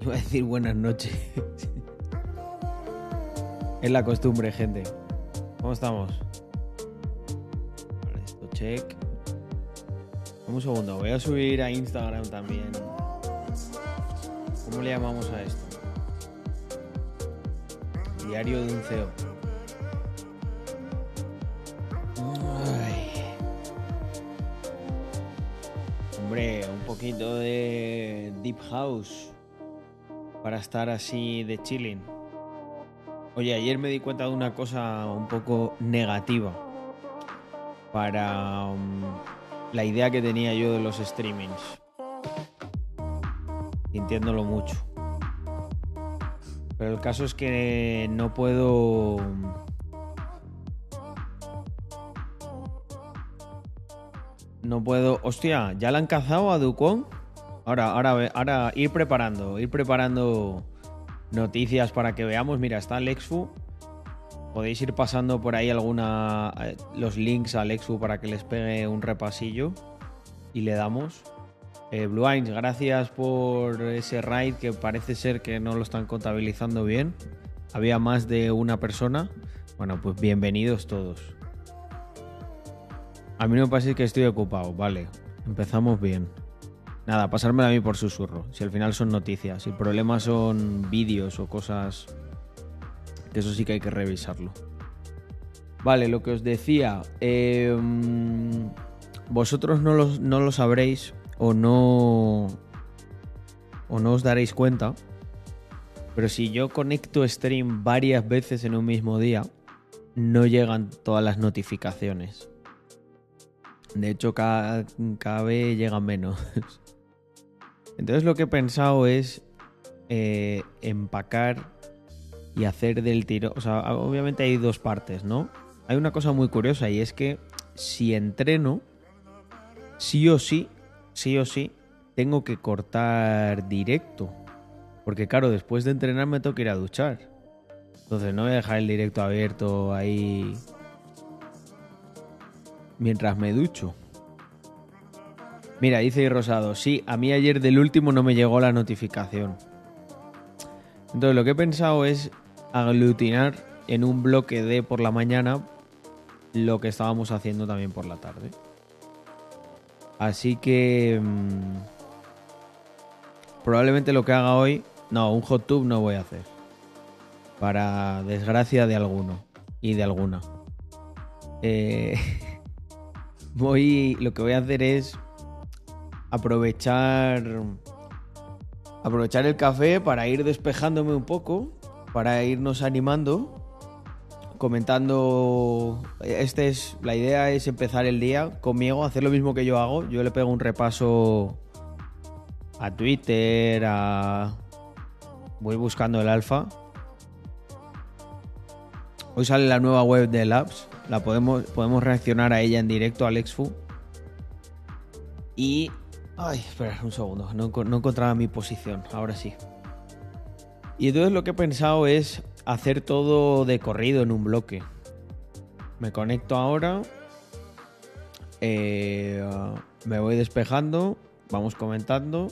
Iba a decir buenas noches. es la costumbre, gente. ¿Cómo estamos? Vale, esto check. Un segundo, voy a subir a Instagram también. ¿Cómo le llamamos a esto? Diario de un CEO. Ay. Hombre, un poquito de Deep House para estar así de chilling. Oye, ayer me di cuenta de una cosa un poco negativa para um, la idea que tenía yo de los streamings. Sintiéndolo mucho. Pero el caso es que no puedo... No puedo... Hostia, ¿ya la han cazado a Ducón? Ahora, ahora, ahora ir preparando, ir preparando noticias para que veamos. Mira, está Lexfu. Podéis ir pasando por ahí alguna eh, los links a Lexfu para que les pegue un repasillo y le damos. Eh, Blue Eyes, gracias por ese raid que parece ser que no lo están contabilizando bien. Había más de una persona. Bueno, pues bienvenidos todos. A mí no me parece que estoy ocupado, vale. Empezamos bien. Nada, pasármelo a mí por susurro. Si al final son noticias. Si el problema son vídeos o cosas. Que eso sí que hay que revisarlo. Vale, lo que os decía. Em, vosotros no no lo sabréis o no. O no os daréis cuenta. Pero si yo conecto stream varias veces en un mismo día, no llegan todas las notificaciones. De hecho, cada, vez llegan menos. Entonces lo que he pensado es eh, empacar y hacer del tiro. O sea, obviamente hay dos partes, ¿no? Hay una cosa muy curiosa y es que si entreno, sí o sí, sí o sí, tengo que cortar directo. Porque claro, después de entrenar me tengo que ir a duchar. Entonces no voy a dejar el directo abierto ahí mientras me ducho. Mira, dice Rosado, sí, a mí ayer del último no me llegó la notificación. Entonces lo que he pensado es aglutinar en un bloque de por la mañana lo que estábamos haciendo también por la tarde. Así que mmm, probablemente lo que haga hoy, no, un hot tub no voy a hacer. Para desgracia de alguno y de alguna. Eh, voy, lo que voy a hacer es aprovechar aprovechar el café para ir despejándome un poco, para irnos animando, comentando. Este es la idea es empezar el día conmigo, hacer lo mismo que yo hago. Yo le pego un repaso a Twitter, a voy buscando el alfa. Hoy sale la nueva web de Labs, la podemos podemos reaccionar a ella en directo Alexfu. Y Ay, espera un segundo, no, no encontraba mi posición, ahora sí. Y entonces lo que he pensado es hacer todo de corrido en un bloque. Me conecto ahora, eh, me voy despejando, vamos comentando.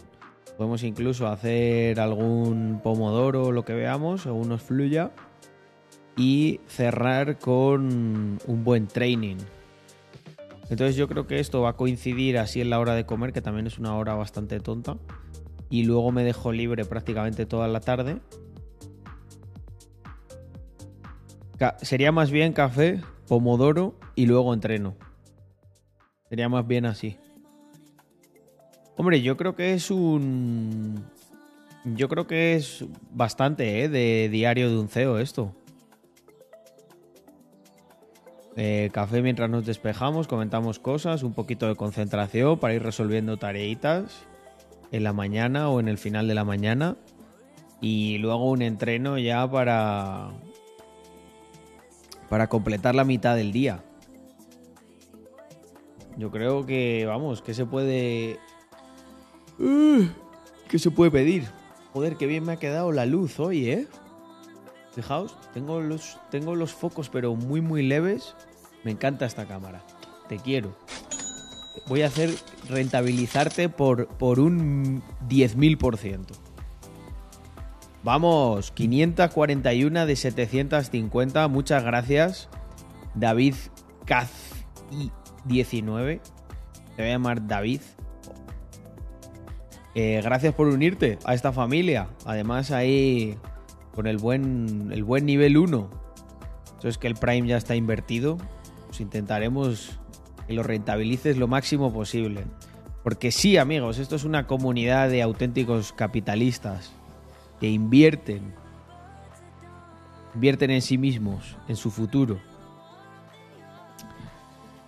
Podemos incluso hacer algún pomodoro lo que veamos, según nos fluya. Y cerrar con un buen training. Entonces yo creo que esto va a coincidir así en la hora de comer, que también es una hora bastante tonta. Y luego me dejo libre prácticamente toda la tarde. Sería más bien café, pomodoro y luego entreno. Sería más bien así. Hombre, yo creo que es un... Yo creo que es bastante, ¿eh? De diario de un CEO esto. Eh, café mientras nos despejamos, comentamos cosas, un poquito de concentración para ir resolviendo tareitas en la mañana o en el final de la mañana. Y luego un entreno ya para. para completar la mitad del día. Yo creo que, vamos, que se puede. Uh, ¿Qué se puede pedir? Joder, qué bien me ha quedado la luz hoy, ¿eh? Fijaos, tengo los, tengo los focos pero muy muy leves me encanta esta cámara. Te quiero. Voy a hacer rentabilizarte por, por un 10.000%. Vamos, 541 de 750. Muchas gracias. David Kaz 19. Te voy a llamar David. Eh, gracias por unirte a esta familia. Además, ahí con el buen, el buen nivel 1. Eso es que el Prime ya está invertido. Pues intentaremos que lo rentabilices lo máximo posible. Porque sí, amigos, esto es una comunidad de auténticos capitalistas que invierten. Invierten en sí mismos, en su futuro.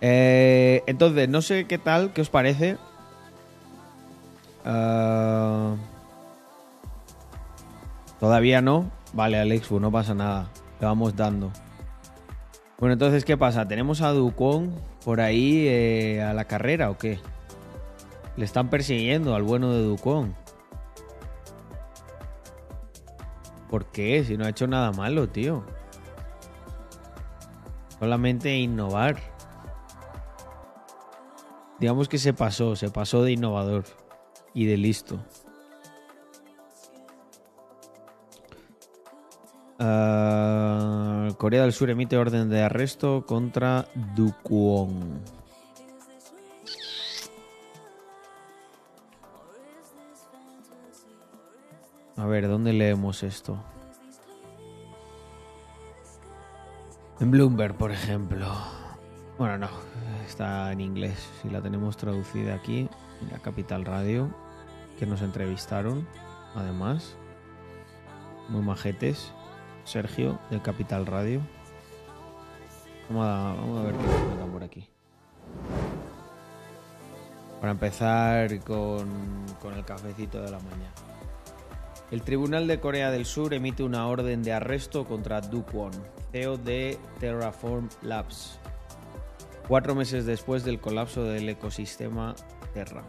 Eh, entonces, no sé qué tal, qué os parece. Ah, todavía no. Vale, Alexu, no pasa nada. Le vamos dando. Bueno, entonces, ¿qué pasa? ¿Tenemos a Ducón por ahí eh, a la carrera o qué? Le están persiguiendo al bueno de Ducón. ¿Por qué? Si no ha hecho nada malo, tío. Solamente innovar. Digamos que se pasó, se pasó de innovador y de listo. Ah, Corea del Sur emite orden de arresto contra Dukwon. A ver, ¿dónde leemos esto? En Bloomberg, por ejemplo. Bueno, no, está en inglés. Si la tenemos traducida aquí, en la Capital Radio, que nos entrevistaron, además. Muy majetes. Sergio, de Capital Radio. Vamos a, ver qué nos por aquí. Para empezar con, con el cafecito de la mañana. El Tribunal de Corea del Sur emite una orden de arresto contra Do Kwon, CEO de Terraform Labs, cuatro meses después del colapso del ecosistema Terra.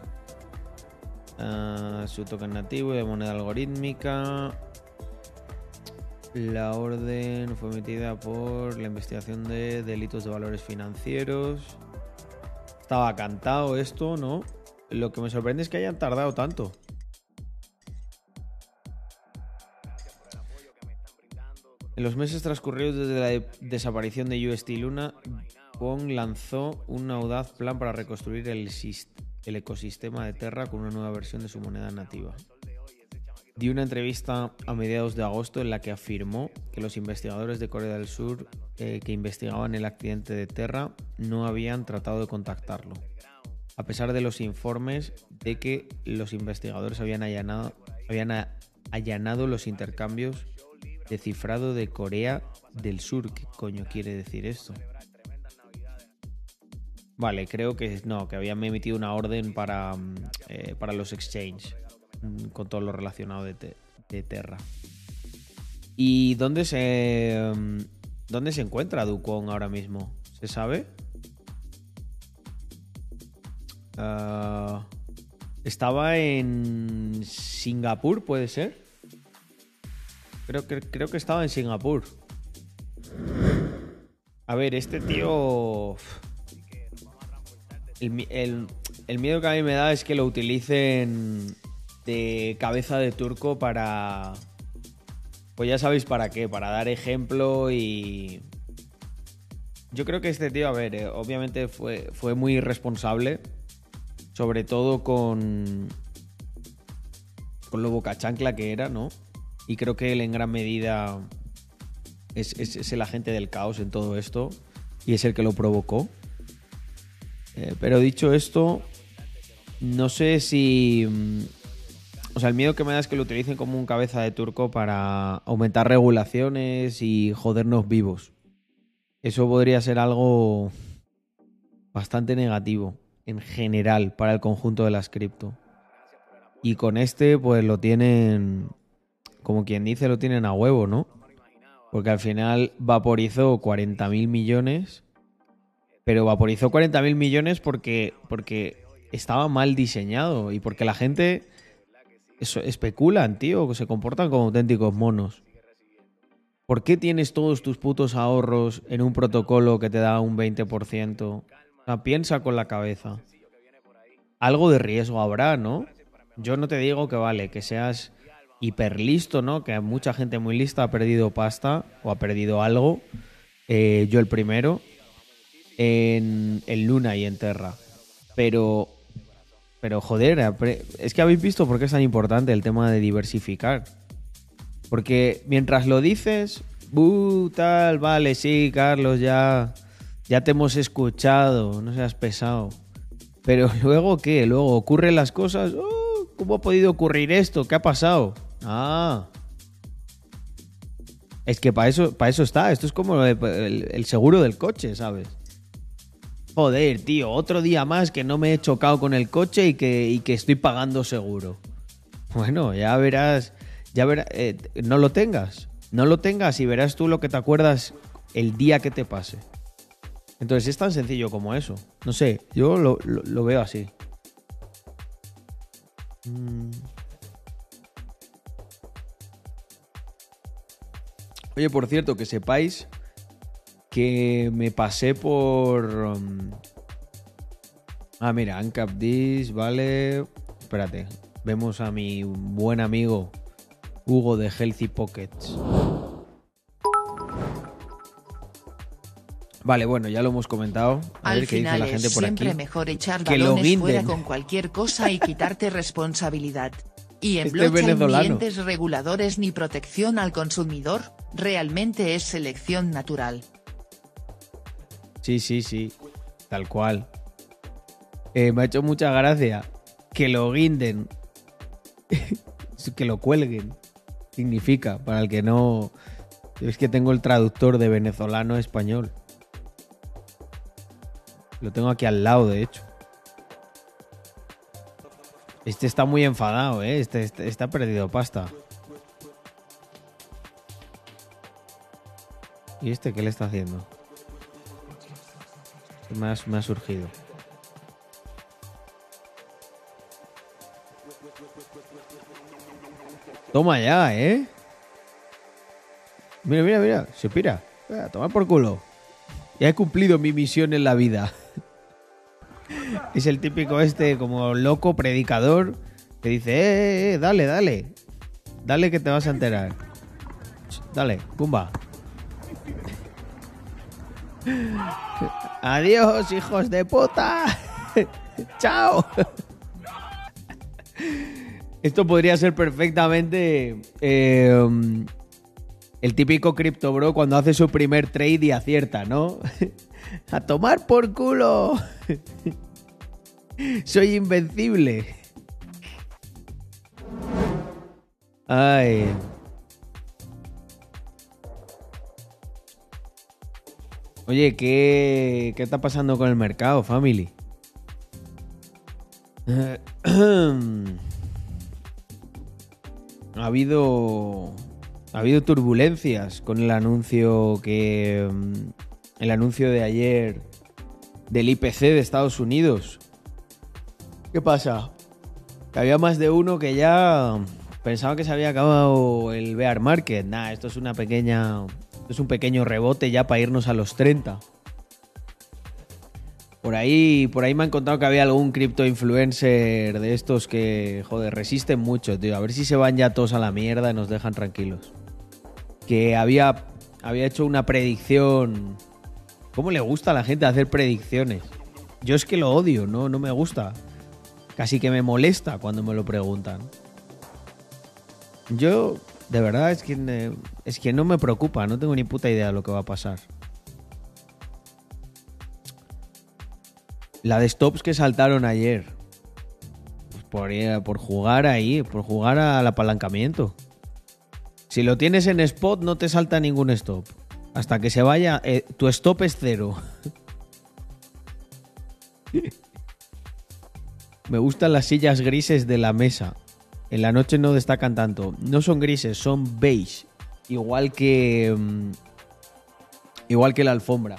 Ah, su token nativo y de moneda algorítmica. La orden fue emitida por la investigación de delitos de valores financieros. Estaba cantado esto, ¿no? Lo que me sorprende es que hayan tardado tanto. En los meses transcurridos desde la desaparición de UST Luna, Wong lanzó un audaz plan para reconstruir el, ecosistema de Terra con una nueva versión de su moneda nativa. Dio una entrevista a mediados de agosto en la que afirmó que los investigadores de Corea del Sur eh, que investigaban el accidente de Terra no habían tratado de contactarlo, a pesar de los informes de que los investigadores habían allanado, los intercambios Descifrado de Corea del Sur. ¿Qué coño quiere decir esto? Vale, creo que no, que habían emitido una orden para, mm, eh, para los exchange mm, con todo lo relacionado de, Terra. ¿Y dónde se, mm, dónde se encuentra Ducon ahora mismo? ¿Se sabe? Ah, estaba en Singapur, ¿puede ser? Creo que, creo que estaba en Singapur. A ver, este tío. El, el, miedo que a mí me da es que lo utilicen de cabeza de turco para. Pues ya sabéis para qué, para dar ejemplo y. Yo creo que este tío, a ver, eh, obviamente fue, fue muy irresponsable. Sobre todo con. Con lo boca chancla que era, ¿no? Y creo que él en gran medida es, el agente del caos en todo esto y es el que lo provocó. Eh, pero dicho esto, no sé si... O sea, el miedo que me da es que lo utilicen como un cabeza de turco para aumentar regulaciones y jodernos vivos. Eso podría ser algo bastante negativo en general para el conjunto de las cripto. Y con este, pues lo tienen como quien dice, lo tienen a huevo, ¿no? Porque al final vaporizó 40.000 millones, pero vaporizó 40.000 millones porque, porque estaba mal diseñado y porque la gente especulan, tío, que se comportan como auténticos monos. ¿Por qué tienes todos tus putos ahorros en un protocolo que te da un 20%? O sea, piensa con la cabeza. Algo de riesgo habrá, ¿no? Yo no te digo que vale, que seas hiperlisto, ¿no? Que mucha gente muy lista ha perdido pasta o ha perdido algo. Eh, yo el primero. En, en Luna y en Terra. Pero pero joder, es que habéis visto por qué es tan importante el tema de diversificar. Porque mientras lo dices, uh, tal, vale, sí, Carlos, ya, ya te hemos escuchado, no seas pesado. Pero luego, ¿qué? Luego ocurren las cosas. Oh, ¿Cómo ha podido ocurrir esto? ¿Qué ha pasado? Ah. Es que para eso, para eso está. Esto es como el seguro del coche, ¿sabes? Joder, tío, otro día más que no me he chocado con el coche y que, que estoy pagando seguro. Bueno, ya verás, ya verás, eh, no lo tengas, no lo tengas y verás tú lo que te acuerdas el día que te pase. Entonces es tan sencillo como eso. No sé, yo lo, veo así. Mm. Oye, por cierto, que sepáis que me pasé por... Um, ah, mira, Uncap This, vale. Espérate, vemos a mi buen amigo Hugo de Healthy Pockets. Vale, bueno, ya lo hemos comentado. A Al ver qué dice la gente por siempre aquí. mejor echar que balones fuera con cualquier cosa y quitarte responsabilidad. Y en este blockchain ni reguladores ni protección al consumidor, realmente es selección natural. Sí, sí, sí. Tal cual. Eh, me ha hecho mucha gracia que lo guinden. que lo cuelguen. Significa, para el que no. Es que tengo el traductor de venezolano a español. Lo tengo aquí al lado, de hecho. Este está muy enfadado, ¿eh? Este, este está perdido pasta. ¿Y este qué le está haciendo? Me ha, surgido. Toma ya, ¿eh? Mira, mira, mira, se pira. toma por culo. Ya he cumplido mi misión en la vida. es el típico este como loco predicador que dice, eh, eh, eh, dale, dale. Dale que te vas a enterar. Dale, pumba. Adiós, hijos de puta. Chao. Esto podría ser perfectamente eh, el típico Crypto Bro cuando hace su primer trade y acierta, ¿no? A tomar por culo. Soy invencible. Ay. Oye, ¿qué, ¿qué está pasando con el mercado, family? ha habido ha habido turbulencias con el anuncio que el anuncio de ayer del IPC de Estados Unidos. ¿Qué pasa? Que había más de uno que ya pensaba que se había acabado el bear market. Nah, esto es una pequeña es un pequeño rebote ya para irnos a los 30. Por ahí, por ahí me han encontrado que había algún cripto influencer de estos que, joder, resisten mucho, tío. A ver si se van ya todos a la mierda y nos dejan tranquilos. Que había, había hecho una predicción. ¿Cómo le gusta a la gente hacer predicciones? Yo es que lo odio, no, no me gusta. Casi que me molesta cuando me lo preguntan. Yo de verdad es que, eh, es que no me preocupa, no tengo ni puta idea de lo que va a pasar. La de stops que saltaron ayer. Pues por, eh, jugar ahí, por jugar al apalancamiento. Si lo tienes en spot, no te salta ningún stop. Hasta que se vaya, eh, tu stop es cero. Me gustan las sillas grises de la mesa. En la noche no destacan tanto. No son grises, son beige. Igual que. Mm, igual que la alfombra.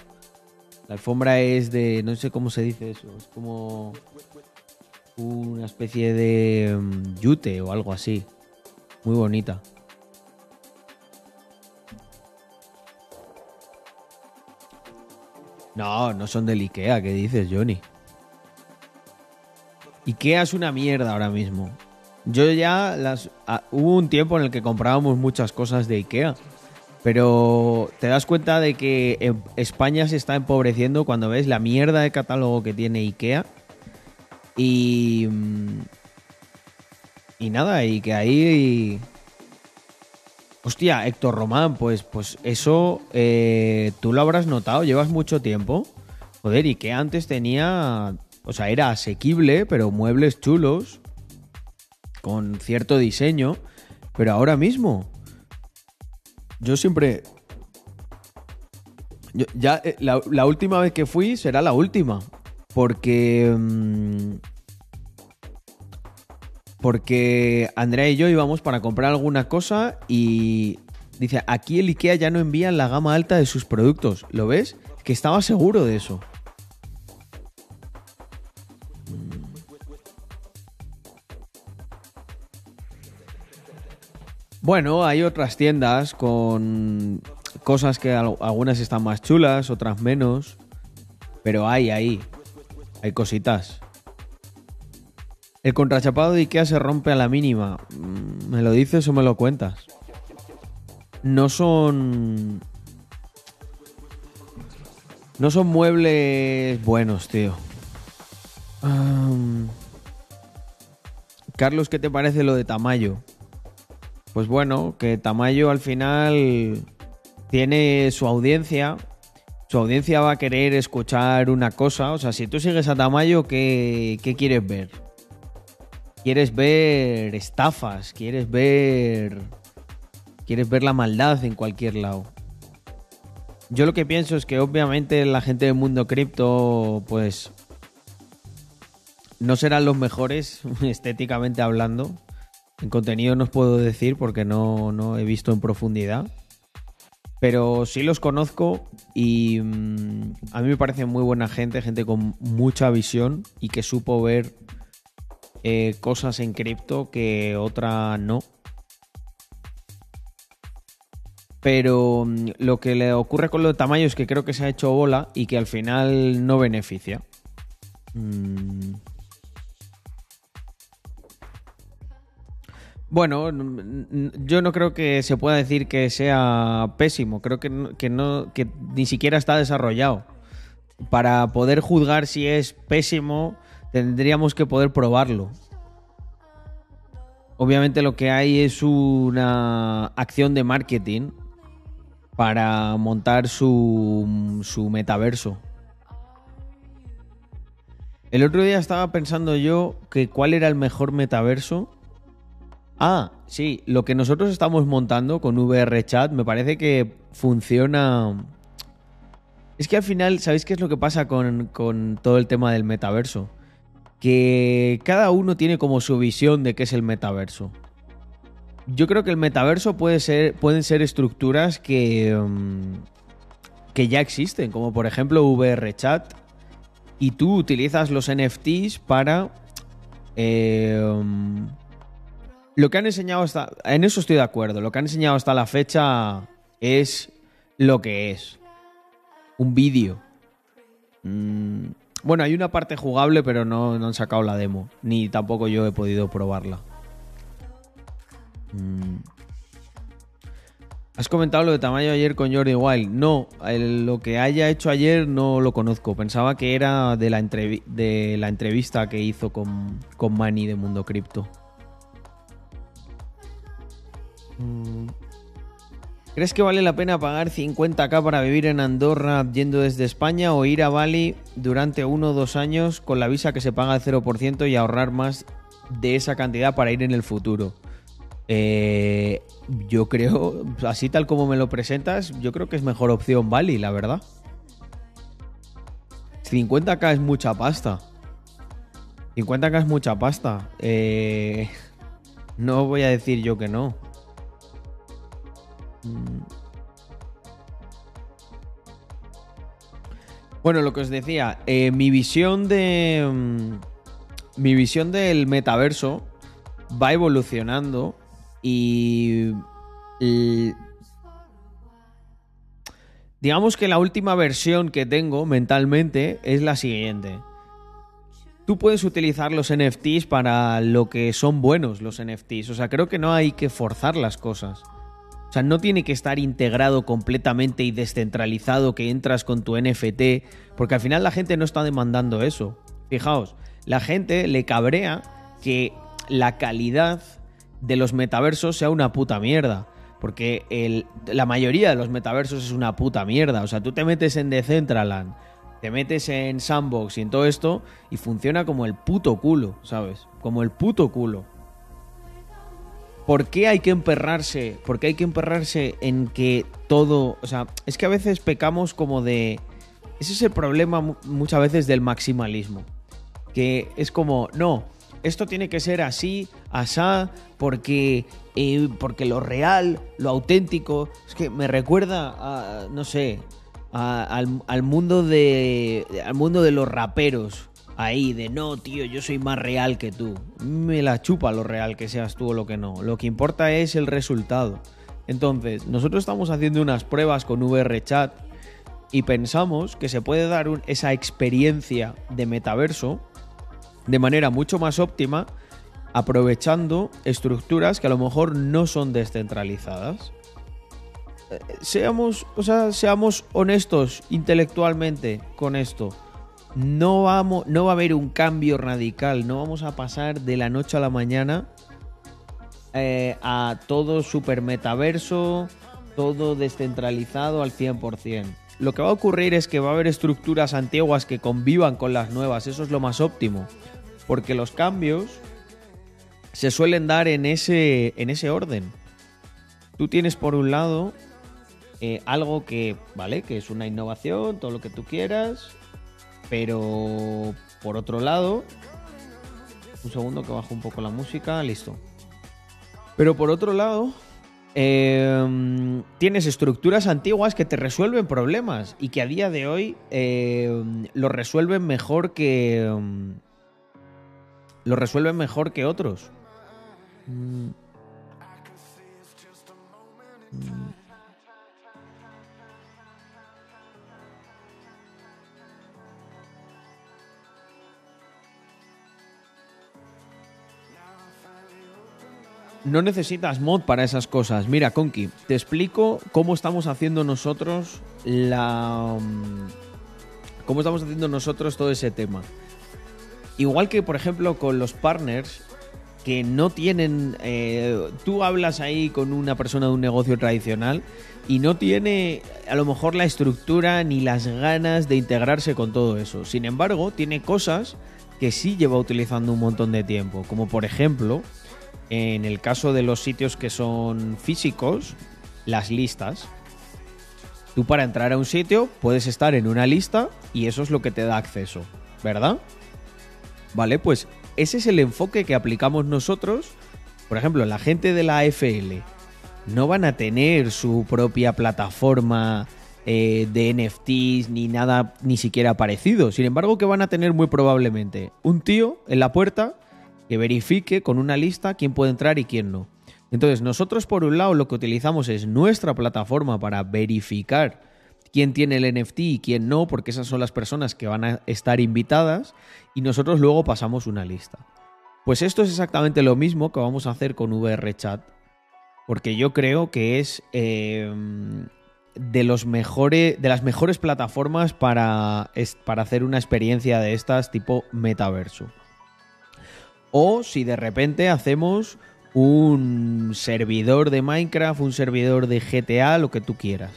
La alfombra es de. No sé cómo se dice eso. Es como. Una especie de. Mm, yute o algo así. Muy bonita. No, no son del Ikea, ¿qué dices, Johnny? Ikea es una mierda ahora mismo. Yo ya. Ah, hubo un tiempo en el que comprábamos muchas cosas de Ikea. Pero te das cuenta de que España se está empobreciendo cuando ves la mierda de catálogo que tiene Ikea. Y... Mm, y nada, y que ahí... Hostia, Héctor Román, pues, pues eso eh, tú lo habrás notado, llevas mucho tiempo. Joder, y que antes tenía, o sea, era asequible, pero muebles chulos, con cierto diseño, pero ahora mismo, yo siempre... ya eh, la, última vez que fui será la última, porque... Mm, porque Andrea y yo íbamos para comprar alguna cosa y dice, aquí el IKEA ya no envía la gama alta de sus productos. ¿Lo ves? Que estaba seguro de eso. Bueno, hay otras tiendas con cosas que algunas están más chulas, otras menos. Pero hay ahí. Hay cositas. El contrachapado de Ikea se rompe a la mínima. Mm, ¿Me lo dices o me lo cuentas? No son... No son muebles buenos, tío. Carlos, ¿qué te parece lo de Tamayo? Pues bueno, que Tamayo al final tiene su audiencia. Su audiencia va a querer escuchar una cosa. O sea, si tú sigues a Tamayo, ¿qué, qué quieres ver? quieres ver estafas, quieres ver quieres ver la maldad en cualquier lado. Yo lo que pienso es que obviamente la gente del mundo cripto pues no serán los mejores estéticamente hablando. En contenido no os puedo decir porque no, no he visto en profundidad. Pero sí los conozco y mm, a mí me parece muy buena gente, gente con mucha visión y que supo ver eh, cosas en cripto que otra no. Pero mm, lo que le ocurre con los tamaños es que creo que se ha hecho bola y que al final no beneficia. Mm. Bueno, yo no creo que se pueda decir que sea pésimo. Creo que, que, no, que ni siquiera está desarrollado. Para poder juzgar si es pésimo, tendríamos que poder probarlo. Obviamente lo que hay es una acción de marketing para montar su, su metaverso. El otro día estaba pensando yo que cuál era el mejor metaverso. Ah, sí, lo que nosotros estamos montando con VR Chat me parece que funciona. Es que al final, ¿sabéis qué es lo que pasa con, con todo el tema del metaverso? que cada uno tiene como su visión de qué es el metaverso. Yo creo que el metaverso puede ser, pueden ser estructuras que, mm, que ya existen, como por ejemplo VRChat, y tú utilizas los NFTs para... Eh, lo que han enseñado hasta... En eso estoy de acuerdo, lo que han enseñado hasta la fecha es lo que es. Un vídeo. Mm, bueno, hay una parte jugable, pero no, han sacado la demo. Ni tampoco yo he podido probarla. Mm. ¿Has comentado lo de tamaño ayer con Jordi Wild? No, lo que haya hecho ayer no lo conozco. Pensaba que era de la, de la entrevista que hizo con, con Manny de Mundo Cripto. Mm. ¿Crees que vale la pena pagar 50k para vivir en Andorra yendo desde España o ir a Bali durante uno o dos años con la visa que se paga al 0% y ahorrar más de esa cantidad para ir en el futuro? Eh, yo creo, así tal como me lo presentas, yo creo que es mejor opción Bali, la verdad. 50k es mucha pasta. 50k es mucha pasta. Eh, no voy a decir yo que no. Mm. Bueno, lo que os decía, eh, mi visión de. Mm, mi visión del metaverso va evolucionando y, digamos que la última versión que tengo mentalmente es la siguiente. tú puedes utilizar los NFTs para lo que son buenos los NFTs. O sea, creo que no hay que forzar las cosas. O sea, no tiene que estar integrado completamente y descentralizado que entras con tu NFT, porque al final la gente no está demandando eso. Fijaos, la gente le cabrea que la calidad de los metaversos sea una puta mierda. Porque la mayoría de los metaversos es una puta mierda. O sea, tú te metes en Decentraland, te metes en Sandbox y en todo esto y funciona como el puto culo, ¿sabes? Como el puto culo. ¿Por qué hay que emperrarse? ¿Por qué hay que emperrarse en que todo... O sea, es que a veces pecamos como de... Ese es el problema muchas veces del maximalismo. Que es como, no, esto tiene que ser así, asá, porque, eh, porque lo real, lo auténtico, es que me recuerda a, no sé, al, mundo de, al mundo de los raperos. Ahí, de no, tío, yo soy más real que tú. Me la chupa lo real que seas tú o lo que no. Lo que importa es el resultado. Entonces, nosotros estamos haciendo unas pruebas con VRChat y pensamos que se puede dar esa experiencia de metaverso de manera mucho más óptima, aprovechando estructuras que a lo mejor no son descentralizadas. Eh, seamos, o sea, seamos honestos intelectualmente con esto. No, vamos, no va a haber un cambio radical, no vamos a pasar de la noche a la mañana eh, a todo super metaverso, todo descentralizado al 100%. Lo que va a ocurrir es que va a haber estructuras antiguas que convivan con las nuevas, eso es lo más óptimo porque los cambios se suelen dar en ese, en ese orden. Tú tienes por un lado eh, algo que, vale, que es una innovación, todo lo que tú quieras, pero por otro lado, un segundo que bajo un poco la música, listo. Pero por otro lado, em, tienes estructuras antiguas que te resuelven problemas y que a día de hoy em, lo resuelven mejor que, em, lo resuelven mejor que otros. Mm. No necesitas mod para esas cosas. Mira, Conky, te explico cómo estamos haciendo nosotros la. Mm, cómo estamos haciendo nosotros todo ese tema. Igual que, por ejemplo, con los partners que no tienen... Eh, tú hablas ahí con una persona de un negocio tradicional y no tiene a lo mejor la estructura ni las ganas de integrarse con todo eso. Sin embargo, tiene cosas que sí lleva utilizando un montón de tiempo, como por ejemplo, en el caso de los sitios que son físicos, las listas. Tú para entrar a un sitio puedes estar en una lista y eso es lo que te da acceso, ¿verdad? Vale, pues ese es el enfoque que aplicamos nosotros. Por ejemplo, la gente de la AFL no van a tener su propia plataforma eh, de NFTs ni nada ni siquiera parecido. Sin embargo, que van a tener muy probablemente un tío en la puerta que verifique con una lista quién puede entrar y quién no. Entonces, nosotros por un lado lo que utilizamos es nuestra plataforma para verificar quién tiene el NFT y quién no, porque esas son las personas que van a estar invitadas y nosotros luego pasamos una lista. Pues esto es exactamente lo mismo que vamos a hacer con VRChat, porque yo creo que es em, de, los mejores, de las mejores plataformas para, para hacer una experiencia de estas tipo metaverso. O si de repente hacemos un servidor de Minecraft, un servidor de GTA, lo que tú quieras.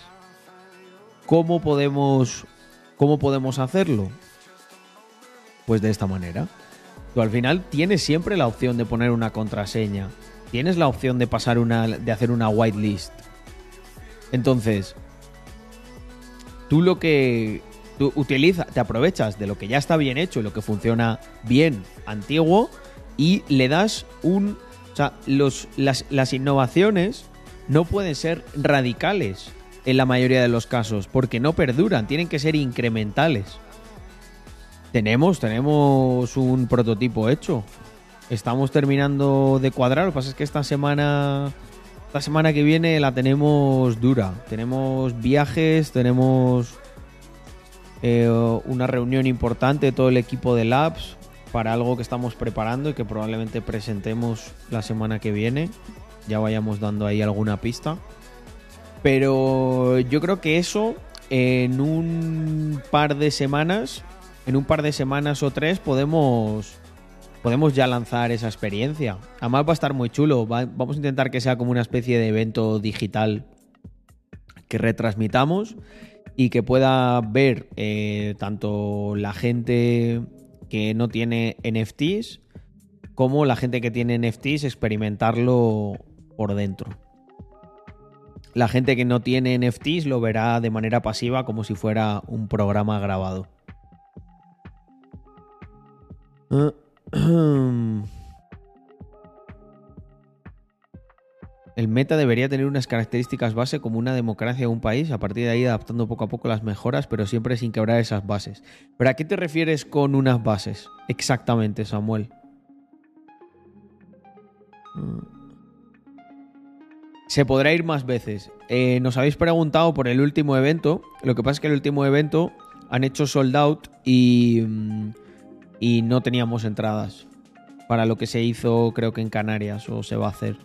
¿Cómo podemos, cómo podemos hacerlo? Pues de esta manera. Tú al final tienes siempre la opción de poner una contraseña. Tienes la opción de pasar una. de hacer una whitelist. Entonces. Tú lo que. Tú utilizas, te aprovechas de lo que ya está bien hecho y lo que funciona bien, antiguo, y le das un. O sea, los, las, las innovaciones no pueden ser radicales en la mayoría de los casos, porque no perduran, tienen que ser incrementales. Tenemos, tenemos un prototipo hecho. Estamos terminando de cuadrar. Lo que pasa es que esta semana. Esta semana que viene la tenemos dura. Tenemos viajes, tenemos eh, una reunión importante de todo el equipo de Labs para algo que estamos preparando y que probablemente presentemos la semana que viene. Ya vayamos dando ahí alguna pista. Pero yo creo que eso en un par de semanas, en un par de semanas o tres podemos podemos ya lanzar esa experiencia. Además va a estar muy chulo. vamos a intentar que sea como una especie de evento digital que retransmitamos y que pueda ver eh, tanto la gente que no tiene NFTs como la gente que tiene NFTs experimentarlo por dentro. La gente que no tiene NFTs lo verá de manera pasiva como si fuera un programa grabado. El meta debería tener unas características base como una democracia de un país, a partir de ahí adaptando poco a poco las mejoras, pero siempre sin quebrar esas bases. ¿Pero a qué te refieres con unas bases? Exactamente, Samuel. Mm. Se podrá ir más veces. Eh, nos habéis preguntado por el último evento. Lo que pasa es que el último evento han hecho sold out y... Mm, y no teníamos entradas para lo que se hizo creo que en Canarias o se va a hacer.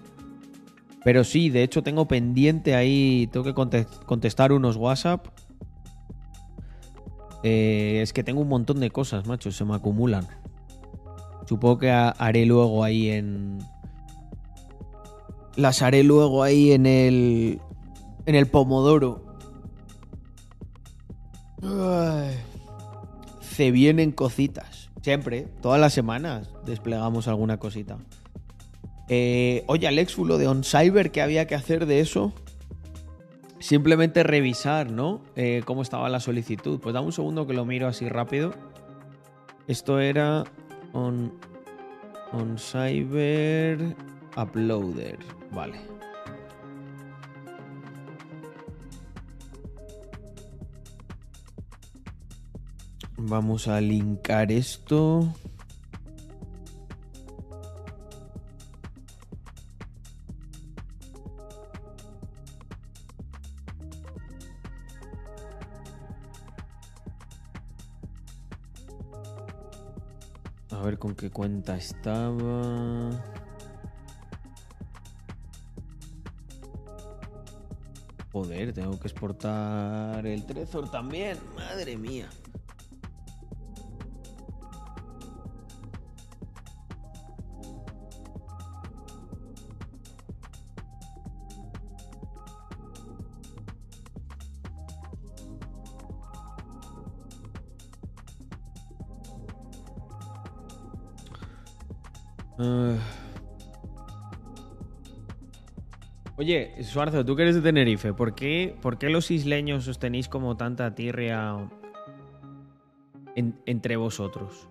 Pero sí, de hecho tengo pendiente ahí, tengo que contestar unos WhatsApp. Eh, es que tengo un montón de cosas, macho, se me acumulan. Supongo que haré luego ahí en... Las haré luego ahí en el... En el Pomodoro. Se vienen cositas. Siempre, todas las semanas desplegamos alguna cosita. Eh, oye, Alex, lo de OnCyber, ¿qué había que hacer de eso? Simplemente revisar, ¿no? Eh, cómo estaba la solicitud. Pues dame un segundo que lo miro así rápido. Esto era on, on Cyber Uploader. Vale. Vamos a linkar esto. A ver con qué cuenta estaba. Joder, tengo que exportar el Trezor también. Madre mía. Oye, Suarzo, tú que eres de Tenerife, ¿por qué, ¿por qué los isleños os como tanta tierra entre vosotros?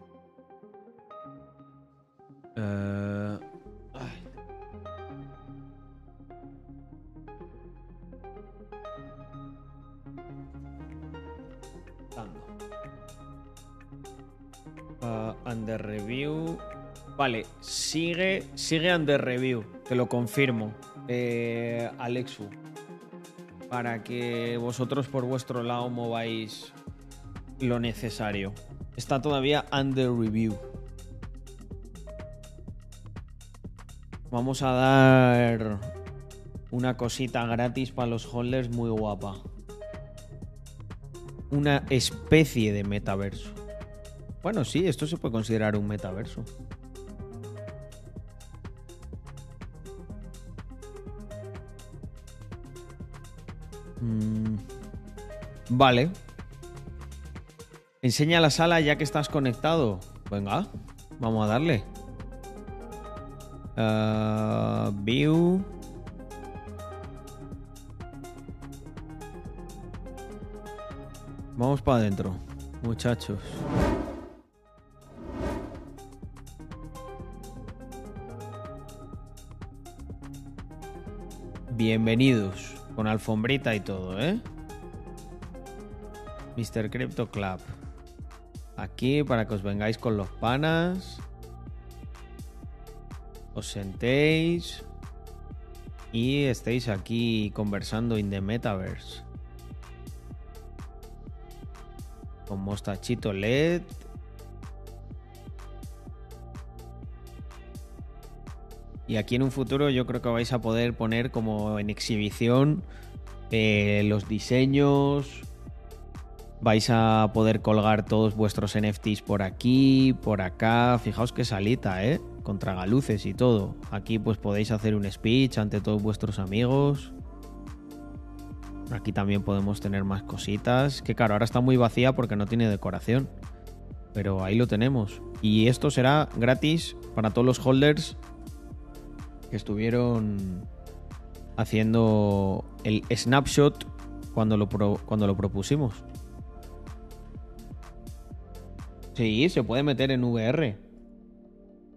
Uh, under review. Vale, sigue, sigue under review, te lo confirmo eh, Alexu, para que vosotros por vuestro lado mováis lo necesario. Está todavía under review. Vamos a dar una cosita gratis para los holders muy guapa. Una especie de metaverso. Bueno, sí, esto se puede considerar un metaverso. Mm, vale. Enseña la sala ya que estás conectado. Venga, vamos a darle. Uh. Vamos para adentro, muchachos. Bienvenidos. Con alfombrita y todo, ¿eh? Mr. Crypto Club. Aquí para que os vengáis con los panas. Os sentéis. Y estéis aquí conversando in the metaverse. Con mostachito LED. Y aquí en un futuro yo creo que vais a poder poner como en exhibición eh, los diseños. Vais a poder colgar todos vuestros NFTs por aquí, por acá. Fijaos qué salita, ¿eh? Contra galuces y todo. Aquí pues podéis hacer un speech ante todos vuestros amigos. Aquí también podemos tener más cositas. Que claro, ahora está muy vacía porque no tiene decoración. Pero ahí lo tenemos. Y esto será gratis para todos los holders que estuvieron haciendo el snapshot cuando lo, cuando lo propusimos. Sí, se puede meter en VR.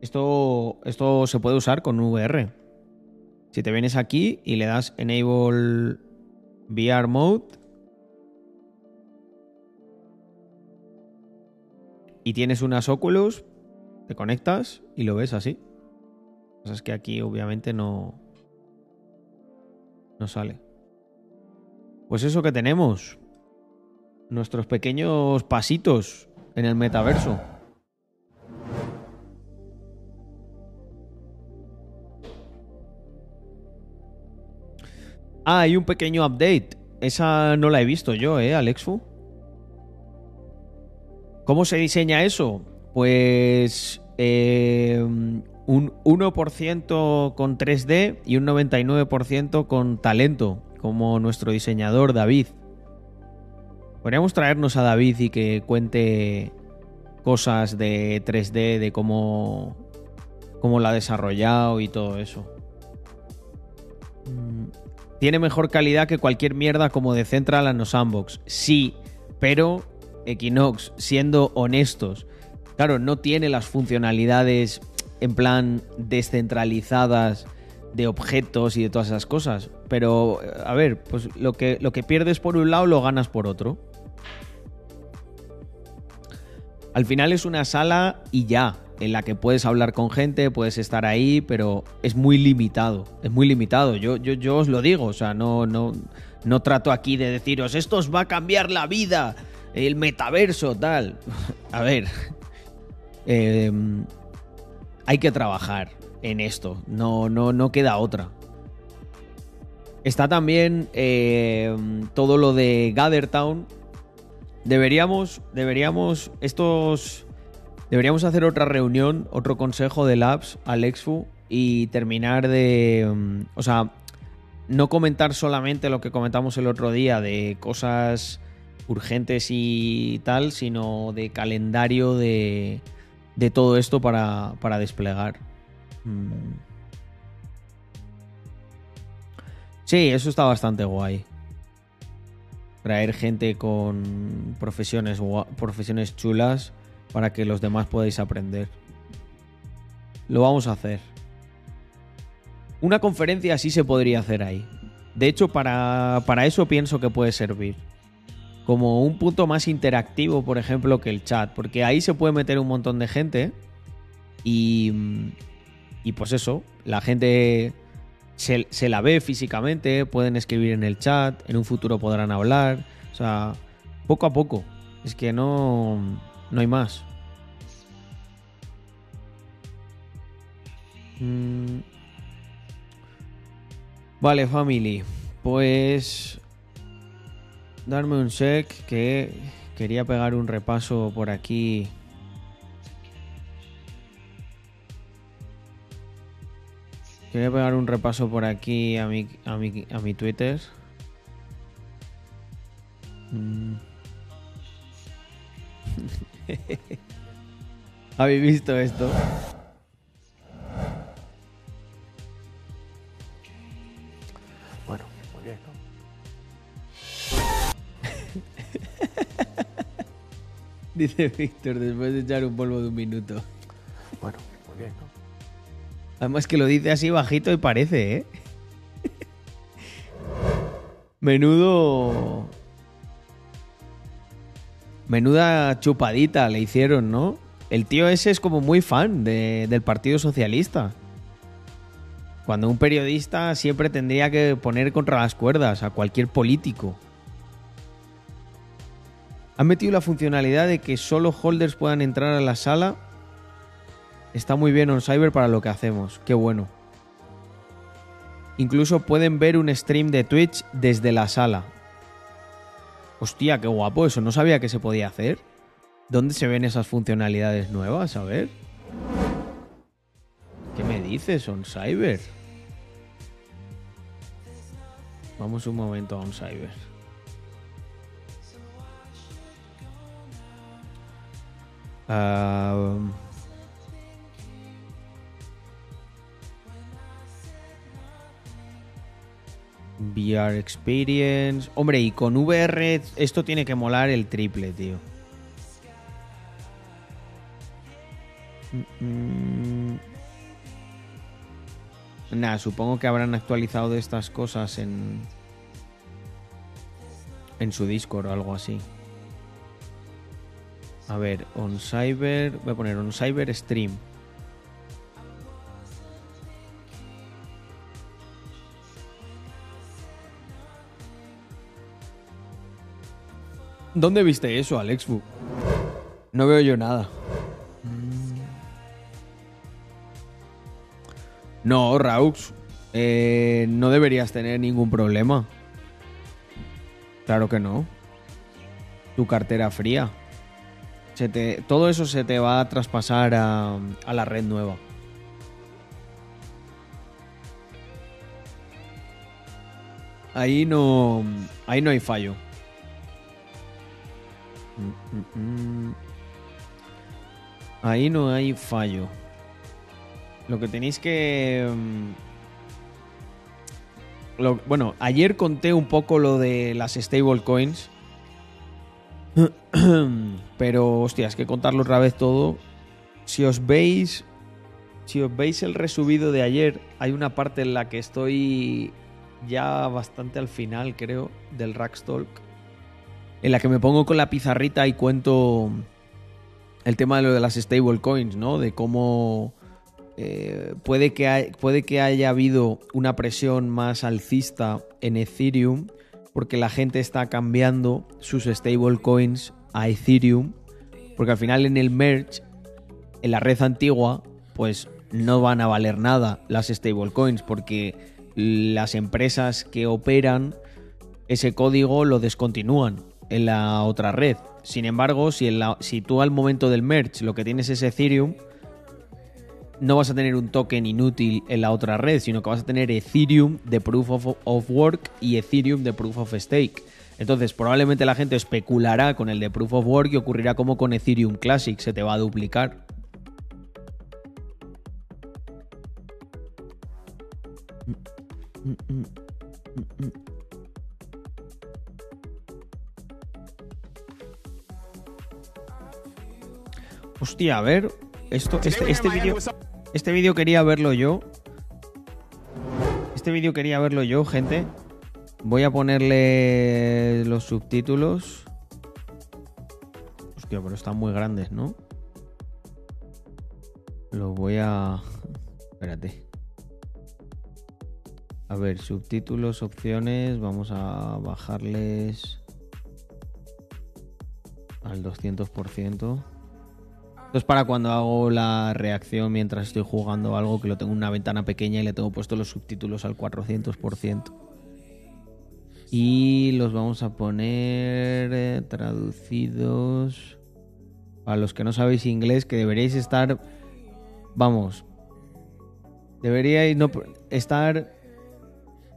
Esto, esto se puede usar con VR. Si te vienes aquí y le das Enable VR Mode. Y tienes unas Oculus, te conectas y lo ves así. Es que aquí obviamente no, no sale. Pues eso que tenemos. Nuestros pequeños pasitos en el metaverso. Ah, hay un pequeño update. Esa no la he visto yo, ¿eh, Alexfu? ¿Cómo se diseña eso? Pues eh, un 1% con 3D y un 99% con talento, como nuestro diseñador David. Podríamos traernos a David y que cuente cosas de 3D, de cómo, cómo la ha desarrollado y todo eso. Mm, tiene mejor calidad que cualquier mierda como de Central and Sandbox. Sí, pero Equinox, siendo honestos, claro, no tiene las funcionalidades en plan descentralizadas de objetos y de todas esas cosas. Pero, a ver, pues lo que, lo que pierdes por un lado lo ganas por otro. Al final es una sala y ya, en la que puedes hablar con gente, puedes estar ahí, pero es muy limitado. Es muy limitado. Yo, yo, yo os lo digo, o sea, no, no, no trato aquí de deciros, esto os va a cambiar la vida, el metaverso, tal. a ver. Eh, hay que trabajar en esto. No, no, no queda otra. Está también eh, todo lo de Gathertown. Deberíamos, deberíamos, estos, deberíamos hacer otra reunión, otro consejo de Labs, Alexfu, y terminar de, mm, o sea, no comentar solamente lo que comentamos el otro día de cosas urgentes y tal, sino de calendario de, de todo esto para, para desplegar. Mm. Sí, eso está bastante guay. Traer gente con profesiones, profesiones chulas para que los demás podáis aprender. Lo vamos a hacer. Una conferencia sí se podría hacer ahí. De hecho, para, para eso pienso que puede servir como un punto más interactivo, por ejemplo, que el chat, porque ahí se puede meter un montón de gente y, y pues eso, la gente se, la ve físicamente, pueden escribir en el chat, en un futuro podrán hablar, o sea, poco a poco, es que no, no hay más. Mm. Vale, family. Pues darme un sec que quería pegar un repaso por aquí. Quería pegar un repaso por aquí a mi, a mi, a mi Twitter. Mm. ¿Habéis visto esto? Dice Víctor, después de echar un polvo de un minuto. Bueno, muy bien, ¿no? Además que lo dice así bajito y parece, ¿eh? Menudo... Menuda chupadita le hicieron, ¿no? El tío ese es como muy fan del Partido Socialista. Cuando un periodista siempre tendría que poner contra las cuerdas a cualquier político. Han metido la funcionalidad de que solo holders puedan entrar a la sala. Está muy bien on cyber para lo que hacemos. Qué bueno. incluso pueden ver un stream de Twitch desde la sala. Hostia, qué guapo, eso no sabía que se podía hacer. ¿Dónde se ven esas funcionalidades nuevas? A ver. ¿Qué me dices, on cyber? Vamos un momento a un Uh, VR Experience. Hombre, y con VR esto tiene que molar el triple, tío. Nada, supongo que habrán actualizado de estas cosas en. en su Discord o algo así. A ver, on cyber. Voy a poner on cyber stream. ¿Dónde viste eso, Alex? No veo yo nada. No, Raux. Eh, no deberías tener ningún problema. Claro que no. Tu cartera fría. Todo eso se te va a traspasar a, la red nueva. Ahí no. Ahí no hay fallo. Mm, mm, mm. Ahí no hay fallo. Lo que tenéis que... bueno, ayer conté un poco lo de las stablecoins. Pero, hostia, es que contarlo otra vez todo. Si os veis... Si os veis el resubido de ayer, hay una parte en la que estoy ya bastante al final, creo, del Rackstalk en la que me pongo con la pizarrita y cuento el tema de lo de las stablecoins, ¿no? De cómo eh, puede, que puede que haya habido una presión más alcista en Ethereum porque la gente está cambiando sus stablecoins a Ethereum porque al final en el merge, en la red antigua, pues no van a valer nada las stablecoins porque las empresas que operan ese código lo descontinúan en la otra red. Sin embargo, si, si tú al momento del merge lo que tienes es Ethereum, no vas a tener un token inútil en la otra red, sino que vas a tener Ethereum de Proof of, of, Work y Ethereum de Proof of Stake. Entonces, probablemente la gente especulará con el de Proof of Work y ocurrirá como con Ethereum Classic, se te va a duplicar. Hostia, a ver. Esto, este, este vídeo. Este vídeo quería verlo yo. Este vídeo quería verlo yo, gente. Voy a ponerle los subtítulos. Hostia, pero están muy grandes, ¿no? Los voy a. Espérate. A ver, subtítulos, opciones. Vamos a bajarles al 200%. Esto es para cuando hago la reacción mientras estoy jugando algo que lo tengo en una ventana pequeña y le tengo puesto los subtítulos al 400%. Y los vamos a poner eh, traducidos. Para los que no sabéis inglés, que deberíais estar. Vamos. Deberíais no estar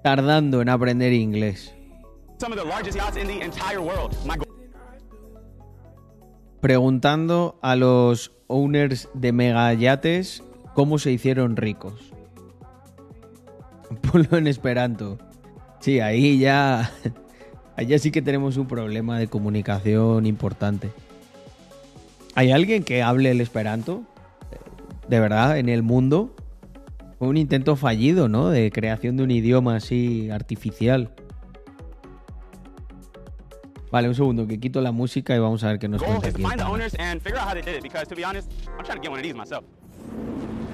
tardando en aprender inglés preguntando a los owners de megayates cómo se hicieron ricos. Ponlo en Esperanto. Sí, ahí ya. Allá sí que tenemos un problema de comunicación importante. ¿Hay alguien que hable el Esperanto? De verdad, en el mundo. Fue un intento fallido, ¿no? De creación de un idioma así artificial. Vale, un segundo, que quito la música y vamos a ver qué nos cuenta aquí.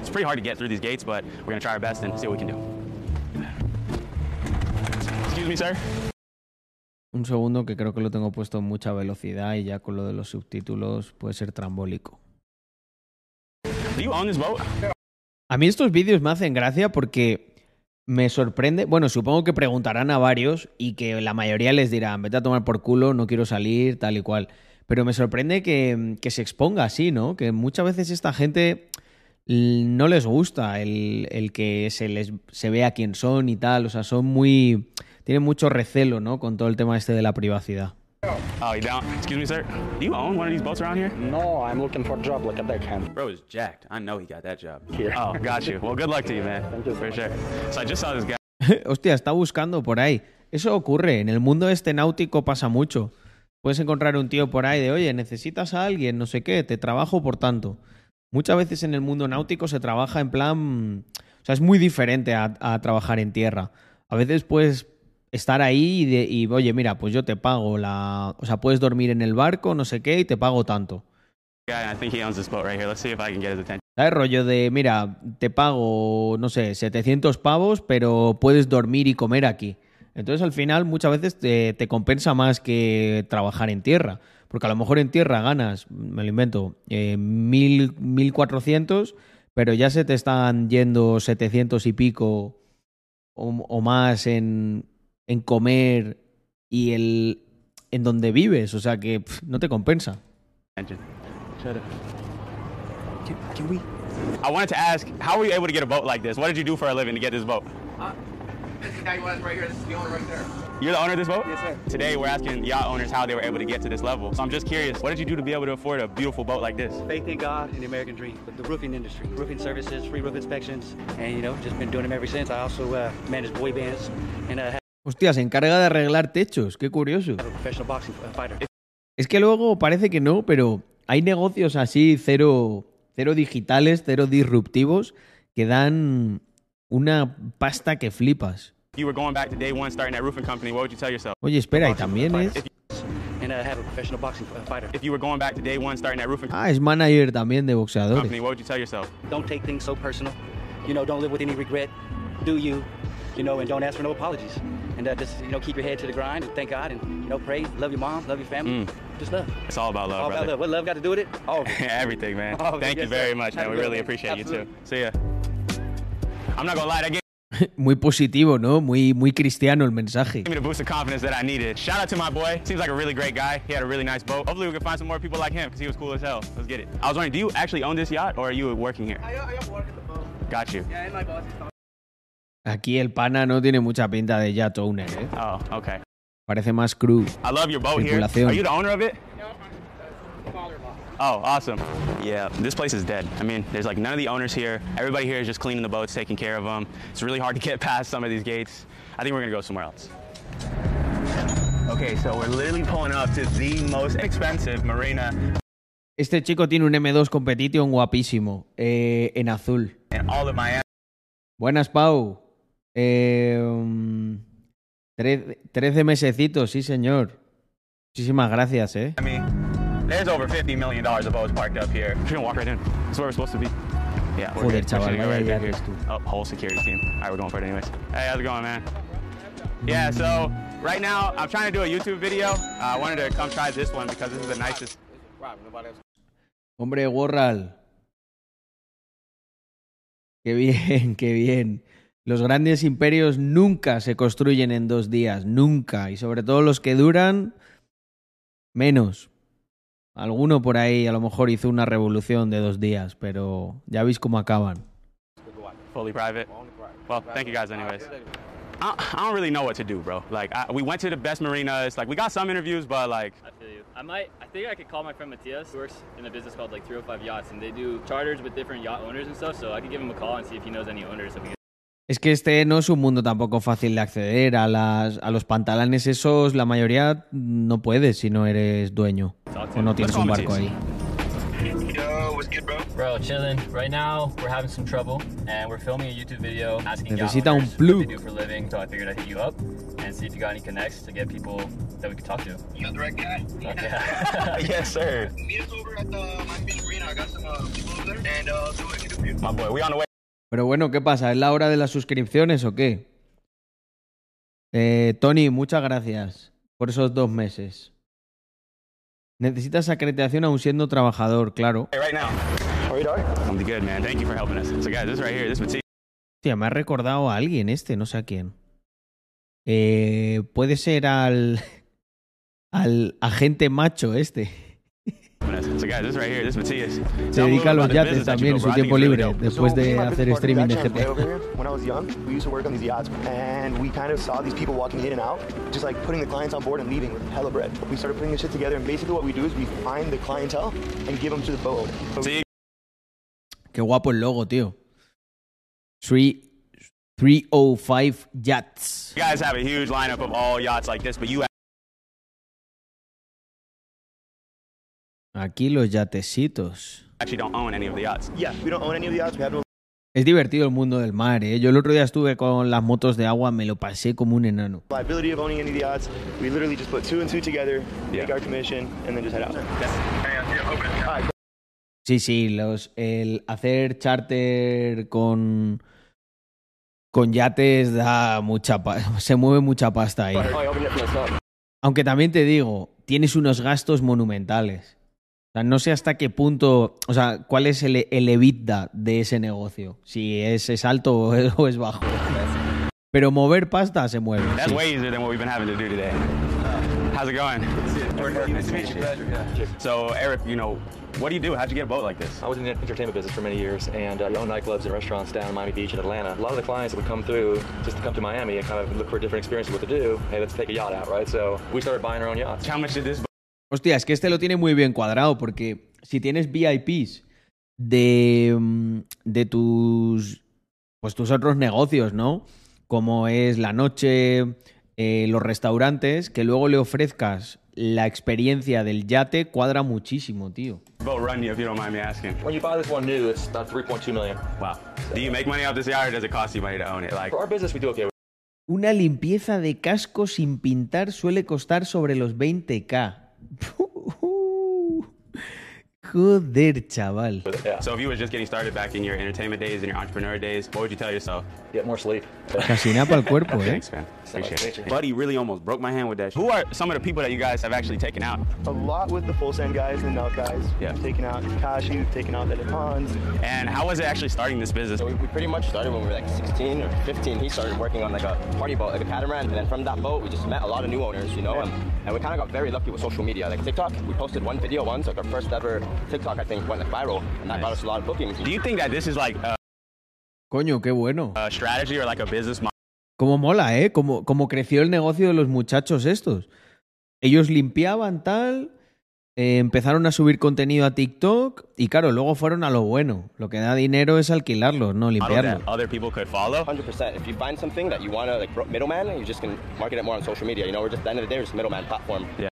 It's pretty hard to get through these gates, but we're going to try our best and see what we can do. Excuse me, sir. Un segundo que creo que lo tengo puesto en mucha velocidad y ya con lo de los subtítulos puede ser trambólico. A mí estos vídeos me hacen gracia porque me sorprende, bueno, supongo que preguntarán a varios y que la mayoría les dirán, vete a tomar por culo, no quiero salir, tal y cual. Pero me sorprende que, se exponga así, ¿no? Que muchas veces esta gente no les gusta el, el, que se les se vea quién son y tal. O sea, son muy. Tienen mucho recelo, ¿no? Con todo el tema este de la privacidad. Oh, you down? Excuse me, sir. Do you own one of these boats around here? No, I'm looking for a job like a deckhand. Bro is jacked. I know he got that job. Here. Oh, got you. Well, good luck to you, man. Thank you so For much. sure. So I just saw this guy. Hostia, está buscando por ahí. Eso ocurre. En el mundo este náutico pasa mucho. Puedes encontrar un tío por ahí de, oye, necesitas a alguien, no sé qué, te trabajo por tanto. Muchas veces en el mundo náutico se trabaja en plan. O sea, es muy diferente a, a trabajar en tierra. A veces puedes estar ahí y, de, y, oye, mira, pues yo te pago la. O sea, puedes dormir en el barco, no sé qué, y te pago tanto. ¿Sabes? Rollo de, mira, te pago, no sé, 700 pavos, pero puedes dormir y comer aquí. Entonces al final muchas veces te, te, compensa más que trabajar en tierra. Porque a lo mejor en tierra ganas, me lo invento, eh, mil, 1400, pero ya se te están yendo 700 y pico o, o más en, en, comer y el en donde vives. O sea que pff, no te compensa. Can, can we? I wanted to ask, how were you able to get a boat like this? What did you do for a living to get this boat? Uh, this guy was right here. This is the owner right there. You're the owner of this boat? Yes, sir. Today we're asking yacht owners how they were able to get to this level. So I'm just curious, what did you do to be able to afford a beautiful boat like this? Faith in God and the American dream. The roofing industry, roofing services, free roof inspections, and you know, just been doing them ever since. I also uh, manage boy bands and uh, Hostia, se encarga de arreglar techos, qué curioso. Es que luego parece que no, pero hay negocios así cero, cero digitales, cero disruptivos, que dan una pasta que flipas. You were going back to day one starting that roofing company, what would you tell yourself? Oye, espera, y también es... And uh, have a professional boxing fighter. If you were going back to day one starting that roofing Ah, es manager también de boxeadores. Company, what would you tell yourself? Don't take things so personal. You know, don't live with any regret. Do you? You know, and don't ask for no apologies. And uh, just you know, keep your head to the grind and thank God and you know, pray, love your mom, love your family, Mm. just love. It's all about love, All about brother. love. What love got to do with it? All of it. Everything, man. Oh, Thank yes, you very sir. much, man. We really one. appreciate you too. See ya. I'm not gonna lie, that gave Muy positivo, ¿no? Muy, muy cristiano el mensaje. me the boost of confidence that I needed. Shout out to my boy. Seems like a really great guy. He had a really nice boat. Hopefully we can find some more people like him because he was cool as hell. Let's get it. I was wondering, do you actually own this yacht or are you working here? I, I am working the boat. Got you. Yeah, and my boss is talking. Aquí el pana no tiene mucha pinta de yacht owner, ¿eh? Oh, okay. Parece más crew. I love your boat here. Are you the owner of it? No, I'm the father-in-law. Oh, awesome. Yeah, this place is dead. I mean, there's like none of the owners here. Everybody here is just cleaning the boats, taking care of them. It's really hard to get past some of these gates. I think we're gonna go somewhere else. Okay, so we're literally pulling up to the most expensive marina Este chico tiene un M2 Competition guapísimo, eh, en azul. all of. Buenas, Pau. Eh, um, tre- 13 mesecitos, sí, señor. Muchísimas gracias, ¿eh? There's over $50 million of boats parked up here. We're gonna walk right in. That's where we're supposed to be. Yeah, we're Joder, chaval, gonna go vaya right eres tú. Oh, whole security team. All right, we're going for it anyways. Hey, how's it going, man? Yeah, so right now I'm trying to do a YouTube video. Uh, I wanted to come try this one because this is the nicest. Hombre, Warral. Qué bien, qué bien. Los grandes imperios nunca se construyen en dos días, nunca. Y sobre todo los que duran, menos. Alguno por ahí a lo mejor hizo una revolución de dos días, pero ya veis cómo acaban. Fully private. Well, thank you guys, anyways. I, I don't really know what to do, bro. Like, I, we went to the best marinas. Like, we got some interviews, but like, I feel you. I might. I think I could call my friend Matthias, who works in a business called like 305 Yachts, and they do charters with different yacht owners and stuff. So I could give him a call and see if he knows any owners. Es que este no es un mundo tampoco fácil de acceder. A, las, a los pantalones esos, la mayoría no puedes si no eres dueño o no tienes un barco ahí. Bro? Chilling. Right now, we're having some trouble, and we're filming a YouTube video asking Necesita un plug. they do for a living. So I figured I'd hit you up and see if you got any connects to get people that we could talk to. You're the right guy. Yeah. yes, sir. Meet us over at the Miami Beach Marina. I got some uh, people over there, and uh, see what I can do for you. My boy, we on the way. Pero bueno, ¿qué pasa? ¿Es la hora de las suscripciones o qué? Eh, Tony, muchas gracias por esos dos meses. Necesitas acreditación aún siendo trabajador, claro. Hey, right now. How are you doing? I'm good, man. Thank you for helping us. So, guys, this right here, this Matisse. Hostia, me ha recordado a alguien este, no sé a quién. Eh, puede ser al. al agente macho este. Se dedica a los yates también en su tiempo libre, después de hacer streaming de GP. When I was young, we used to work on these yachts, and we kind of saw these people walking in and out, just like putting the clients on board and leaving with hella bread. We started putting this shit together, and basically what we do is we find the clientele and give them to the boat. Sí. Qué guapo el logo, tío. 305 yachts. You guys have a huge lineup of all yachts like this, but you We have no es divertido el mundo del mar, ¿eh? Yo el otro día estuve con las motos de agua, me lo pasé como un enano. Sí, sí, los, el hacer charter con con yates da mucha se mueve mucha pasta ahí. Aunque también te digo, tienes unos gastos monumentales. O sea, no sé hasta qué punto, o sea, cuál es el, el EBITDA de ese negocio. Si es, es alto o es, o es, bajo. Pero mover pasta se mueve. That's sí. way easier than what we've been having to do today. How's it going? Nice to meet you. So, Eric, you know, what do you do? How'd you get a boat like this? I was in the entertainment business for many years and uh, owned nightclubs and restaurants down in Miami Beach and Atlanta. A lot of the clients that would come through just to come to Miami and kind of look for different experiences what to do. Hey, let's take a yacht out, right? So we started buying our own yachts. How much did this Hostia, es que este lo tiene muy bien cuadrado porque si tienes VIPs de, mm, de tus, pues tus otros negocios, ¿no? Como es la noche, eh, los restaurantes, que luego le ofrezcas la experiencia del yate cuadra muchísimo, tío. Boat run you if you don't mind me asking. When you buy this one new, it's about 3.2 million. Wow. Do you make money off this yacht or does it cost you money to own it? Like For our business, we do okay. Una limpieza de casco sin pintar suele costar sobre los 20k. Joder, chaval. So if you were just getting started back in your entertainment days and your entrepreneur days, what would you tell yourself? Get more sleep. Casi nada para el cuerpo, eh. Thanks, man. Appreciate it. Buddy really almost broke my hand with that. Who are some of the people that you guys have actually taken out? A lot with the full send guys and milk guys. Yeah. We've taken out Kashi, we've taken out the Depons. And how was it actually starting this business? So we, we pretty much started when we were like 16 or 15. He started working on like a party boat, like a catamaran. And then from that boat, we just met a lot of new owners, you know, and, and we kind of got very lucky with social media. Like TikTok, we posted one video once, like our first ever TikTok, I think, went like viral. And that nice. got us a lot of bookings. Do you think that this is like a, Coño, qué bueno. a strategy or like a business model? Cómo mola, ¿eh? Cómo, cómo creció el negocio de los muchachos estos. Ellos limpiaban tal, eh, empezaron a subir contenido a TikTok y claro, luego fueron a lo bueno. Lo que da dinero es alquilarlos, no limpiarlos. Other people could follow. 100%. If you find something that you want to like middleman, you just can market it more on social media. You know, we're just at the end of the day, we're just middleman platform. Yeah.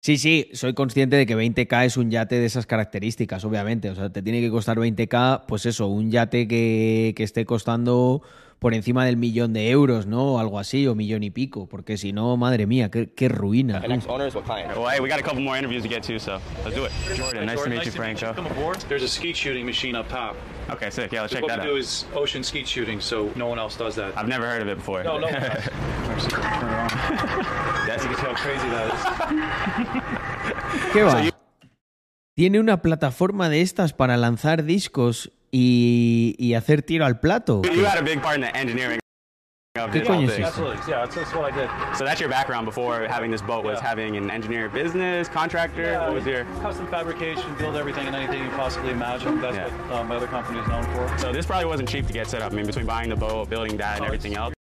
Sí, sí, soy consciente de que 20k es un yate de esas características, obviamente. O sea, te tiene que costar 20k, pues eso, un yate que, que esté costando por encima del millón de euros, ¿no? O algo así, o millón y pico, porque si no, madre mía, qué, qué ruina. The next owner is what client. Well, hey, we got a couple more interviews to get to, so let's do it. Jordan, nice to meet you, Franco. Come aboard. There's a skeet shooting machine up top. Okay, sick. Yeah, let's check what that we out. do is ocean skeet shooting, so no one else does that. I've never heard of it before. No, no. one does. Actually, turn it on. That's You can see how crazy that is. ¿Qué va? Tiene una plataforma de estas para lanzar discos y, y hacer tiro al plato. You had a big part in the engineering of ¿Qué coño es eso? So that's your background before having this boat was Yeah. having an engineer business, contractor? Yeah, what was your... Custom fabrication, build everything and anything you can possibly imagine. That's Yeah. what my other company is known for. So this probably wasn't cheap to get set up. I mean, between buying the boat, building that, and everything else.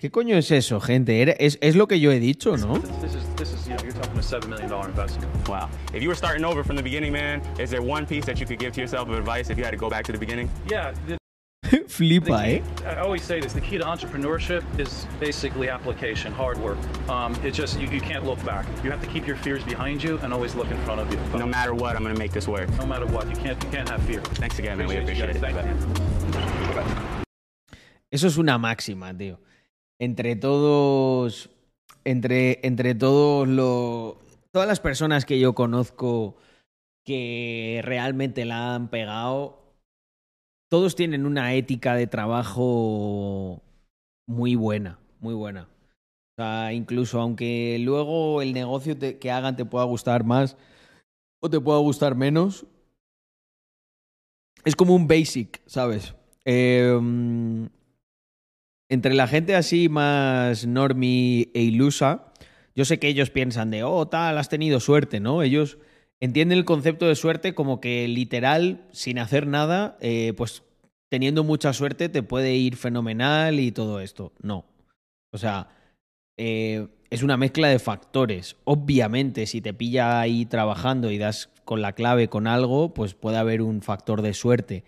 ¿Qué coño es eso, gente? Era- Es, es lo que yo he dicho, ¿no? This, this talking a $7 million investment. Wow. If you were starting over from the beginning, man, is there one piece that you could give to yourself of advice if you had to go back to the beginning? Yeah, the, Flipa, the ¿eh? key, I always say this, the key to entrepreneurship is basically application, hard work. Um, it's just, you, you can't look back. You have to keep your fears behind you and always look in front of you. No matter what, I'm going to make this work. No matter what, you can't, you can't have fear. Thanks again, man. We Appreciate you appreciate guys. it. Thank you. Eso es una máxima, tío. Entre todos. Entre, entre todos los. Todas las personas que yo conozco que realmente la han pegado. Todos tienen una ética de trabajo muy buena. Muy buena. O sea, incluso aunque luego el negocio que hagan te pueda gustar más o te pueda gustar menos, es como un basic, ¿sabes? Eh, entre la gente así más normie e ilusa, yo sé que ellos piensan de, oh, tal, has tenido suerte, ¿no? Ellos entienden el concepto de suerte como que literal, sin hacer nada, eh, pues teniendo mucha suerte te puede ir fenomenal y todo esto. No. O sea, eh, es una mezcla de factores. Obviamente, si te pilla ahí trabajando y das con la clave con algo, pues puede haber un factor de suerte.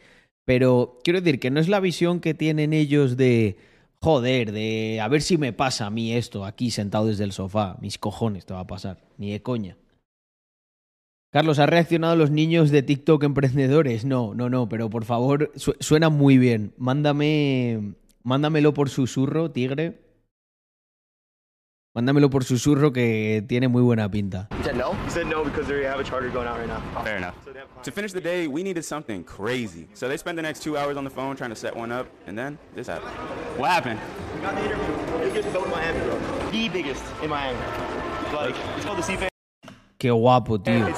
Pero quiero decir que no es la visión que tienen ellos de, joder, de a ver si me pasa a mí esto aquí sentado desde el sofá. Mis cojones te va a pasar. Ni de coña. Carlos, ¿ha reaccionado los niños de TikTok emprendedores? No, no, no, pero por favor, suena muy bien. Mándame, mándamelo por susurro, tigre. Mándamelo por susurro que tiene muy buena pinta. He said no? He said no because they have a charter going out right now. Fair enough. To finish the day, we needed something crazy. So they spent the next two hours on the phone trying to set one up, and then this happened. What happened? We got the interview. Biggest boat in Miami, bro. The biggest in Miami. Like, it's called the Seafair. Qué guapo, tío.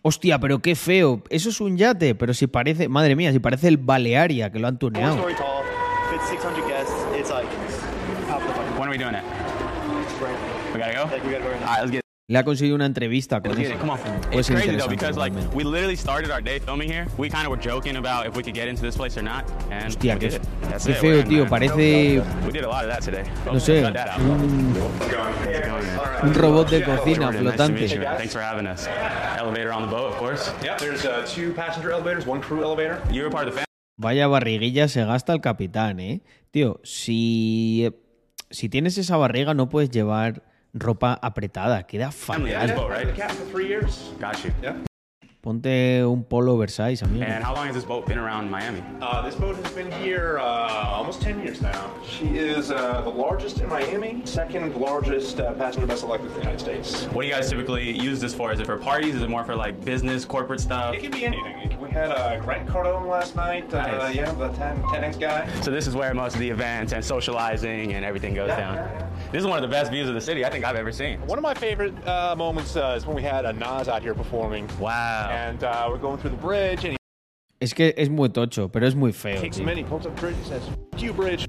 Hostia, pero qué feo. Eso es un yate, pero si parece, madre mía, si parece el Balearia que lo han tuneado. Four story tall, fits 600 guests. It's like top of the fucking. When are we doing it? Le ha conseguido una entrevista con Let's get eso. it. Come on. Puede It's ser crazy though interesante because like igualmente. we literally started our day filming here. We kind of were joking about if we could get into this place or not, and Hostia, we qué, qué feo, tío. Parece, We did a lot of that today. no sé, un, un robot de cocina flotante. you, man. Thanks for having us. Elevator on the boat, of course. Yep, there's uh, two passenger elevators, one crew elevator. You were part of the family. Vaya barriguilla se gasta el capitán, ¿eh? Tío, si, si tienes esa barriga no puedes llevar ropa apretada. Queda Family on fatal. right? Captain for three years. Got you. Yeah. Ponte un polo oversize, amigo. And how long has this boat been around Miami? Uh, this boat has been here uh, almost 10 years now. She is uh, the largest in Miami, second largest uh, passenger vessel like this the United States. What do you guys typically use this for? Is it for parties? Is it more for like business, corporate stuff? It can be anything. We had uh, Grant Cardone last night. Uh, Nice. yeah, the 10, 10X guy. So this is where most of the events and socializing and everything goes Yeah, down. yeah, yeah. This is one of the best views of the city I think I've ever seen. One of my favorite uh, moments uh, is when we had a Nas out here performing. Wow. And uh, we're going through the bridge, and he Es que es muy tocho, pero es muy feo. takes tío. him pulls up the bridge, he says, "F you, bridge."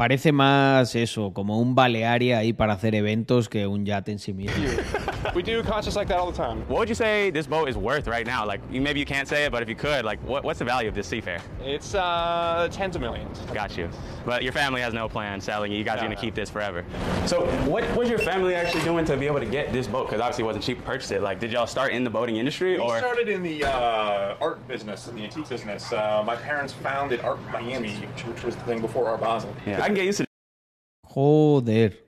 Parece más eso, como un Balearia ahí para hacer eventos que un yate en sí mismo. we do concerts like that all the time. What would you say this boat is worth right now? Like maybe you can't say it, but if you could, like what, what's the value of this seafair? It's uh, tens of millions. Got you. But your family has no plan selling it. You guys are gonna no. keep this forever. So what was your family actually doing to be able to get this boat? Because obviously it wasn't cheap to purchase it. Like did y'all start in the boating industry We or? started in the uh, art business, in the antique business. Uh, my parents founded Art Miami, which, which was the thing before Art Basel. Yeah, I Joder.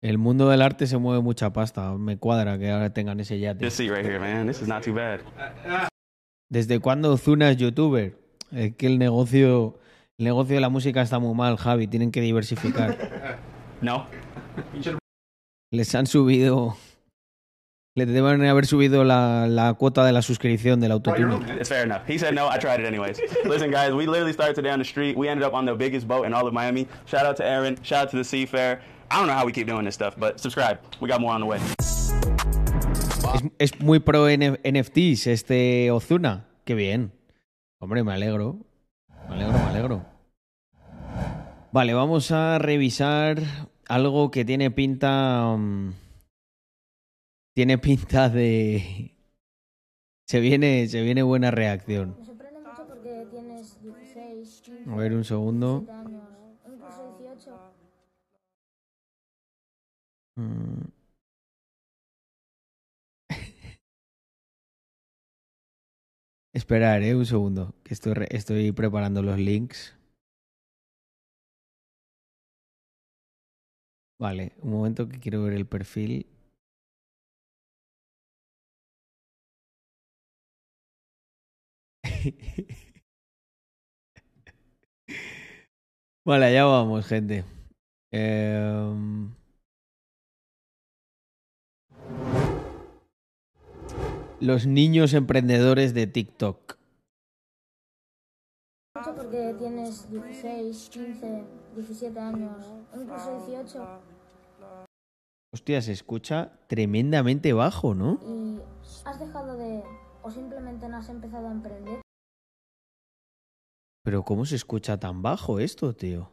El mundo del arte se mueve mucha pasta. Me cuadra que ahora tengan ese yate. ¿Desde cuándo Ozuna es youtuber? Es que el negocio, el negocio de la música está muy mal, Javi. Tienen que diversificar. No. Les han subido. Le deben haber subido la, la cuota de la suscripción del autotune. It's fair enough. He said no. I tried it anyways. Listen, guys, we literally started today on the street. We ended up on the biggest boat in all of Miami. Shout out to Aaron. Shout out to the Seafair. I don't know how we keep doing this stuff, but subscribe. We got more on the way. Es, es muy pro NFTs este Ozuna. Qué bien. Hombre, me alegro. Me alegro, me alegro. Vale, vamos a revisar algo que tiene pinta. mm, tiene pinta de. Se viene, se viene buena reacción. Me sorprende mucho porque tienes 16, 15, A ver, un segundo. 17 años, incluso 18. Mm. Esperar, eh, un segundo, que estoy, re- estoy preparando los links. Vale, un momento que quiero ver el perfil. Vale, allá vamos, gente. Em, Los niños emprendedores de TikTok. Porque tienes 16, 15, 17 años, incluso 18. Hostia, se escucha tremendamente bajo, ¿no? Y has dejado de. o simplemente no has empezado a emprender. Pero ¿cómo se escucha tan bajo esto, tío?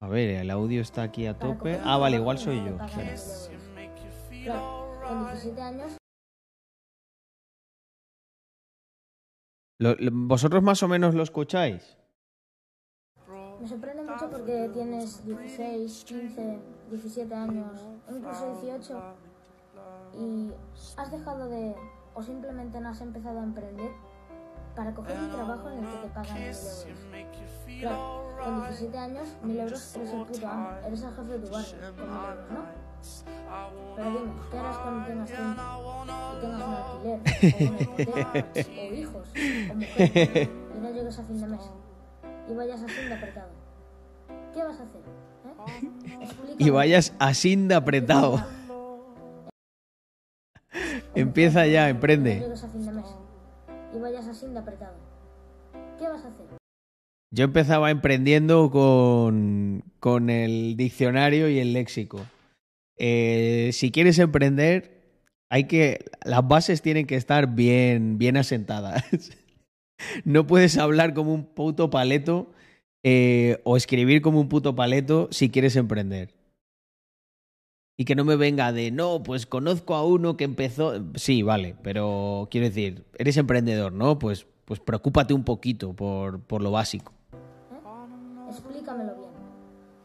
A ver, el audio está aquí a tope. Ah, vale, igual soy yo. 17 años. ¿Vosotros más o menos lo escucháis? Me sorprende mucho porque tienes 16, 15, 17 años, incluso 18 y has dejado de o simplemente no has empezado a emprender para coger un trabajo en el que te pagan mil euros. Claro, con 17 años, mil euros eres el puto amo, eres el jefe de tu barrio, con mil euros, ¿no? Pero dime, ¿qué harás cuando tengas tiempo y tengas un alquiler, o una hipoteca, o hijos, o mujer, y no llegues a fin de mes y vayas así de apretado? ¿Qué vas a hacer? ¿Eh? Y vayas así de apretado. Empieza ya, emprende. Y vayas así de apretado. ¿Qué vas a hacer? Yo empezaba emprendiendo con, con el diccionario y el léxico. Eh, si quieres emprender, hay que. Las bases tienen que estar bien, bien asentadas. no puedes hablar como un puto paleto eh, o escribir como un puto paleto si quieres emprender. Y que no me venga de, no, pues conozco a uno que empezó. Sí, vale, pero quiero decir, eres emprendedor, ¿no? Pues, pues preocúpate un poquito por, por lo básico. ¿Eh? Explícamelo bien.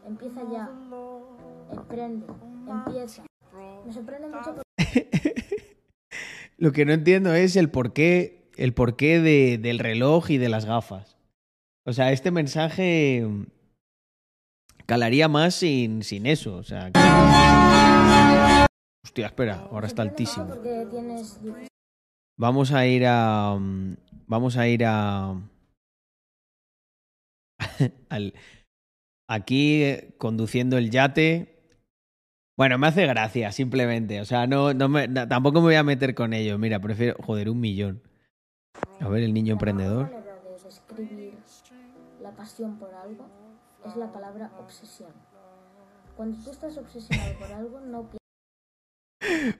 Empieza ya. Emprende. Empieza. Me sorprende mucho. lo que no entiendo es el porqué, el porqué de, del reloj y de las gafas. O sea, este mensaje calaría más sin, sin eso. O sea. Hostia, espera, ahora está altísimo. Vamos a ir a. Mm, vamos a ir a. al, aquí eh, conduciendo el yate. Bueno, me hace gracia, simplemente. O sea, no, no me, tampoco me voy a meter con ello. Mira, prefiero. Joder, un millón. A ver, el niño emprendedor. la pasión por algo es la palabra obsesión. Cuando tú estás obsesionado por algo, no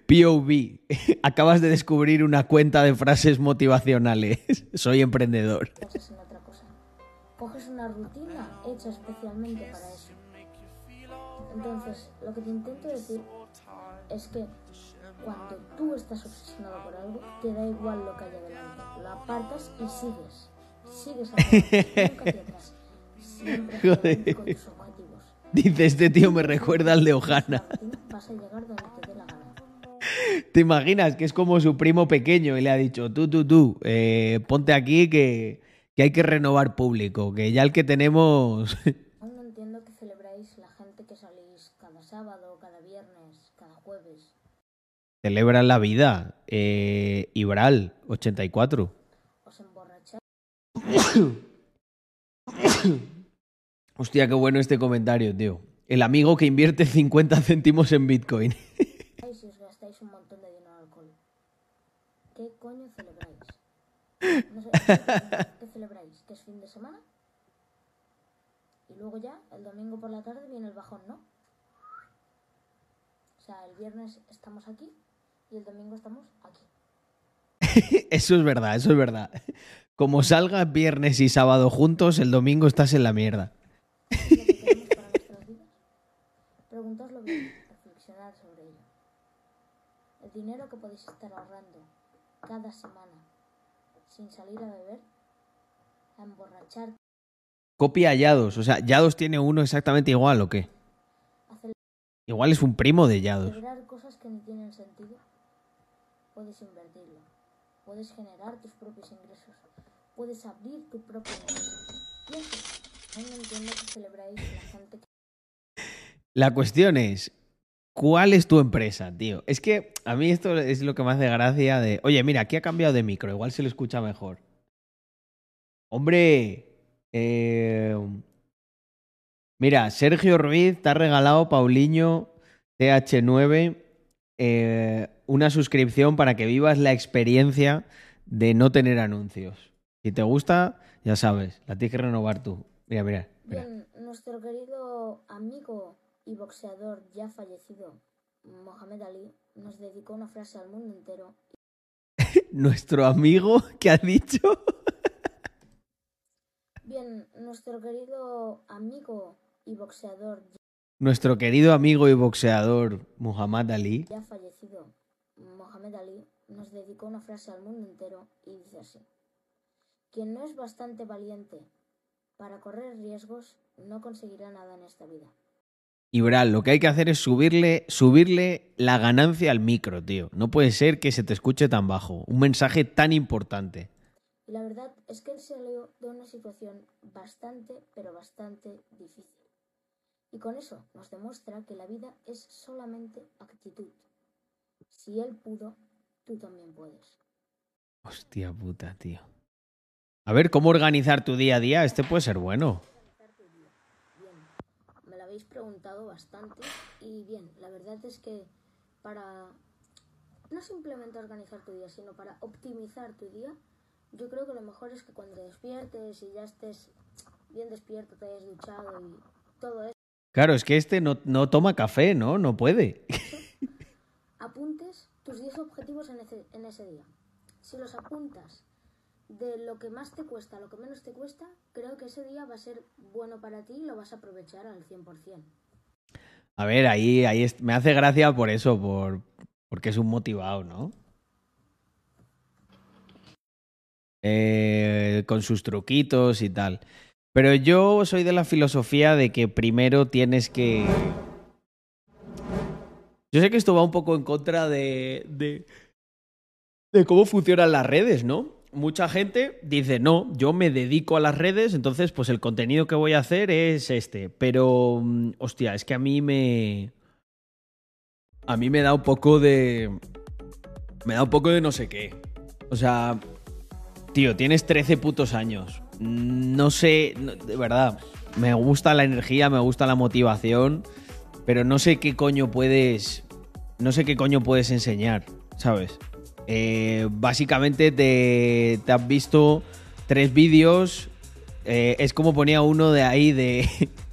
POV, acabas de descubrir una cuenta de frases motivacionales. Soy emprendedor. Coges una rutina hecha especialmente para eso. Entonces, lo que te intento decir es que cuando tú estás obsesionado por algo, te da igual lo que haya delante. Lo apartas y sigues. Sigues adelante, nunca te atrás. Joder. con tus objetivos. Dice, este tío me recuerda al de Ojana. Vas a llegar donde te dé la gana. ¿Te imaginas que es como su primo pequeño y le ha dicho, tú, tú, tú, eh, ponte aquí que, que, hay que renovar público, que ya el que tenemos... Aún no entiendo que celebráis la gente que salís cada sábado, cada viernes, cada jueves. Celebran la vida. Eh, Ibral, 84. Os emborracháis. Hostia, qué bueno este comentario, tío. El amigo que invierte 50 céntimos en Bitcoin. un montón de dinero alcohol. ¿Qué coño celebráis? No sé, ¿Qué celebráis? ¿Que es fin de semana? Y luego ya, el domingo por la tarde viene el bajón, ¿no? O sea, el viernes estamos aquí y el domingo estamos aquí. eso es verdad, eso es verdad. Como salga viernes y sábado juntos, el domingo estás en la mierda. Preguntadlo bien, reflexionar sobre ello dinero que podéis estar ahorrando cada semana sin salir a beber, a emborrachar. Copia Yados, o sea, Yados tiene uno exactamente igual o qué? Igual es un primo de Yados. Cosas que no tienen sentido. Puedes invertirlo. Puedes generar tus propios ingresos. Puedes abrir tu propio negocio. La cuestión es, ¿Cuál es tu empresa, tío? Es que a mí esto es lo que me hace gracia de, oye, mira, aquí ha cambiado de micro, igual se lo escucha mejor. Hombre, eh... mira, Sergio Ruiz te ha regalado, Paulinho TH9, eh, una suscripción para que vivas la experiencia de no tener anuncios. Si te gusta, ya sabes, la tienes que renovar tú. Mira, mira. mira. Bien, nuestro querido amigo y boxeador ya fallecido, Mohamed Ali, nos dedicó una frase al mundo entero. ¿Nuestro amigo qué ha dicho? Bien, nuestro querido amigo y boxeador. Nuestro querido amigo y boxeador Muhammad Ali. Ya fallecido, Muhammad Ali nos dedicó una frase al mundo entero y dice así. Quien no es bastante valiente para correr riesgos no conseguirá nada en esta vida. Y Bral, lo que hay que hacer es subirle, subirle la ganancia al micro, tío. No puede ser que se te escuche tan bajo. Un mensaje tan importante. Y la verdad es que él salió de una situación bastante, pero bastante difícil. Y con eso nos demuestra que la vida es solamente actitud. Si él pudo, tú también puedes. Hostia puta, tío. A ver, ¿cómo organizar tu día a día? Este puede ser bueno habéis preguntado bastante y bien, la verdad es que para no simplemente organizar tu día, sino para optimizar tu día, yo creo que lo mejor es que cuando te despiertes y ya estés bien despierto, te hayas duchado y todo eso. Claro, es que este no, no toma café, ¿no? No puede. Apuntes tus 10 objetivos en ese, en ese día. Si los apuntas de lo que más te cuesta lo que menos te cuesta, creo que ese día va a ser bueno para ti y lo vas a aprovechar al 100%. A ver, ahí, ahí me hace gracia por eso, por, porque es un motivado, ¿no? Eh, con sus truquitos y tal. Pero yo soy de la filosofía de que primero tienes que... Yo sé que esto va un poco en contra de, de, de cómo funcionan las redes, ¿no? Mucha gente dice, no, yo me dedico a las redes, entonces pues el contenido que voy a hacer es este. Pero, mm, hostia, es que a mí me... A mí me da un poco de... Me da un poco de no sé qué. O sea, tío, tienes 13 putos años. No sé, de verdad, me gusta la energía, me gusta la motivación, pero no sé qué coño puedes... No sé qué coño puedes enseñar, ¿sabes? Eh, básicamente te, has visto tres vídeos. Eh, es como ponía uno de ahí de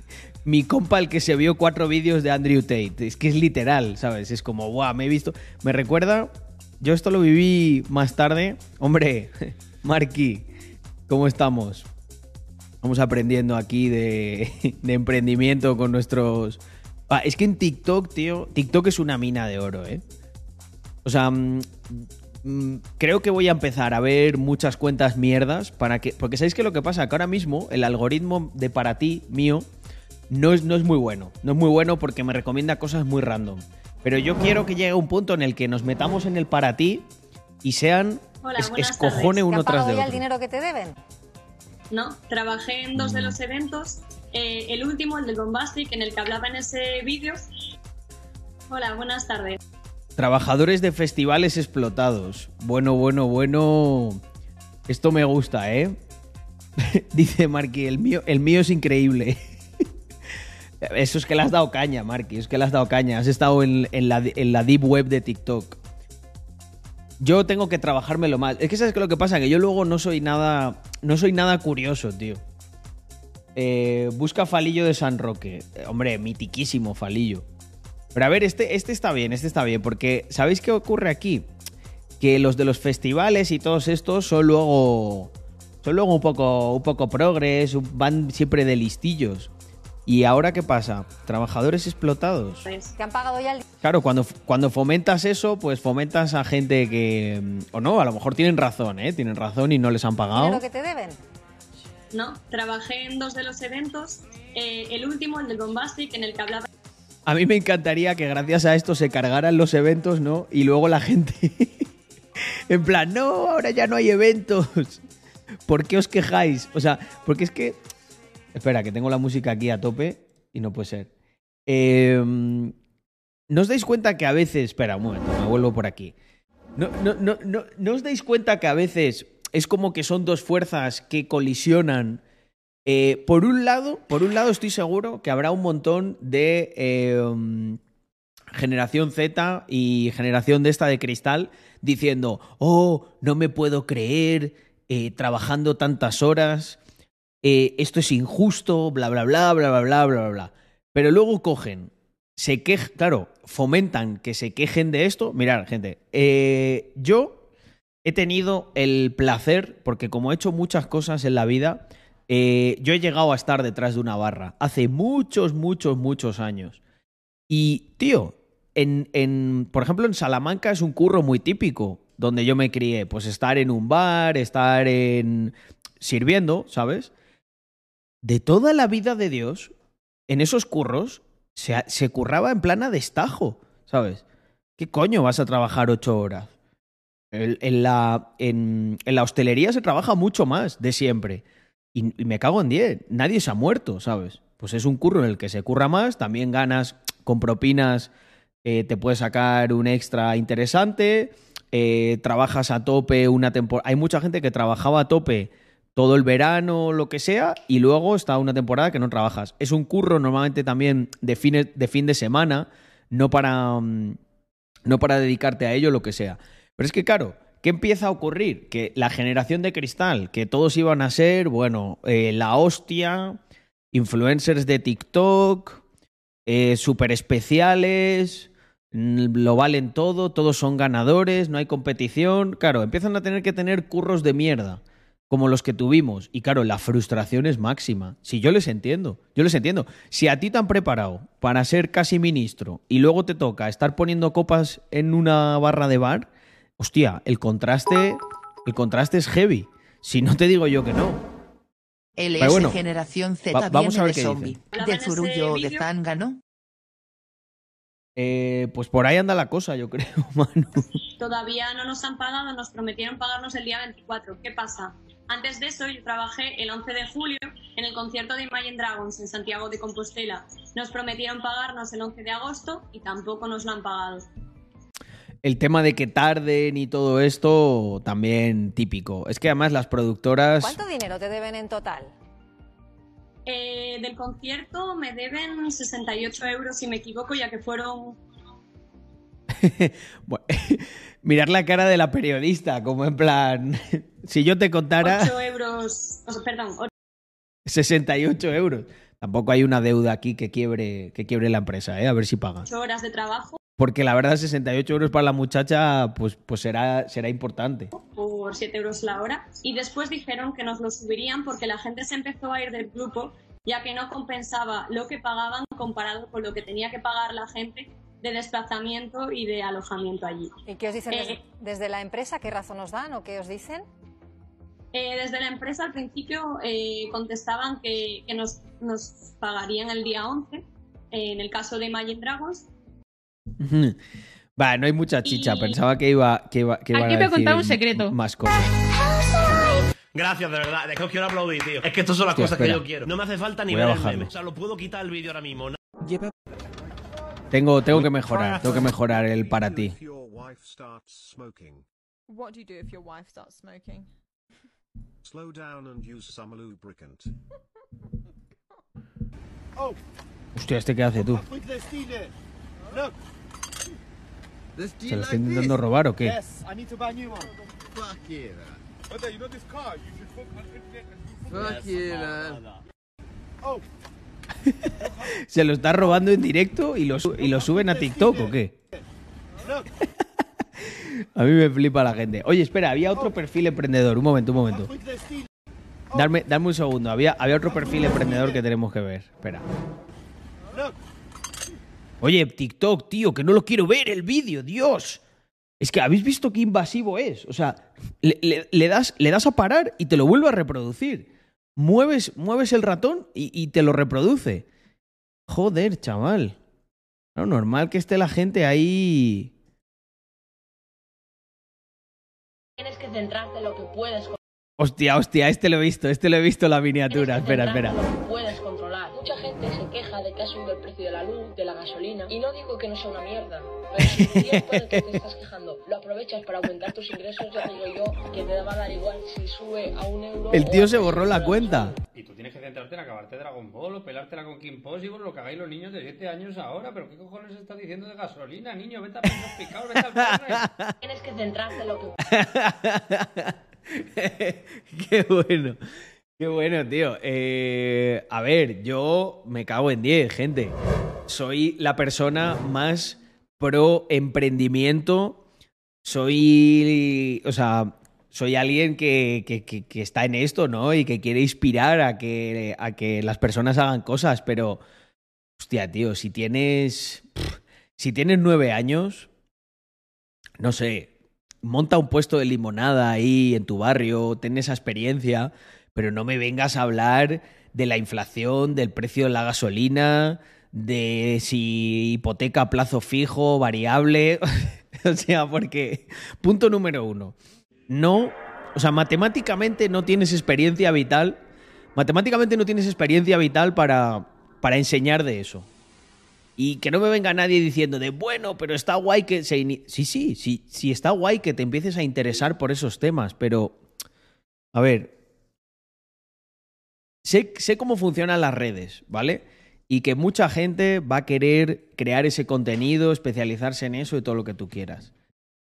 mi compa el que se vio cuatro vídeos de Andrew Tate. Es que es literal, ¿sabes? Es como, guau, me he visto. Me recuerda. Yo esto lo viví más tarde. Hombre, Marky, ¿cómo estamos? Vamos aprendiendo aquí de, de emprendimiento con nuestros. es que en TikTok, tío, TikTok es una mina de oro, ¿eh? O sea, Mm, creo que voy a empezar a ver muchas cuentas mierdas para que. Porque sabéis que lo que pasa, que ahora mismo el algoritmo de para ti mío no es, no es muy bueno. No es muy bueno porque me recomienda cosas muy random. Pero yo quiero que llegue un punto en el que nos metamos en el para ti y sean. escojone uno tras de otro. el dinero que te deben? No, trabajé en dos de mm. los eventos. Eh, el último, el del Bombastic, en el que hablaba en ese vídeo. Hola, buenas tardes. Trabajadores de festivales explotados. Bueno, bueno, bueno. Esto me gusta, ¿eh? Dice Marky, el mío, el mío es increíble. Eso es que le has dado caña, Marky. Es que le has dado caña. Has estado en, la, deep web de TikTok. Yo tengo que trabajármelo más. Es que sabes que lo que pasa, que yo luego no soy nada. No soy nada curioso, tío. Eh, busca Falillo de San Roque. hombre, mitiquísimo Falillo. Pero a ver, este, este está bien, este está bien, porque ¿sabéis qué ocurre aquí? Que los de los festivales y todos estos son luego. Son luego un poco, un poco progres, van siempre de listillos. ¿Y ahora qué pasa? Trabajadores explotados. Pues, que han pagado ya el... Claro, cuando, cuando fomentas eso, pues fomentas a gente que... O no, a lo mejor tienen razón, ¿eh? Tienen razón y no les han pagado. lo que te deben? No, trabajé en dos de los eventos. Eh, el último, el del Bombastic, en el que hablaba... A mí me encantaría que gracias a esto se cargaran los eventos, ¿no? Y luego la gente. en plan, no, ahora ya no hay eventos. ¿Por qué os quejáis? O sea, porque es que. Espera, que tengo la música aquí a tope y no puede ser. Em, ¿No os dais cuenta que a veces. Espera, un momento, me vuelvo por aquí. No, no, no, no, ¿no os dais cuenta que a veces es como que son dos fuerzas que colisionan eh, por un lado, por un lado estoy seguro que habrá un montón de em, generación Z y generación de esta de cristal diciendo, oh, no me puedo creer, eh, trabajando tantas horas, eh, esto es injusto, bla, bla, bla, bla, bla, bla, bla, bla. Pero luego cogen, se quejan, claro, fomentan que se quejen de esto. Mirad, gente, yo he tenido el placer, porque como he hecho muchas cosas en la vida, Eh, yo he llegado a estar detrás de una barra hace muchos, muchos, muchos años. Y, tío, en, en, por ejemplo, en Salamanca es un curro muy típico, donde yo me crié. Pues estar en un bar, estar en. sirviendo, ¿sabes? De toda la vida de Dios, en esos curros, se, se curraba en plan a destajo, ¿sabes? ¿Qué coño vas a trabajar ocho horas? En, la, en, la hostelería se trabaja mucho más de siempre. Y, me cago en diez. Nadie se ha muerto, ¿sabes? Pues es un curro en el que se curra más. También ganas con propinas. Eh, te puedes sacar un extra interesante. Eh, trabajas a tope una temporada. Hay mucha gente que trabajaba a tope todo el verano, lo que sea, y luego está una temporada que no trabajas. Es un curro normalmente también de, de fin de semana, no para, mm, no para dedicarte a ello, lo que sea. Pero es que, claro, ¿qué empieza a ocurrir? Que la generación de cristal, que todos iban a ser, bueno, eh, la hostia, influencers de TikTok, eh, super especiales, lo valen todo, todos son ganadores, no hay competición. Claro, empiezan a tener que tener curros de mierda como los que tuvimos. Y claro, la frustración es máxima. Si yo les entiendo, yo les entiendo. Si a ti te han preparado para ser casi ministro y luego te toca estar poniendo copas en una barra de bar, hostia, el contraste, el contraste es heavy. Si no te digo yo que no. El bueno, Generación Z vamos a ver de zombie. ¿De Zurullo de Zanga, no? Eh, pues por ahí anda la cosa, yo creo, Manu. Todavía no nos han pagado, nos prometieron pagarnos el día 24. ¿Qué pasa? Antes de eso, yo trabajé el 11 de julio en el concierto de Imagine Dragons en Santiago de Compostela. Nos prometieron pagarnos el 11 de agosto y tampoco nos lo han pagado el tema de que tarden y todo esto también típico. Es que además las productoras... ¿Cuánto dinero te deben en total? Eh, del concierto me deben 68 euros, si me equivoco, ya que fueron... mirar la cara de la periodista, como en plan, si yo te contara... 8 euros, perdón. 68 euros. Tampoco hay una deuda aquí que quiebre, que quiebre la empresa, ¿eh? a ver si paga. 8 horas de trabajo porque la verdad, 68 euros para la muchacha, pues, pues será, será importante. Por 7 euros la hora. Y después dijeron que nos lo subirían porque la gente se empezó a ir del grupo, ya que no compensaba lo que pagaban comparado con lo que tenía que pagar la gente de desplazamiento y de alojamiento allí. ¿Y qué os dicen eh, desde, la empresa? ¿Qué razón nos dan o qué os dicen? Eh, desde la empresa al principio eh, contestaban que, que nos, nos, pagarían el día 11, en el caso de Imagine Dragons, Va, no hay mucha chicha. Pensaba que iba, que iba, que Aquí te voy a contar un secreto. Más cosas. Gracias, de verdad. Es que os quiero aplaudir, tío. Es que estas son las cosas que yo quiero. No me hace falta ni ver el meme. O sea, lo puedo quitar el vídeo ahora mismo. Tengo, tengo que mejorar. Tengo que mejorar el para ti. What do you do if your wife starts smoking? Slow down and use some lubricant. Hostia, ¿este qué hace tú? ¿Se lo está intentando robar o qué? ¿Se lo está robando en directo y lo, y lo suben a TikTok o qué? a mí me flipa la gente. Oye, espera, había otro perfil emprendedor. Un momento, un momento. Darme, darme un segundo. Había, había otro perfil emprendedor que tenemos que ver. Espera. Oye, TikTok, tío, que no lo quiero ver el vídeo, Dios. Es que habéis visto qué invasivo es. O sea, le, das, le das a parar y te lo vuelve a reproducir. Mueves, mueves el ratón y, te lo reproduce. Joder, chaval. No, normal que esté la gente ahí. Tienes que centrarte en lo que puedes. Hostia, hostia, este lo he visto, este lo he visto la miniatura. Espera, espera que ha subido el precio de la luz, de la gasolina, y no digo que no sea una mierda, pero si el tiempo en el que te estás quejando lo aprovechas para aumentar tus ingresos, ya digo yo que te va a dar igual si sube a un euro. El tío se borró la cuenta. Y tú tienes que centrarte en acabarte Dragon Ball o pelártela con Kim Possible, lo que hagáis los niños de 7 años ahora, pero ¿qué cojones estás diciendo de gasolina, niño? Vete a pesos picados, vete al Tienes que centrarte en lo que... Qué bueno. Qué bueno, tío. Eh, a ver, yo me cago en 10, gente. Soy la persona más pro emprendimiento. Soy. O sea, soy alguien que, que, está en esto, ¿no? Y que quiere inspirar a que, a que las personas hagan cosas, pero, hostia, tío, si tienes, si tienes nueve años, no sé, monta un puesto de limonada ahí en tu barrio, ten esa experiencia, pero no me vengas a hablar de la inflación, del precio de la gasolina, de si hipoteca plazo fijo, variable. o sea, porque, punto número uno, no, o sea, matemáticamente no tienes experiencia vital, matemáticamente no tienes experiencia vital para, para enseñar de eso. Y que no me venga nadie diciendo de, bueno, pero está guay que. Sí, sí, sí, sí, está guay que te empieces a interesar por esos temas, pero... A ver, sé, cómo funcionan las redes, ¿vale? y que mucha gente va a querer crear ese contenido, especializarse en eso y todo lo que tú quieras.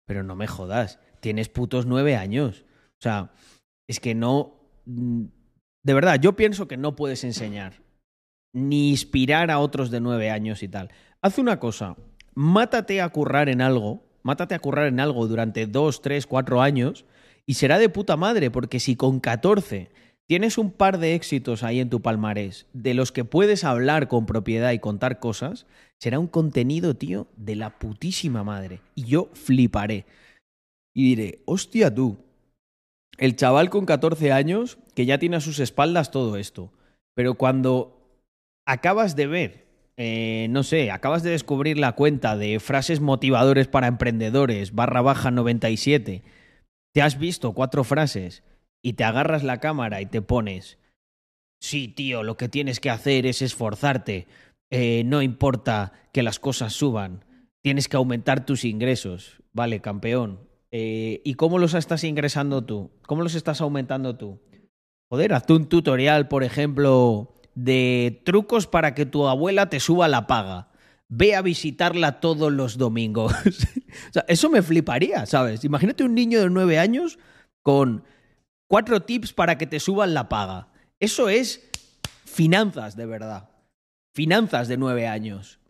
Pero no me jodas, tienes putos nueve años. O sea, es que no... Mm, de verdad, yo pienso que no puedes enseñar, ni inspirar a otros de nueve años y tal. Haz una cosa, mátate a currar en algo, mátate a currar en algo durante dos, tres, cuatro años y será de puta madre, porque si con 14 tienes un par de éxitos ahí en tu palmarés de los que puedes hablar con propiedad y contar cosas, será un contenido, tío, de la putísima madre. Y yo fliparé. Y diré, hostia tú, el chaval con 14 años que ya tiene a sus espaldas todo esto. Pero cuando acabas de ver, eh, no sé, acabas de descubrir la cuenta de frases motivadores para emprendedores barra baja 97, te has visto cuatro frases y te agarras la cámara y te pones, sí, tío, lo que tienes que hacer es esforzarte, eh, no importa que las cosas suban, tienes que aumentar tus ingresos, vale, campeón. Eh, ¿Y cómo los estás ingresando tú? ¿Cómo los estás aumentando tú? Joder, hazte un tutorial, por ejemplo, de trucos para que tu abuela te suba la paga. Ve a visitarla todos los domingos. o sea, eso me fliparía, ¿sabes? Imagínate un niño de nueve años con Cuatro tips para que te suban la paga. Eso es finanzas, de verdad. Finanzas de nueve años.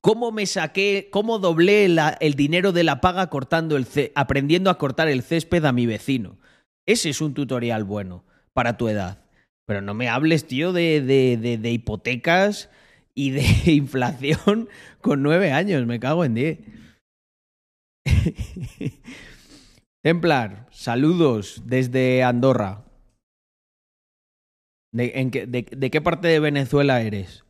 ¿Cómo me saqué, cómo doblé el dinero de la paga cortando el aprendiendo a cortar el césped a mi vecino? Ese es un tutorial bueno para tu edad. Pero no me hables, tío, de, de, hipotecas y de inflación con nueve años. Me cago en diez. Templar, saludos desde Andorra. ¿De, qué parte de Venezuela eres?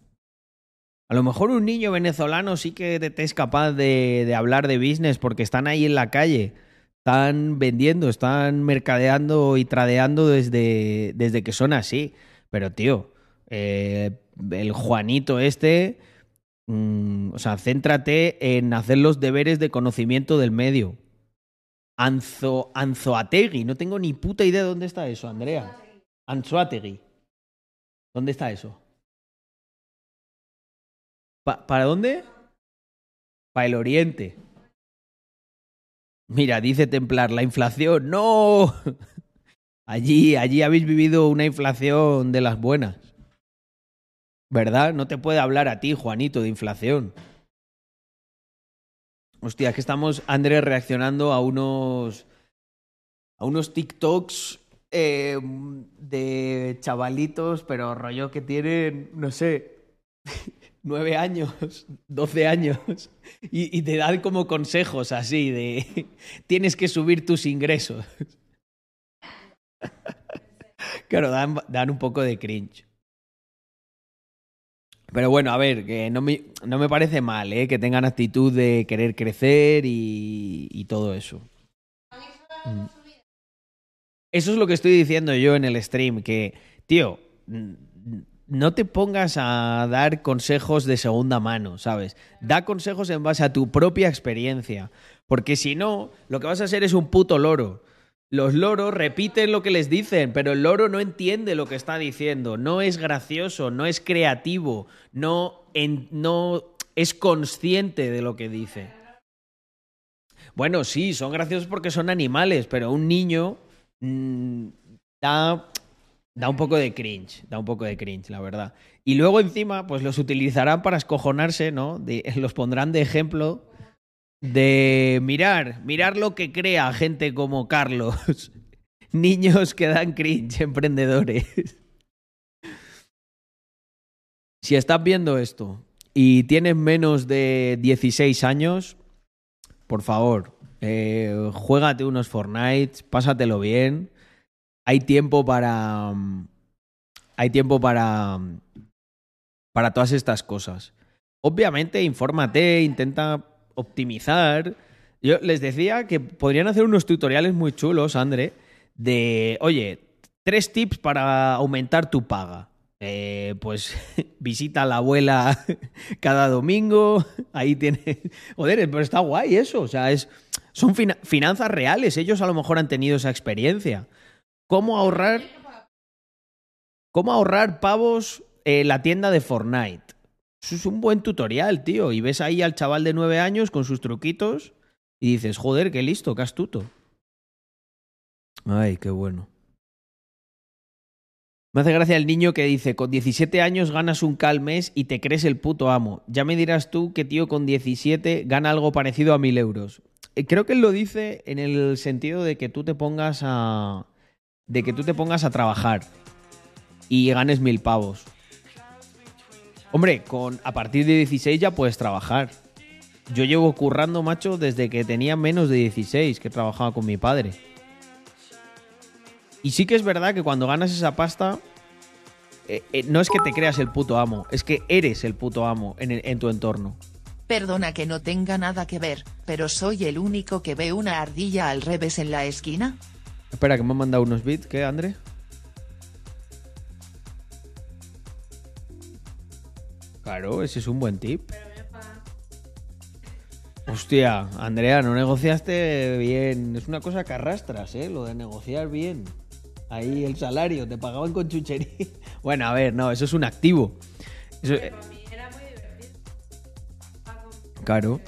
A lo mejor un niño venezolano sí que te es capaz de, hablar de business porque están ahí en la calle, están vendiendo, están mercadeando y tradeando desde, desde que son así. Pero tío, eh, el Juanito este, mm, o sea, céntrate en hacer los deberes de conocimiento del medio. Anzo, Anzoategui. No tengo ni puta idea de dónde está eso, Andrea. Anzoategui. ¿Dónde está eso? ¿Para dónde? Para el oriente. Mira, dice Templar, la inflación. ¡No! Allí, allí habéis vivido una inflación de las buenas. ¿Verdad? No te puede hablar a ti, Juanito, de inflación. Hostia, es que estamos, Andrés, reaccionando a unos. a unos TikToks eh, de chavalitos, pero rollo que tienen, no sé, nueve años, doce años, y, te dan como consejos así de tienes que subir tus ingresos. claro, dan un poco de cringe. Pero bueno, a ver, que no me, no me parece mal, ¿eh? Que tengan actitud de querer crecer y, y todo eso. Mm. Eso es lo que estoy diciendo yo en el stream, que, tío, no te pongas a dar consejos de segunda mano, ¿sabes? Da consejos en base a tu propia experiencia, porque si no, lo que vas a hacer es un puto loro. Los loros repiten lo que les dicen, pero el loro no entiende lo que está diciendo, no es gracioso, no es creativo, no, es consciente de lo que dice. Bueno, sí, son graciosos porque son animales, pero un niño mm, da, da un poco de cringe, da un poco de cringe, la verdad. Y luego encima, pues los utilizarán para escojonarse, ¿no? los pondrán de ejemplo de mirar, mirar lo que crea gente como Carlos. Niños que dan cringe, emprendedores. Si estás viendo esto y tienes menos de 16 años, por favor, eh, juégate unos Fortnite, pásatelo bien. Hay tiempo para. Hay tiempo para. Para todas estas cosas. Obviamente, infórmate, intenta optimizar. Yo les decía que podrían hacer unos tutoriales muy chulos, André, de, oye, tres tips para aumentar tu paga. Eh, pues visita a la abuela cada domingo, ahí tienes... Joder, pero está guay eso, o sea, es, son finanzas reales, ellos a lo mejor han tenido esa experiencia. ¿Cómo ahorrar... ¿Cómo ahorrar pavos en la tienda de Fortnite? Eso es un buen tutorial, tío. Y ves ahí al chaval de nueve años con sus truquitos y dices, joder, qué listo, qué astuto. Ay, qué bueno. Me hace gracia el niño que dice, con 17 años ganas un cal mes y te crees el puto amo. Ya me dirás tú que tío con 17 gana algo parecido a mil euros. Eh, creo que él lo dice en el sentido de que tú te pongas a... de que tú te pongas a trabajar y ganes mil pavos. Hombre, con, a partir de 16 ya puedes trabajar. Yo llevo currando, macho, desde que tenía menos de 16, que trabajaba con mi padre. Y sí que es verdad que cuando ganas esa pasta, eh, eh, no es que te creas el puto amo, es que eres el puto amo en, en tu entorno. Perdona que no tenga nada que ver, pero soy el único que ve una ardilla al revés en la esquina. Espera, que me han mandado unos bits, ¿qué, André? Claro, ese es un buen tip. Hostia, Andrea, no negociaste bien. Es una cosa que arrastras, ¿eh? Lo de negociar bien. Ahí el salario, te pagaban con chuchería. Bueno, a ver, no, eso es un activo. Eso... Era muy divertido. Claro.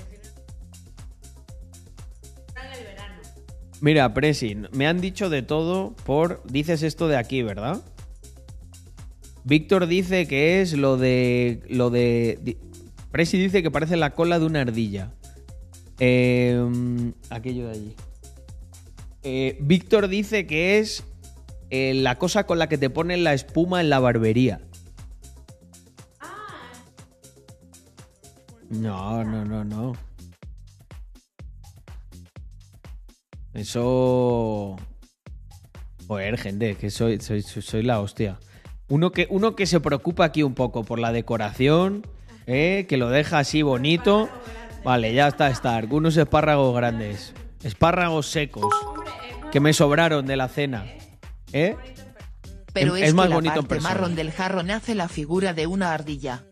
Mira, Presi, me han dicho de todo por. Dices esto de aquí, ¿verdad? Víctor dice que es lo de. Lo de. Presi dice que parece la cola de una ardilla. Em, aquello de allí. Eh, Víctor dice que es eh, la cosa con la que te ponen la espuma en la barbería. No, no, no, no. Eso. Joder, gente, que soy, soy, soy la hostia. Uno que, uno que se preocupa aquí un poco por la decoración, ¿eh? que lo deja así bonito. Vale, ya está, está. Algunos espárragos grandes. Espárragos secos. Que me sobraron de la cena. ¿Eh? Pero es, más bonito la parte marrón del jarrón hace la figura de una ardilla.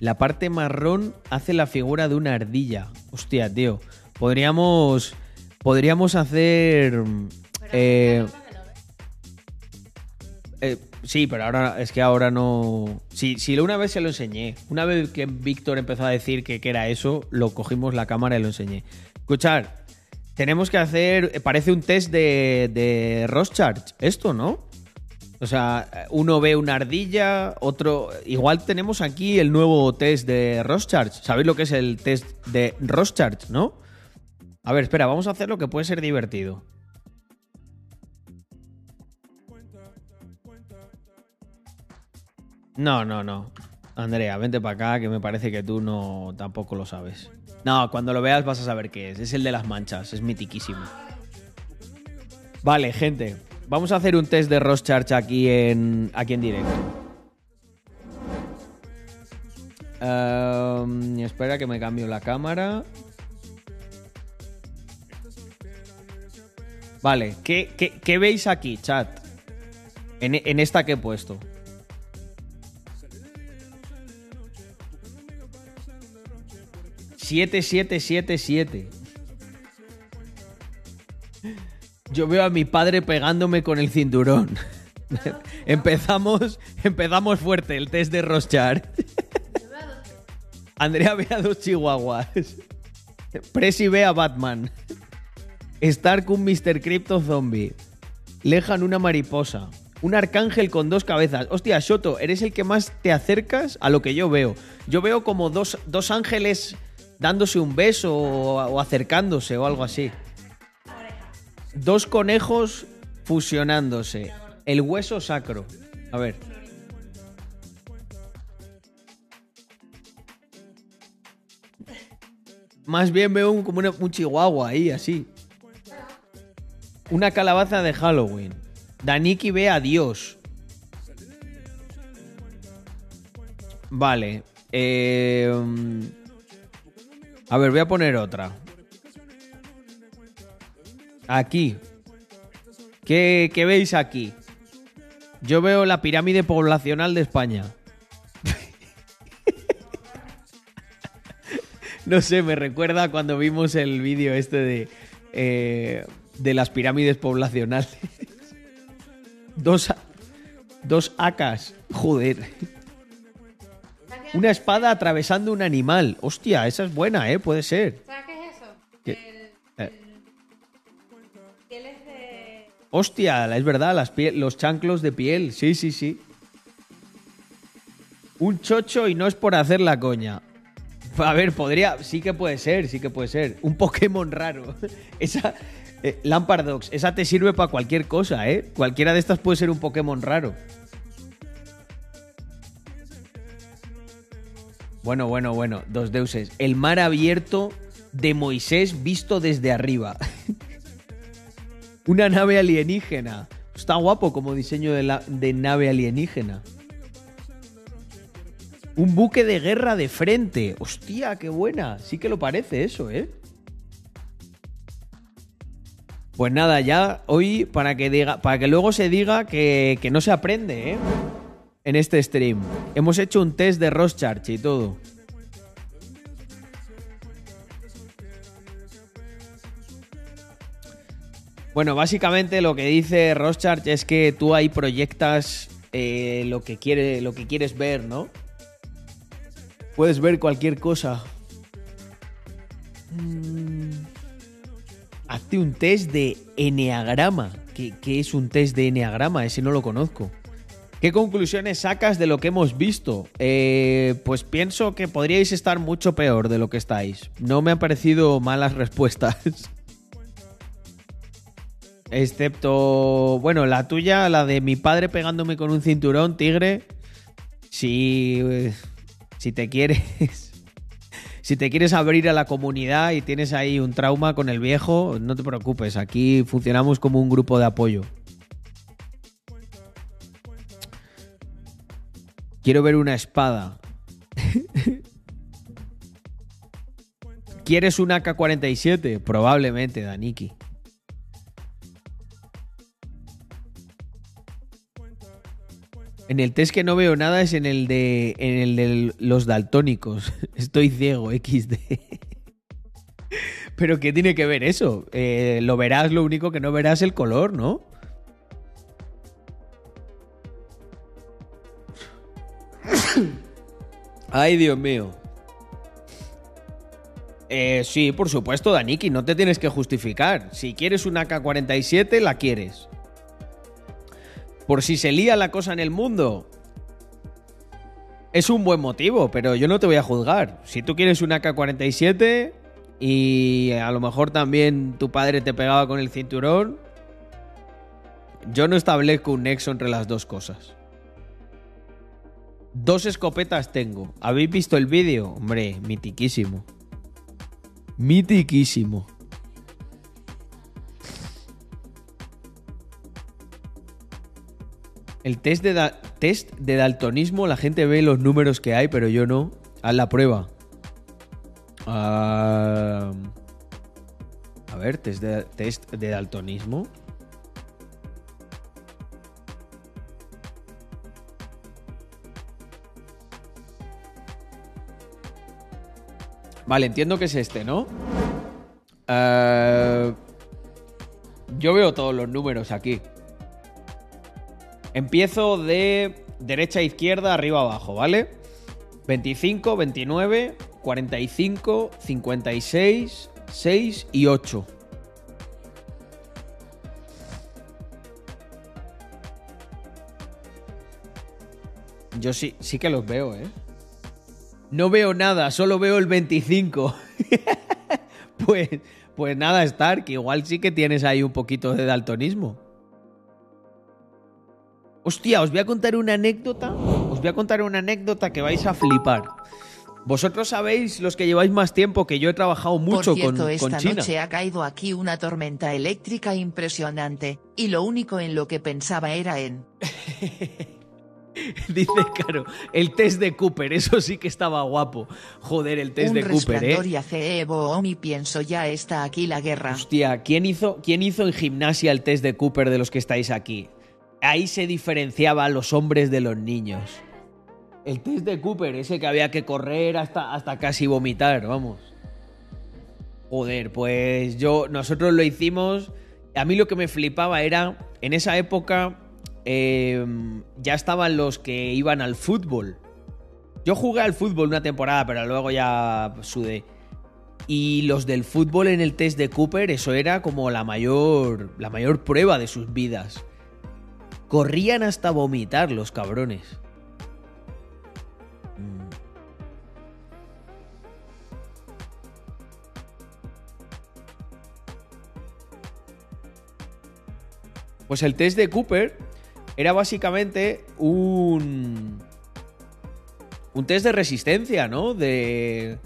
La parte marrón hace la figura de una ardilla. Hostia, tío. Podríamos. Podríamos hacer. Eh, eh, sí, pero ahora es que ahora no. Si, si una vez se lo enseñé. Una vez que Víctor empezó a decir que, era eso, lo cogimos la cámara y lo enseñé. Escuchar, tenemos que hacer. Parece un test de, de Roscharge, esto, ¿no? O sea, uno ve una ardilla, otro. Igual tenemos aquí el nuevo test de Roscharge. ¿Sabéis lo que es el test de Roscharge, no? A ver, espera, vamos a hacer lo que puede ser divertido. No, no, no. Andrea, vente para acá, que me parece que tú no tampoco lo sabes. No, cuando lo veas vas a saber qué es. Es el de las manchas, es mitiquísimo. Vale, gente. Vamos a hacer un test de Ross aquí en, aquí directo. Em, espera que me cambio la cámara. Vale, ¿qué, veis aquí, chat? En, en esta que he puesto. 7777. Yo veo a mi padre pegándome con el cinturón. empezamos, empezamos fuerte el test de Roschar. Andrea ve a dos chihuahuas. Presi ve a Batman. Stark un Mr. Crypto Zombie. Lejan una mariposa. Un arcángel con dos cabezas. Hostia, Shoto, eres el que más te acercas a lo que yo veo. Yo veo como dos, dos ángeles dándose un beso o, acercándose o algo así. Dos conejos fusionándose. El hueso sacro. A ver. Más bien veo como un chihuahua ahí, así. Una calabaza de Halloween. Daniki ve a Dios. Vale. Eh, a ver, voy a poner otra. Aquí. ¿Qué, ¿Qué, veis aquí? Yo veo la pirámide poblacional de España. no sé, me recuerda cuando vimos el vídeo este de, eh, de las pirámides poblacionales. dos, dos acas. Joder. Una espada atravesando un animal. Hostia, esa es buena, ¿eh? Puede ser. ¿Sabes qué es eso? Eh. de... Hostia, es verdad, las los chanclos de piel. Sí, sí, sí. Un chocho y no es por hacer la coña. A ver, podría. Sí que puede ser, sí que puede ser. Un Pokémon raro. Esa. Eh, Lampardox, esa te sirve para cualquier cosa, ¿eh? Cualquiera de estas puede ser un Pokémon raro. Bueno, bueno, bueno, dos deuses. El mar abierto de Moisés visto desde arriba. Una nave alienígena. Está guapo como diseño de, nave alienígena. Un buque de guerra de frente. Hostia, qué buena. Sí que lo parece eso, ¿eh? Pues nada, ya hoy para que diga, para que luego se diga que, que no se aprende, ¿eh? En este stream. Hemos hecho un test de Roscharch y todo. Bueno, básicamente lo que dice Roscharch es que tú ahí proyectas eh, lo, que lo que quieres ver, ¿no? Puedes ver cualquier cosa. Mm. Hazte un test de eneagrama. ¿Qué, ¿Qué, es un test de eneagrama? Ese no lo conozco. ¿Qué conclusiones sacas de lo que hemos visto? Eh, pues pienso que podríais estar mucho peor de lo que estáis. No me han parecido malas respuestas. Excepto, bueno, la tuya, la de mi padre pegándome con un cinturón, tigre. Si, si te quieres, si te quieres abrir a la comunidad y tienes ahí un trauma con el viejo, no te preocupes. Aquí funcionamos como un grupo de apoyo. Quiero ver una espada. ¿Quieres un AK-47? Probablemente, Daniki. En el test que no veo nada es en el de, en el de los daltónicos. Estoy ciego, XD. Pero ¿qué tiene que ver eso? Eh, lo verás, lo único que no verás el color, ¿no? Ay, Dios mío. Eh, sí, por supuesto, Daniki, no te tienes que justificar. Si quieres una K-47, la quieres. Por si se lía la cosa en el mundo. Es un buen motivo, pero yo no te voy a juzgar. Si tú quieres una K-47 y a lo mejor también tu padre te pegaba con el cinturón, yo no establezco un nexo entre las dos cosas. Dos escopetas tengo. ¿Habéis visto el vídeo? Hombre, mitiquísimo. Mitiquísimo. El test de, test de daltonismo, la gente ve los números que hay, pero yo no. Haz la prueba. a ver, test de, test de daltonismo. Vale, entiendo que es este, ¿no? Eh, yo veo todos los números aquí. Empiezo de derecha a izquierda, arriba a abajo, ¿vale? 25, 29, 45, 56, 6 y 8. Yo sí, sí que los veo, ¿eh? No veo nada, solo veo el 25. pues, pues nada, Stark, igual sí que tienes ahí un poquito de daltonismo. Hostia, os voy a contar una anécdota. Os voy a contar una anécdota que vais a flipar. Vosotros sabéis, los que lleváis más tiempo, que yo he trabajado mucho Por cierto, con, esta China. noche ha caído aquí una tormenta eléctrica impresionante, y lo único en lo que pensaba era en... Dice, claro, el test de Cooper, eso sí que estaba guapo. Joder, el test un de Cooper, ¿eh? y hace y pienso ya está aquí la guerra. Hostia, ¿quién hizo, ¿quién hizo en gimnasia el test de Cooper de los que estáis aquí? Ahí se diferenciaba a los hombres de los niños. El test de Cooper, ese que había que correr hasta, hasta casi vomitar, vamos. Joder, pues yo, nosotros lo hicimos. A mí lo que me flipaba era, en esa época, eh, ya estaban los que iban al fútbol. Yo jugué al fútbol una temporada, pero luego ya sudé. Y los del fútbol en el test de Cooper, eso era como la mayor, la mayor prueba de sus vidas. Corrían hasta vomitar los cabrones. Pues el test de Cooper era básicamente un. Un test de resistencia, ¿no? De.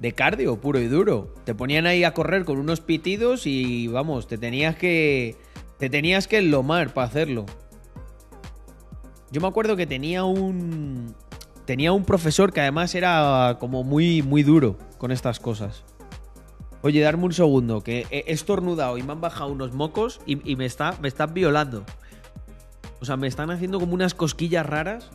De cardio, puro y duro. Te ponían ahí a correr con unos pitidos y vamos, te tenías que. Te tenías que enlomar para hacerlo. Yo me acuerdo que tenía un. Tenía un profesor que además era como muy, muy duro con estas cosas. Oye, darme un segundo, que he estornudado y me han bajado unos mocos y, y me, está, me están violando. O sea, me están haciendo como unas cosquillas raras.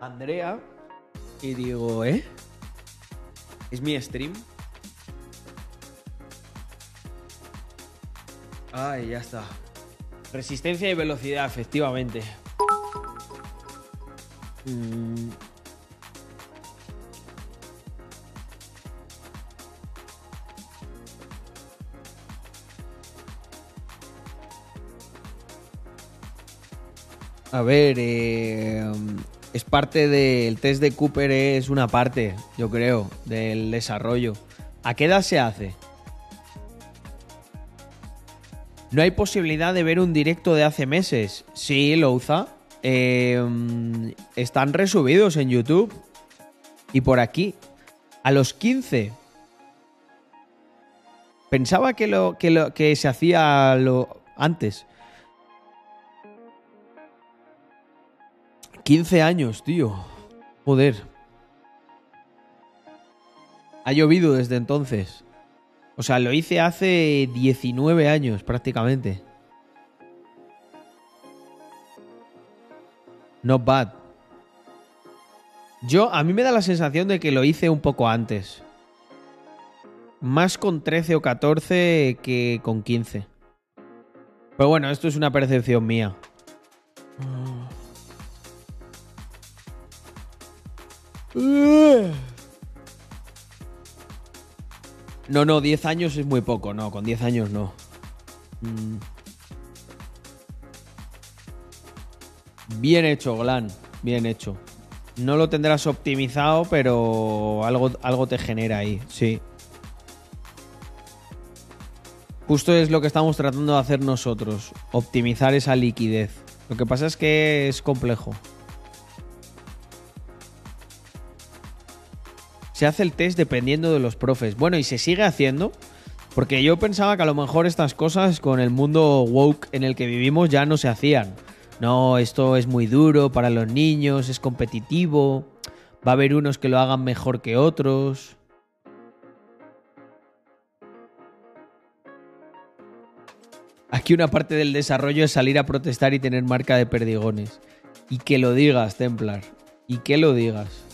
Andrea, y digo, ¿eh? ¿Es mi stream? Ay, ya está. Resistencia y velocidad, efectivamente. Mm. A ver, eh, es parte del test de Cooper, es una parte, yo creo, del desarrollo. ¿A qué edad se hace? No hay posibilidad de ver un directo de hace meses. Sí, Louza. Eh, están resubidos en YouTube. Y por aquí. A los 15. Pensaba que lo que, lo, que se hacía lo, antes. 15 años, tío. Joder. Ha llovido desde entonces. O sea, lo hice hace 19 años prácticamente. Not bad. Yo, a mí me da la sensación de que lo hice un poco antes. Más con 13 o 14 que con 15. Pero bueno, esto es una percepción mía. No, no, 10 años es muy poco, no, con 10 años no. Mm. Bien hecho, Glan, bien hecho. No lo tendrás optimizado, pero algo, algo te genera ahí, sí. Justo es lo que estamos tratando de hacer nosotros, optimizar esa liquidez. Lo que pasa es que es complejo. Se hace el test dependiendo de los profes. Bueno, y se sigue haciendo. Porque yo pensaba que a lo mejor estas cosas con el mundo woke en el que vivimos ya no se hacían. no, esto es muy duro para los niños, es competitivo, va a haber unos que lo hagan mejor que otros. Aquí una parte del desarrollo es salir a protestar y tener marca de perdigones. Y que lo digas, Templar. Y que lo digas.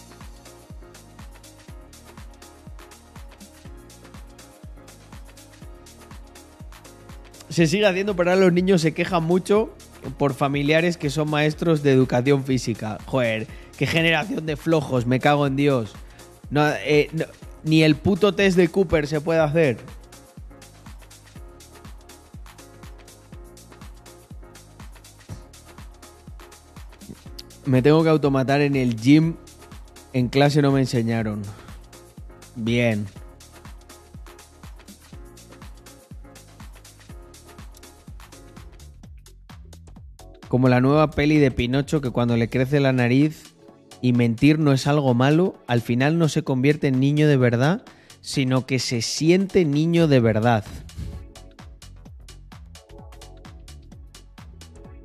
Se sigue haciendo, pero ahora los niños se quejan mucho por familiares que son maestros de educación física. Joder, qué generación de flojos, me cago en Dios. Eh, ni el puto test de Cooper se puede hacer. Me tengo que automatar en el gym. En clase no me enseñaron. Bien. Como la nueva peli de Pinocho que cuando le crece la nariz y mentir no es algo malo, al final no se convierte en niño de verdad, sino que se siente niño de verdad.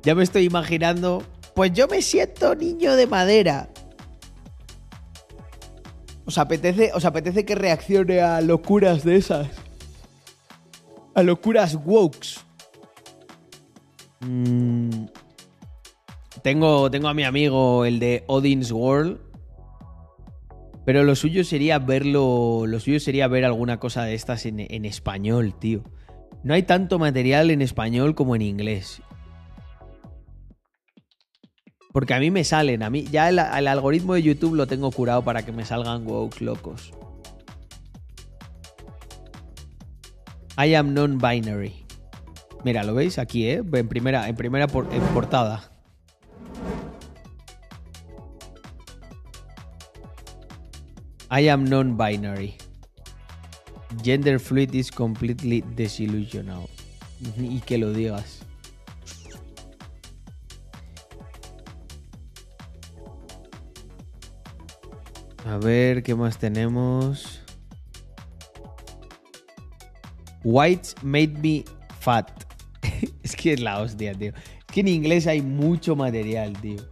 Ya me estoy imaginando pues yo me siento niño de madera. ¿Os apetece, os apetece que reaccione a locuras de esas? A locuras wokes. Mm. Tengo, tengo a mi amigo, el de Odin's World. Pero lo suyo sería verlo. Lo suyo sería ver alguna cosa de estas en, español, tío. No hay tanto material en español como en inglés. Porque a mí me salen, a mí ya el, algoritmo de YouTube lo tengo curado para que me salgan woke locos. I am non-binary. Mira, ¿lo veis? Aquí, ¿eh? En primera, en primera en portada. I am non-binary. Gender fluid is completely disillusional. Y que lo digas. A ver, ¿qué más tenemos? Whites made me fat. es que es la hostia, tío. Es que en inglés hay mucho material, tío.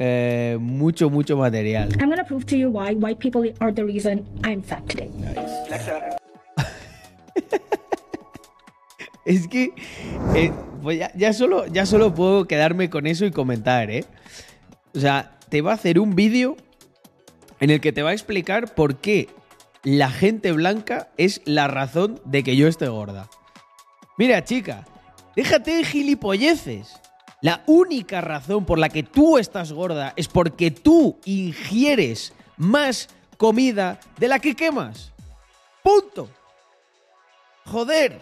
Eh, mucho, mucho material. I'm gonna prove to you why white people are the reason I'm fat today. es que eh, pues ya, ya, solo, ya solo puedo quedarme con eso y comentar, ¿eh? O sea, te va a hacer un vídeo en el que te va a explicar por qué la gente blanca es la razón de que yo esté gorda. Mira, chica, déjate de gilipolleces. La única razón por la que tú estás gorda es porque tú ingieres más comida de la que quemas. Punto. Joder.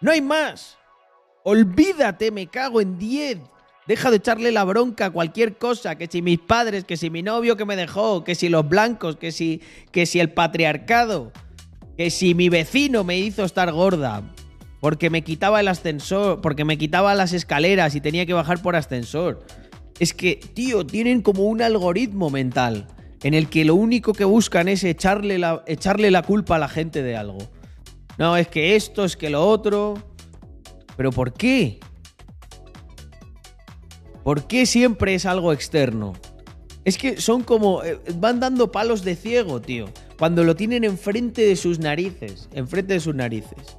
No hay más. Olvídate, me cago en 10. Deja de echarle la bronca a cualquier cosa, que si mis padres, que si mi novio que me dejó, que si los blancos, que si, que si el patriarcado, que si mi vecino me hizo estar gorda, porque me quitaba el ascensor, porque me quitaba las escaleras y tenía que bajar por ascensor. Es que, tío, tienen como un algoritmo mental en el que lo único que buscan es echarle la, echarle la culpa a la gente de algo. No, es que esto, es que lo otro. ¿Pero por qué? ¿Por qué siempre es algo externo? Es que son como. Eh, van dando palos de ciego, tío. Cuando lo tienen enfrente de sus narices. Enfrente de sus narices.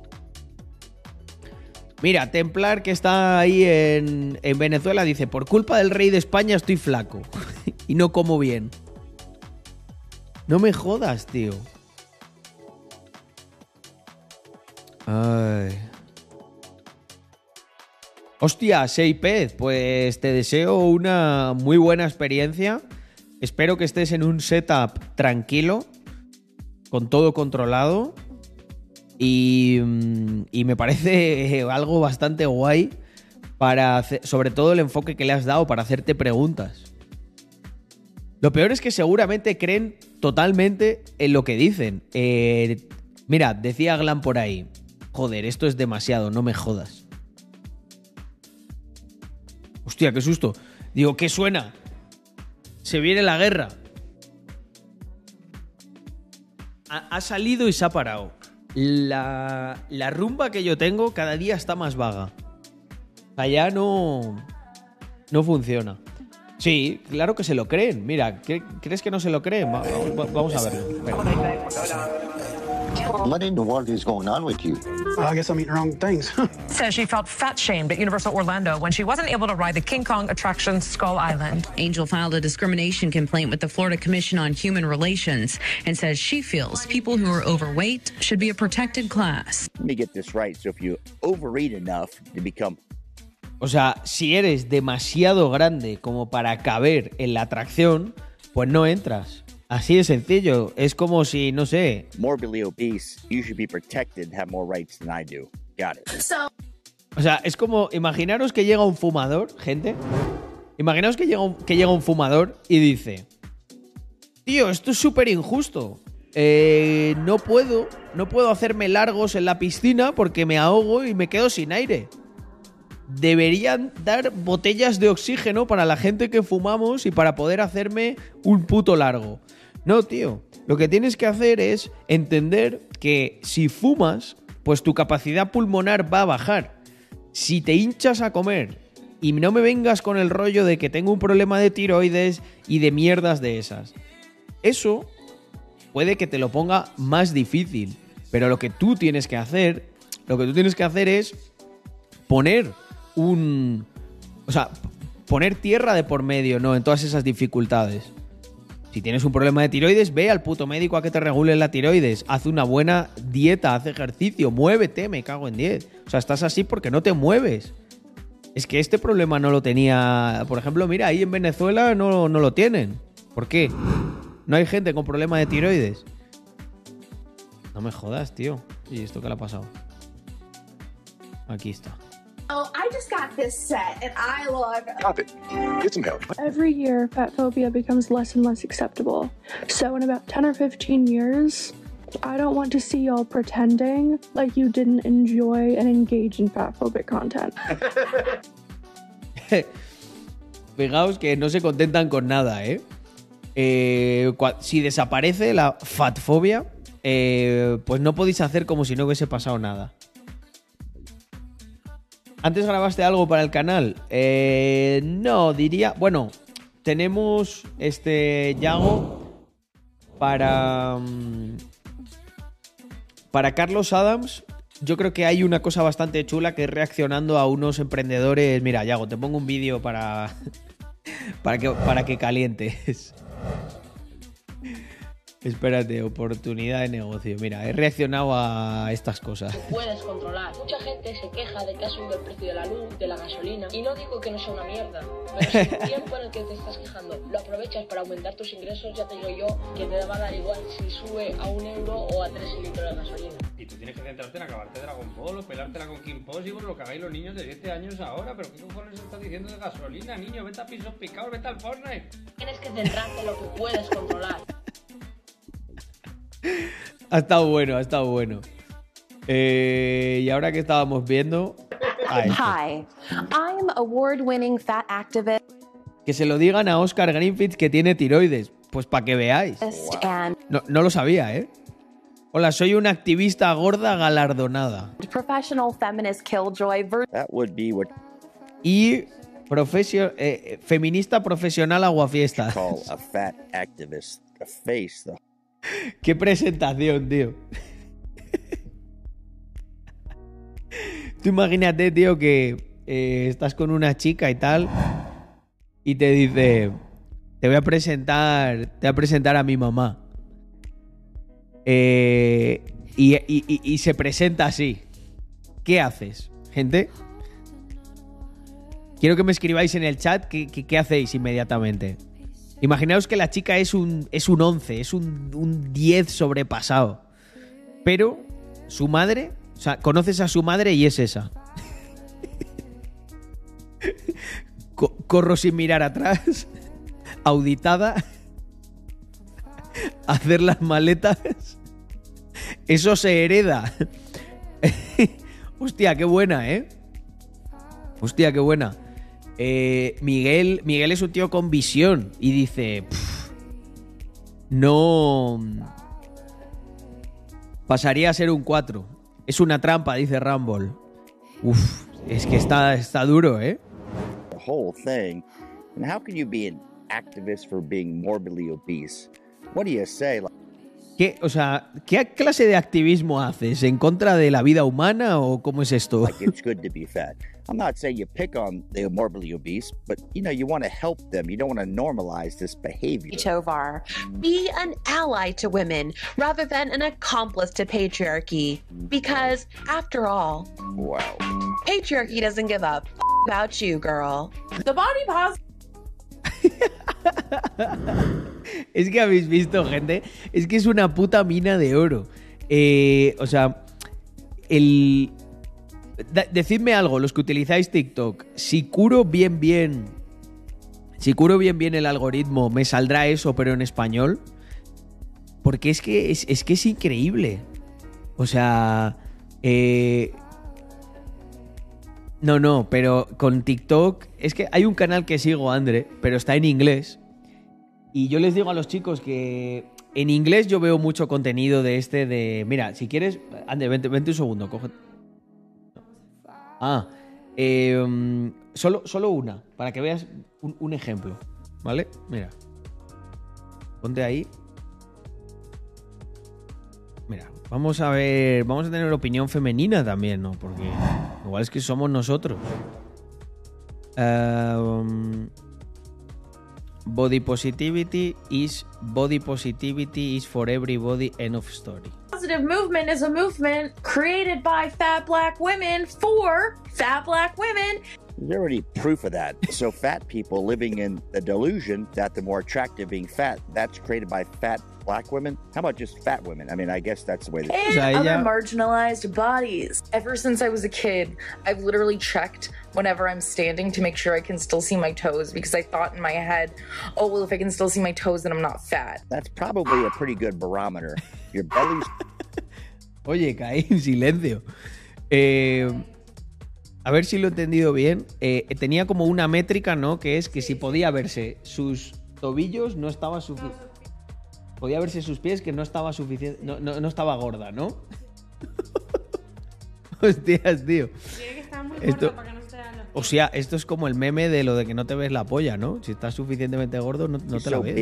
Mira, Templar, que está ahí en, en Venezuela, dice: Por culpa del rey de España estoy flaco. y no como bien. No me jodas, tío. Ay. Hostia, Seipez, pues te deseo una muy buena experiencia. Espero que estés en un setup tranquilo, con todo controlado. Y, mm, me parece algo bastante guay para sobre todo el enfoque que le has dado para hacerte preguntas. Lo peor es que seguramente creen totalmente en lo que dicen. Eh, mira, decía Glam por ahí. Joder, esto es demasiado, no me jodas. Hostia, qué susto. Digo, ¿qué suena? Se viene la guerra. Ha, salido y se ha parado. La, la rumba que yo tengo cada día está más vaga. Allá no. No funciona. Sí, claro que se lo creen. Mira, ¿crees que no se lo creen? Vamos a verlo. You? Well, I guess I'm eating wrong things. Says she felt fat shamed at Universal Orlando when she wasn't able to ride the King Kong attraction Skull Island. Angel filed a discrimination complaint with the Florida Commission on Human Relations and says she feels people who are overweight should be a protected class. Let me get this right. So if you overeat enough to become O sea, si eres demasiado grande como para caber en la atracción, pues no entras. Así de sencillo. Es como si, no sé. Morbidly obese, you should be protected, have more rights than I do. Got it. O sea, es como, imaginaros que llega un fumador, gente. Imaginaos que llega un, que llega un fumador y dice: Tío, esto es súper injusto. Eh, no puedo, no puedo hacerme largos en la piscina porque me ahogo y me quedo sin aire. Deberían dar botellas de oxígeno para la gente que fumamos y para poder hacerme un puto largo. No, tío. Lo que tienes que hacer es entender que si fumas, pues tu capacidad pulmonar va a bajar. Si te hinchas a comer y no me vengas con el rollo de que tengo un problema de tiroides y de mierdas de esas. Eso puede que te lo ponga más difícil, pero lo que tú tienes que hacer, lo que tú tienes que hacer es poner un o sea, poner tierra de por medio, ¿no? En todas esas dificultades. Si tienes un problema de tiroides, ve al puto médico a que te regule la tiroides. Haz una buena dieta, haz ejercicio, muévete, me cago en 10. O sea, estás así porque no te mueves. Es que este problema no lo tenía. Por ejemplo, mira, ahí en Venezuela no, no lo tienen. ¿Por qué? No hay gente con problema de tiroides. No me jodas, tío. ¿Y esto qué le ha pasado? Aquí está. Oh, I just got this set and I look. Stop it. Get some help. Every year, fat phobia becomes less and less acceptable. So, in about 10 or 15 years, I don't want to see y'all pretending like you didn't enjoy and engage in fat phobic content. Fijaos que no se contentan con nada, ¿eh? eh si desaparece la fatfobia, eh, pues no podéis hacer como si no hubiese pasado nada. ¿Antes grabaste algo para el canal? Eh, no, diría. Bueno, tenemos este Yago para. Mm, para Carlos Adams. Yo creo que hay una cosa bastante chula que es reaccionando a unos emprendedores. Mira, Yago, te pongo un vídeo para. para, que, para que calientes. Espérate, oportunidad de negocio. Mira, he reaccionado a estas cosas. Puedes controlar. Mucha gente se queja de que ha subido el precio de la luz, de la gasolina. Y no digo que no sea una mierda. Pero si el tiempo en el que te estás quejando lo aprovechas para aumentar tus ingresos, ya te digo yo que te va a dar igual si sube a un euro o a tres litros de gasolina. Y tú tienes que centrarte en acabarte Dragon Ball o pelártela con Kim Possible, lo que hagáis los niños de 7 años ahora. Pero ¿qué cojones estás diciendo de gasolina, niño? Vete a pisos picados, vete al Fortnite. Tienes que centrarte en lo que puedes controlar. Ha estado bueno, ha estado bueno. Eh, y ahora que estábamos viendo. Hi, I'm award-winning fat activist. Que se lo digan a Oscar Greenfield que tiene tiroides. Pues para que veáis. No, no, lo sabía, ¿eh? Hola, soy una activista gorda galardonada. Professional feminist killjoy. That would be what y profesio, eh, feminista profesional aguafiesta. Call a fat activist a face, though. Qué presentación, tío. Tú imagínate, tío, que eh, estás con una chica y tal y te dice, te voy a presentar, te voy a presentar a mi mamá. Eh, y, se presenta así. ¿Qué haces, gente? Quiero que me escribáis en el chat qué hacéis inmediatamente. Imaginaos que la chica es un, es un 11, es un, un 10 sobrepasado. Pero su madre, o sea, conoces a su madre y es esa. Corro sin mirar atrás, auditada, hacer las maletas. Eso se hereda. Hostia, qué buena, ¿eh? Hostia, qué buena. Eh, Miguel, Miguel es un tío con visión y dice, no... Pasaría a ser un 4. Es una trampa, dice Rumble. Uf, es que está, está duro, ¿eh? The whole thing. And how can you be an activist for being morbidly obese? What do you say? ¿Qué, o sea, ¿qué clase de activismo haces? ¿En contra de la vida humana o cómo es esto? Like it's good to be fat. I'm not saying you pick on the morbidly obese, but you know, you want to help them. You don't want to normalize this behavior. Tovar, be an ally to women rather than an accomplice to patriarchy. Because, after all, wow. patriarchy doesn't give up about you, girl. The body positive. es que habéis visto, gente. Es que es una puta mina de oro. Eh, o sea, el. decidme algo, los que utilizáis TikTok. Si curo bien, bien. Si curo bien, bien el algoritmo, me saldrá eso, pero en español. Porque es que es, es que es increíble. O sea. Eh, no, no, pero con TikTok. Es que hay un canal que sigo, Andre, pero está en inglés. Y yo les digo a los chicos que en inglés yo veo mucho contenido de este de. Mira, si quieres. Ande, vente, un segundo, coge. Ah. Em, solo, solo una, para que veas un, un ejemplo. ¿Vale? Mira. Ponte ahí. Mira, vamos a ver. Vamos a tener opinión femenina también, ¿no? Porque igual es que somos nosotros. Um, Body positivity is body positivity is for everybody. End of story. Positive movement is a movement created by fat black women for fat black women. There's already proof of that. So fat people living in the delusion that the more attractive being fat, that's created by fat black women? How about just fat women? I mean, I guess that's the way. That- and other marginalized bodies. Ever since I was a kid, I've literally checked whenever I'm standing to make sure I can still see my toes because I thought in my head, oh well, if I can still see my toes, then I'm not fat. That's probably a pretty good barometer. Your belly's. Oye, caí en silencio. Eh, a ver si lo he entendido bien. Eh, tenía como una métrica, ¿no? Que es que si podía verse sus tobillos, no estaba suficiente podía verse sus pies que no estaba suficiente, no, no, estaba gorda, ¿no? Hostias, tío. Tiene que estar muy esto, para que no se los O sea, esto es como el meme de lo de que no te ves la polla, ¿no? Si estás suficientemente gordo, no, no te la ves.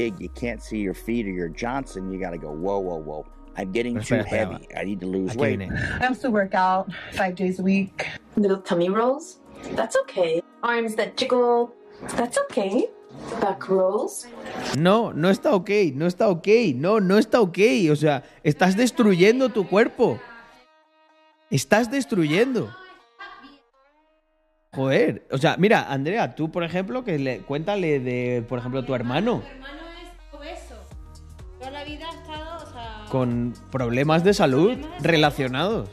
I'm getting too heavy. I need to lose weight. I also work out five days a week. Little tummy rolls. That's okay. Arms that jiggle. That's okay. Back rolls. No, no está ok, no está ok, no, no está ok. O sea, estás destruyendo tu cuerpo. Estás destruyendo. Joder, o sea, mira, Andrea, tú, por ejemplo, que le, cuéntale de, por ejemplo, tu hermano. Tu hermano es obeso. Toda la vida con problemas de salud relacionados.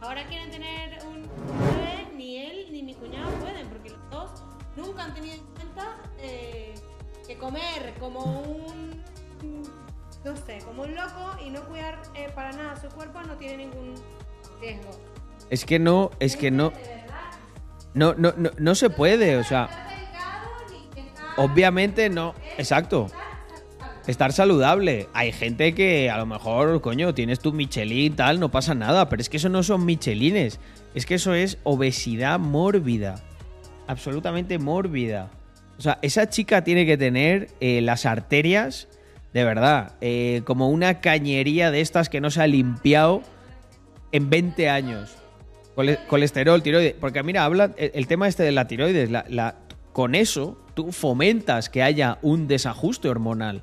ahora quieren tener un bebé, ni él ni mi cuñado pueden, porque los dos nunca han tenido en cuenta eh, que comer como un no sé, como un loco y no cuidar eh, para nada su cuerpo no tiene ningún riesgo. Es que no, es que no. No, no, no, no se puede, o sea. Obviamente no. Exacto. Estar saludable. Hay gente que a lo mejor, coño, tienes tu Michelin tal, no pasa nada. Pero es que eso no son Michelines. Es que eso es obesidad mórbida. Absolutamente mórbida. O sea, esa chica tiene que tener eh, las arterias, de verdad, eh, como una cañería de estas que no se ha limpiado en 20 años. colesterol, tiroides. Porque mira, habla el, tema este de la tiroides. Con eso tú fomentas que haya un desajuste hormonal.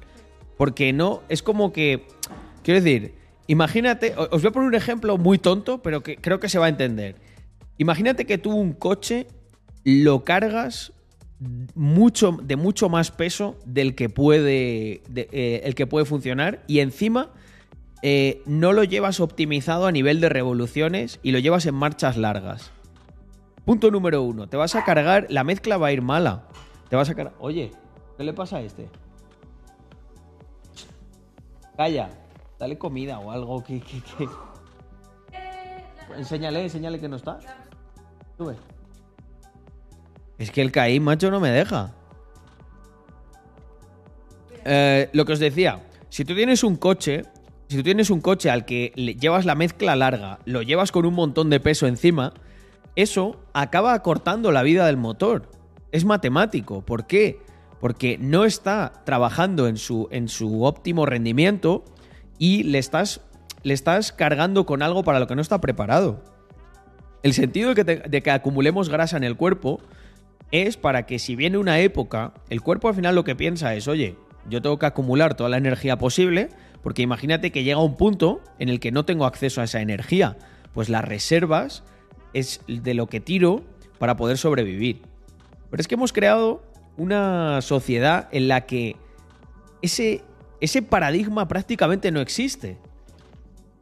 Porque no, es como que, quiero decir, imagínate, os voy a poner un ejemplo muy tonto, pero que creo que se va a entender. Imagínate que tú un coche lo cargas mucho, de mucho más peso del que puede, eh, el que puede funcionar y encima eh, no lo llevas optimizado a nivel de revoluciones y lo llevas en marchas largas. Punto número uno, te vas a cargar, la mezcla va a ir mala. Te vas a cargar... Oye, ¿qué le pasa a este? Calla, dale comida o algo que... que, que... Enséñale, enséñale que no está. Sube. Es que el CAI, macho, no me deja. Eh, lo que os decía, si tú tienes un coche, si tú tienes un coche al que le llevas la mezcla larga, lo llevas con un montón de peso encima, eso acaba acortando la vida del motor. Es matemático. ¿Por qué? Porque no está trabajando en su, en su óptimo rendimiento y le estás, le estás cargando con algo para lo que no está preparado. El sentido de que, acumulemos grasa en el cuerpo es para que si viene una época, el cuerpo al final lo que piensa es, oye, yo tengo que acumular toda la energía posible, porque imagínate que llega un punto en el que no tengo acceso a esa energía, pues las reservas es de lo que tiro para poder sobrevivir. Pero es que hemos creado una sociedad en la que ese, ese paradigma prácticamente no existe.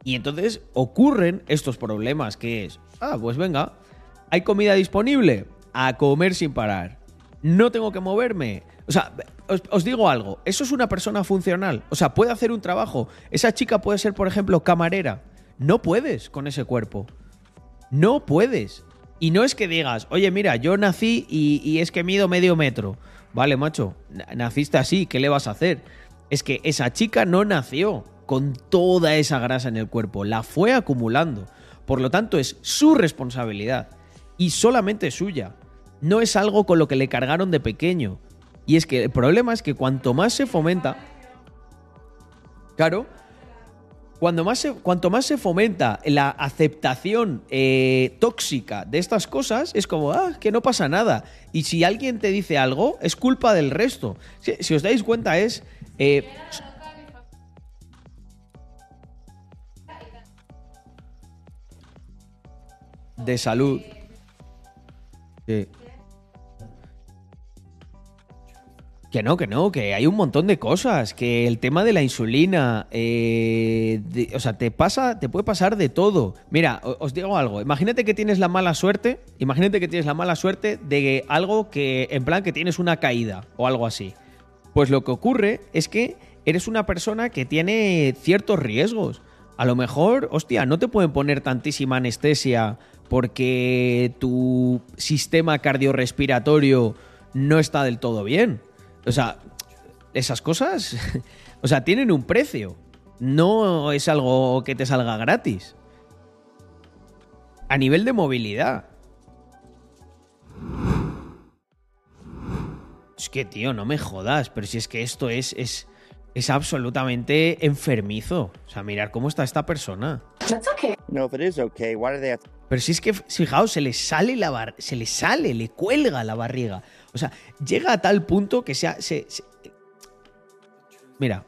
Y entonces ocurren estos problemas, que es, ah, pues venga, hay comida disponible, a comer sin parar. No tengo que moverme. O sea, os, digo algo, eso es una persona funcional. O sea, puede hacer un trabajo. Esa chica puede ser, por ejemplo, camarera. No puedes con ese cuerpo. No puedes. Y no es que digas, oye, mira, yo nací y, es que mido medio metro. Vale, macho, naciste así, ¿qué le vas a hacer? Es que esa chica no nació con toda esa grasa en el cuerpo, la fue acumulando. Por lo tanto, es su responsabilidad y solamente suya. No es algo con lo que le cargaron de pequeño. Y es que el problema es que cuanto más se fomenta, claro, cuando más se, cuanto más se fomenta la aceptación eh, tóxica de estas cosas, es como, ah, que no pasa nada. Y si alguien te dice algo, es culpa del resto. Si, os dais cuenta, es. Eh, de salud. Sí. Que no, que no, que hay un montón de cosas. Que el tema de la insulina, eh, o sea, te pasa, te puede pasar de todo. Mira, os digo algo. Imagínate que tienes la mala suerte, imagínate que tienes la mala suerte de algo que, en plan, que tienes una caída o algo así. Pues lo que ocurre es que eres una persona que tiene ciertos riesgos. A lo mejor, hostia, no te pueden poner tantísima anestesia porque tu sistema cardiorrespiratorio no está del todo bien. O sea, esas cosas, o sea, tienen un precio. No es algo que te salga gratis. A nivel de movilidad. Es que, tío, no me jodas, pero si es que esto es, es, es absolutamente enfermizo. O sea, mirar cómo está esta persona. Pero si es que, fijaos, se le sale la bar se le sale, le cuelga la barriga. O sea, llega a tal punto que sea, se, Mira,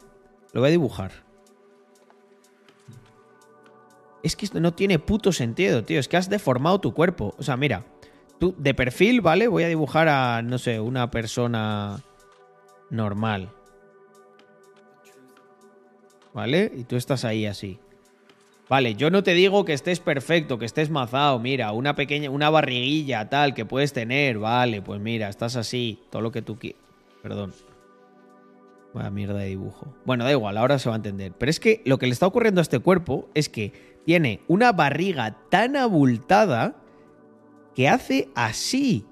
lo voy a dibujar. Es que esto no tiene puto sentido, tío. Es que has deformado tu cuerpo. O sea, mira, tú de perfil, ¿vale? Voy a dibujar a, no sé, una persona normal. ¿Vale? Y tú estás ahí así. Vale, yo no te digo que estés perfecto, que estés mazado, mira, una pequeña, una barriguilla tal que puedes tener, vale, pues mira, estás así, todo lo que tú quieras. Perdón. Vaya mierda de dibujo. Bueno, da igual, ahora se va a entender. Pero es que lo que le está ocurriendo a este cuerpo es que tiene una barriga tan abultada que hace así.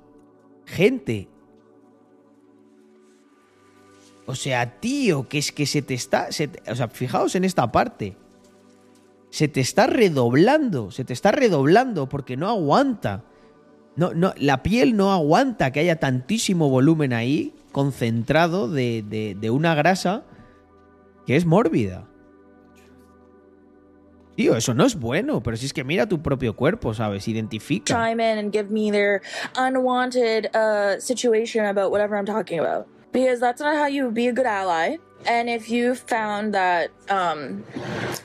Gente. O sea, tío, que es que se te está... o sea, fijaos en esta parte se te está redoblando, se te está redoblando porque no aguanta. No, no, la piel no aguanta que haya tantísimo volumen ahí concentrado de, de, una grasa que es mórbida. Tío, eso no es bueno, pero si es que mira tu propio cuerpo, ¿sabes? Identifica. Chime in and give me their unwanted uh, situation about whatever I'm talking about. Because that's not how you be a good ally. And if you found that, um,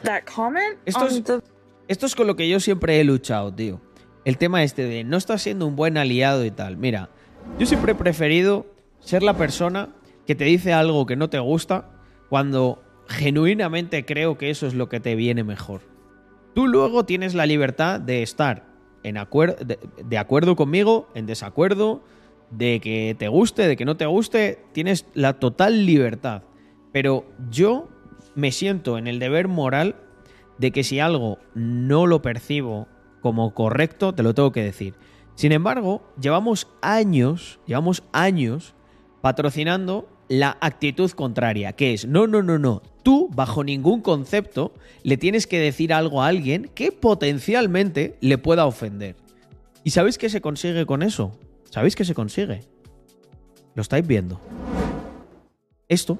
that comment esto, es, esto es con lo que yo siempre he luchado, tío. El tema este de no estás siendo un buen aliado y tal. Mira, yo siempre he preferido ser la persona que te dice algo que no te gusta cuando genuinamente creo que eso es lo que te viene mejor. Tú luego tienes la libertad de estar en de acuerdo conmigo, en desacuerdo, de que te guste, de que no te guste, tienes la total libertad. Pero yo me siento en el deber moral de que si algo no lo percibo como correcto, te lo tengo que decir. Sin embargo, llevamos años, llevamos años patrocinando la actitud contraria, que es, no, no, no, no, tú bajo ningún concepto le tienes que decir algo a alguien que potencialmente le pueda ofender. ¿Y sabéis qué se consigue con eso? ¿Sabéis qué se consigue? Lo estáis viendo. Esto.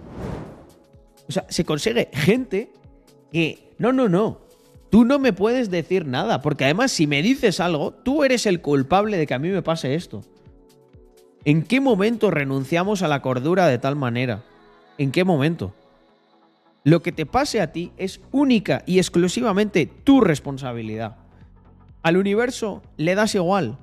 O sea, se consigue gente que... No, no, no. Tú no me puedes decir nada, porque además si me dices algo, tú eres el culpable de que a mí me pase esto. ¿En qué momento renunciamos a la cordura de tal manera? ¿En qué momento? Lo que te pase a ti es única y exclusivamente tu responsabilidad. Al universo le das igual.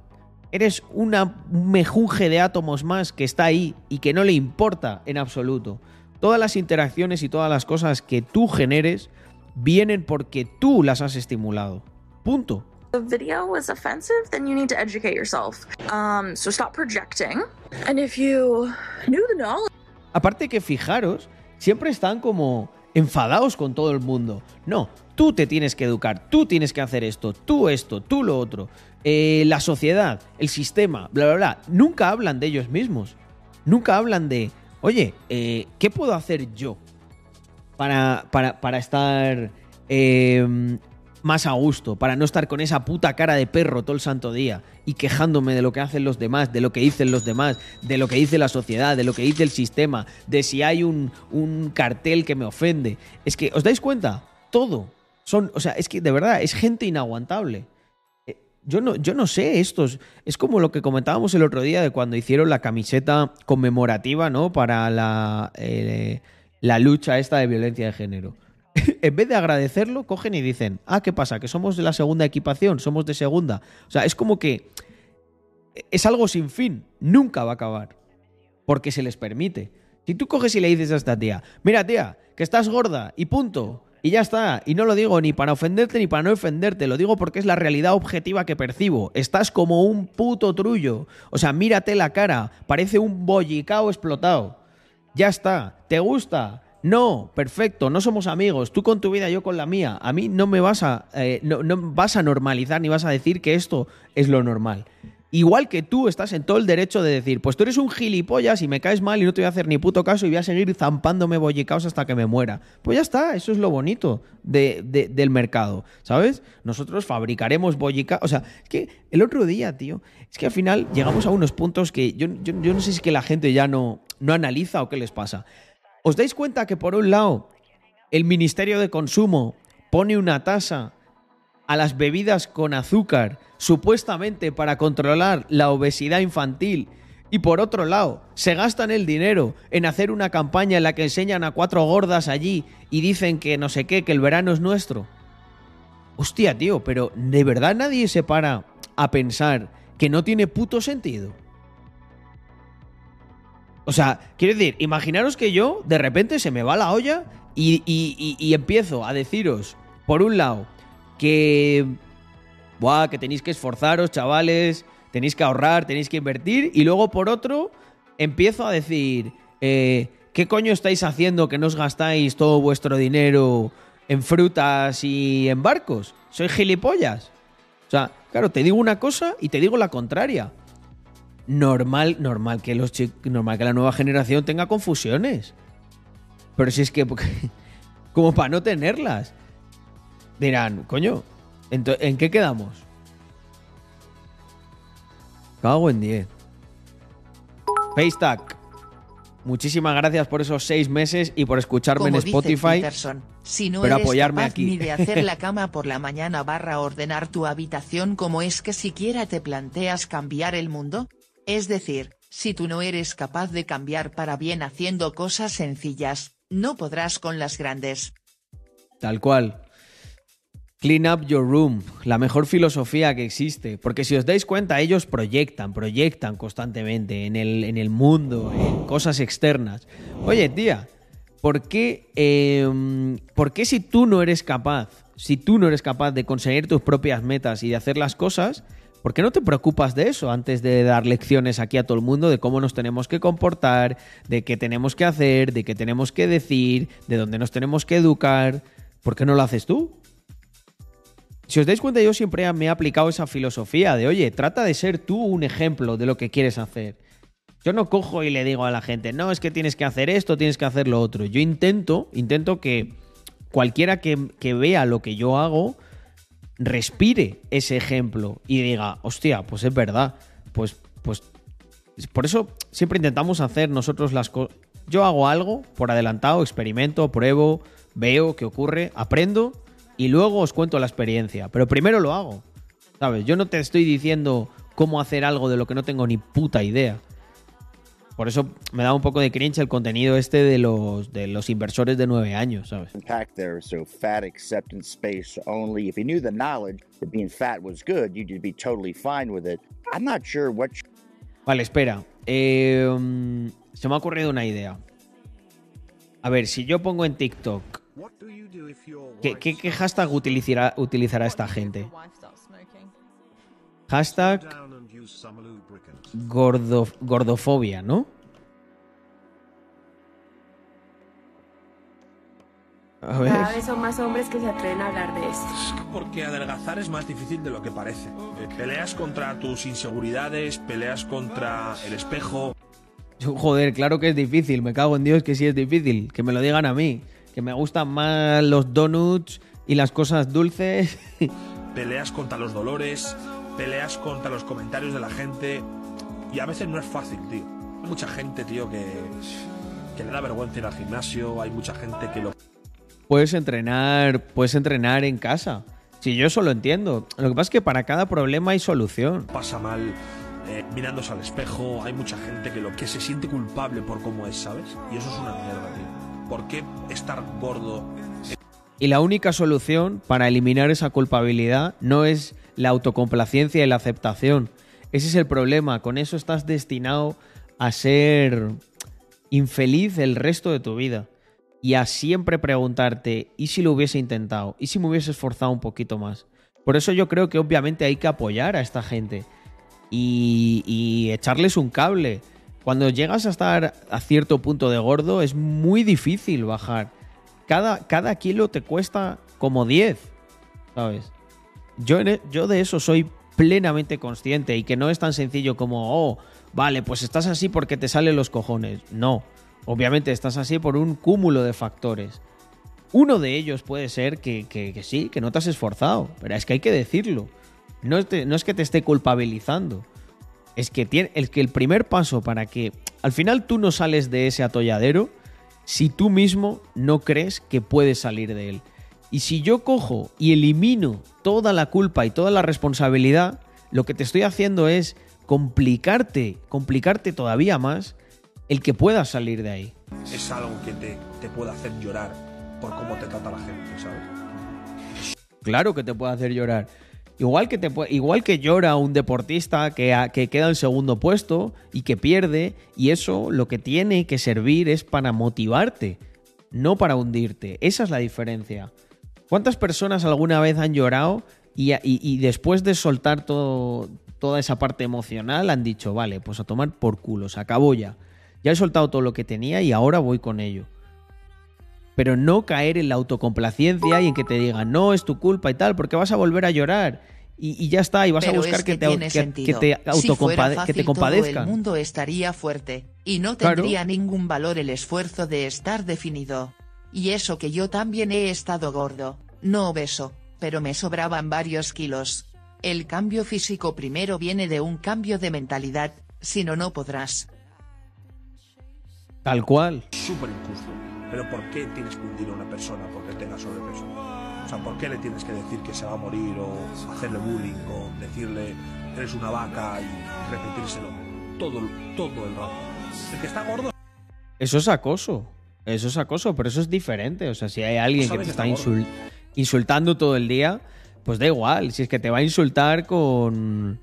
Eres una mejunje de átomos más que está ahí y que no le importa en absoluto. Todas las interacciones y todas las cosas que tú generes vienen porque tú las has estimulado. Punto. The video was offensive, then you need to educate yourself. Um, so stop projecting. And if you knew the knowledge. Aparte que fijaros, siempre están como enfadados con todo el mundo. No, tú te tienes que educar, tú tienes que hacer esto, tú esto, tú lo otro. Eh, la sociedad, el sistema, bla, bla, bla. Nunca hablan de ellos mismos. Nunca hablan de, oye, eh, ¿qué puedo hacer yo? para, para, estar eh, más a gusto, para no estar con esa puta cara de perro todo el santo día y quejándome de lo que hacen los demás, de lo que dicen los demás, de lo que dice la sociedad, de lo que dice el sistema, de si hay un, un cartel que me ofende. Es que, ¿os dais cuenta? Todo. Son, o sea, es que de verdad es gente inaguantable. Eh, yo no, yo no sé estos. Es como lo que comentábamos el otro día de cuando hicieron la camiseta conmemorativa, ¿no? Para la. Eh, la lucha esta de violencia de género. en vez de agradecerlo, cogen y dicen, ah, ¿qué pasa? Que somos de la segunda equipación, somos de segunda. O sea, es como que es algo sin fin, nunca va a acabar, porque se les permite. Si tú coges y le dices a esta tía, mira tía, que estás gorda y punto, y ya está, y no lo digo ni para ofenderte ni para no ofenderte, lo digo porque es la realidad objetiva que percibo. Estás como un puto trullo. O sea, mírate la cara, parece un bollicao explotado. Ya está. ¿Te gusta? No, perfecto, no somos amigos, tú con tu vida, yo con la mía. A mí no me vas a, eh, no, vas a normalizar ni vas a decir que esto es lo normal. Igual que tú estás en todo el derecho de decir, pues tú eres un gilipollas y me caes mal y no te voy a hacer ni puto caso y voy a seguir zampándome bollicaos hasta que me muera. Pues ya está, eso es lo bonito del mercado, ¿sabes? Nosotros fabricaremos bollicaos. O sea, es que el otro día, tío, es que al final llegamos a unos puntos que yo, yo no sé si es que la gente ya no, no analiza o qué les pasa. ¿Os dais cuenta que por un lado el Ministerio de Consumo pone una tasa a las bebidas con azúcar supuestamente para controlar la obesidad infantil y por otro lado se gastan el dinero en hacer una campaña en la que enseñan a cuatro gordas allí y dicen que no sé qué, que el verano es nuestro? Hostia, tío, pero ¿de verdad nadie se para a pensar que no tiene puto sentido? O sea, quiero decir, imaginaros que yo de repente se me va la olla y, empiezo a deciros, por un lado, que, buah, que tenéis que esforzaros, chavales, tenéis que ahorrar, tenéis que invertir, y luego por otro, empiezo a decir, eh, ¿qué coño estáis haciendo que no os gastáis todo vuestro dinero en frutas y en barcos? ¿Soy gilipollas? O sea, claro, te digo una cosa y te digo la contraria normal, normal que los normal que la nueva generación tenga confusiones. Pero si es que como para no tenerlas. Dirán, coño, ¿en, qué quedamos? Cago en 10. FaceTag. Muchísimas gracias por esos seis meses y por escucharme en Spotify. si no pero apoyarme aquí. ni de hacer la cama por la mañana barra ordenar tu habitación, ¿cómo es que siquiera te planteas cambiar el mundo? Es decir, si tú no eres capaz de cambiar para bien haciendo cosas sencillas, no podrás con las grandes. Tal cual. Clean up your room, la mejor filosofía que existe. Porque si os dais cuenta, ellos proyectan, proyectan constantemente en el, en el mundo, en cosas externas. Oye, tía, ¿por qué, em, ¿por qué si tú no eres capaz, si tú no eres capaz de conseguir tus propias metas y de hacer las cosas, ¿Por qué no te preocupas de eso antes de dar lecciones aquí a todo el mundo de cómo nos tenemos que comportar, de qué tenemos que hacer, de qué tenemos que decir, de dónde nos tenemos que educar? ¿Por qué no lo haces tú? Si os dais cuenta, yo siempre me he aplicado esa filosofía de, oye, trata de ser tú un ejemplo de lo que quieres hacer. Yo no cojo y le digo a la gente, no, es que tienes que hacer esto, tienes que hacer lo otro. Yo intento, intento que cualquiera que, que vea lo que yo hago, respire ese ejemplo y diga, hostia, pues es verdad, pues, pues, por eso siempre intentamos hacer nosotros las cosas. Yo hago algo por adelantado, experimento, pruebo, veo qué ocurre, aprendo y luego os cuento la experiencia. Pero primero lo hago. ¿Sabes? Yo no te estoy diciendo cómo hacer algo de lo que no tengo ni puta idea. Por eso me da un poco de cringe el contenido este de los de los inversores de nueve años, ¿sabes? Impact there, so fat acceptance space only. If you knew the knowledge that being fat was good, you'd be totally fine with it. I'm not sure what. Vale, espera. Eh, se me ha ocurrido una idea. A ver, si yo pongo en TikTok. ¿Qué, qué, qué hashtag utilizará, utilizará esta gente? Hashtag gordo, gordofobia, ¿no? A ver. Cada vez son más hombres que se atreven a hablar de esto. Porque adelgazar es más difícil de lo que parece. Eh, peleas contra tus inseguridades, peleas contra el espejo. Joder, claro que es difícil, me cago en Dios que sí es difícil, que me lo digan a mí, que me gustan más los donuts y las cosas dulces. Peleas contra los dolores, peleas contra los comentarios de la gente y a veces no es fácil, tío. Hay mucha gente, tío, que, que le da vergüenza ir al gimnasio, hay mucha gente que lo... Puedes entrenar, puedes entrenar en casa. Si yo eso lo entiendo. Lo que pasa es que para cada problema hay solución. Pasa mal eh, mirándose al espejo, hay mucha gente que lo que se siente culpable por cómo es, ¿sabes? Y eso es una mierda, tío. ¿Por qué estar gordo? Y la única solución para eliminar esa culpabilidad no es la autocomplacencia y la aceptación. Ese es el problema. Con eso estás destinado a ser infeliz el resto de tu vida. Y a siempre preguntarte, ¿y si lo hubiese intentado? ¿Y si me hubiese esforzado un poquito más? Por eso yo creo que obviamente hay que apoyar a esta gente y, echarles un cable. Cuando llegas a estar a cierto punto de gordo es muy difícil bajar. Cada, cada kilo te cuesta como 10, ¿sabes? E, yo de eso soy plenamente consciente y que no es tan sencillo como, oh, vale, pues estás así porque te salen los cojones. No, obviamente estás así por un cúmulo de factores. Uno de ellos puede ser que, que, sí, que no te has esforzado, pero es que hay que decirlo. No, no es que te esté culpabilizando. Es que, el que el primer paso para que al final tú no sales de ese atolladero si tú mismo no crees que puedes salir de él. Y si yo cojo y elimino toda la culpa y toda la responsabilidad, lo que te estoy haciendo es complicarte, complicarte todavía más el que puedas salir de ahí. Es algo que te, te puede hacer llorar por cómo te trata la gente, ¿sabes? Claro que te puede hacer llorar. Igual que, te, igual que llora un deportista que, que queda en segundo puesto y que pierde, y eso lo que tiene que servir es para motivarte, no para hundirte. Esa es la diferencia. ¿Cuántas personas alguna vez han llorado y, después de soltar todo, toda esa parte emocional han dicho, vale, pues a tomar por culo, se acabó ya. Ya he soltado todo lo que tenía y ahora voy con ello. Pero no caer en la autocomplacencia y en que te digan, no, es tu culpa y tal, porque vas a volver a llorar. Y, ya está, y vas a buscar que, te, que, te, que te compadezcan. Todo el mundo estaría fuerte, y no tendría ningún valor el esfuerzo de estar definido. Y eso que yo también he estado gordo, no obeso, pero me sobraban varios kilos. El cambio físico primero viene de un cambio de mentalidad, si no, no podrás. Tal cual. Súper injusto. Pero ¿por qué tienes que hundir a una persona porque tenga sobrepeso? O sea, ¿por qué le tienes que decir que se va a morir o hacerle bullying o decirle eres una vaca y repetírselo todo, todo el rato? El que está gordo. Eso es acoso. Eso es acoso, pero eso es diferente. O sea, si hay alguien que te está insultando todo el día, pues da igual. Si es que te va a insultar con.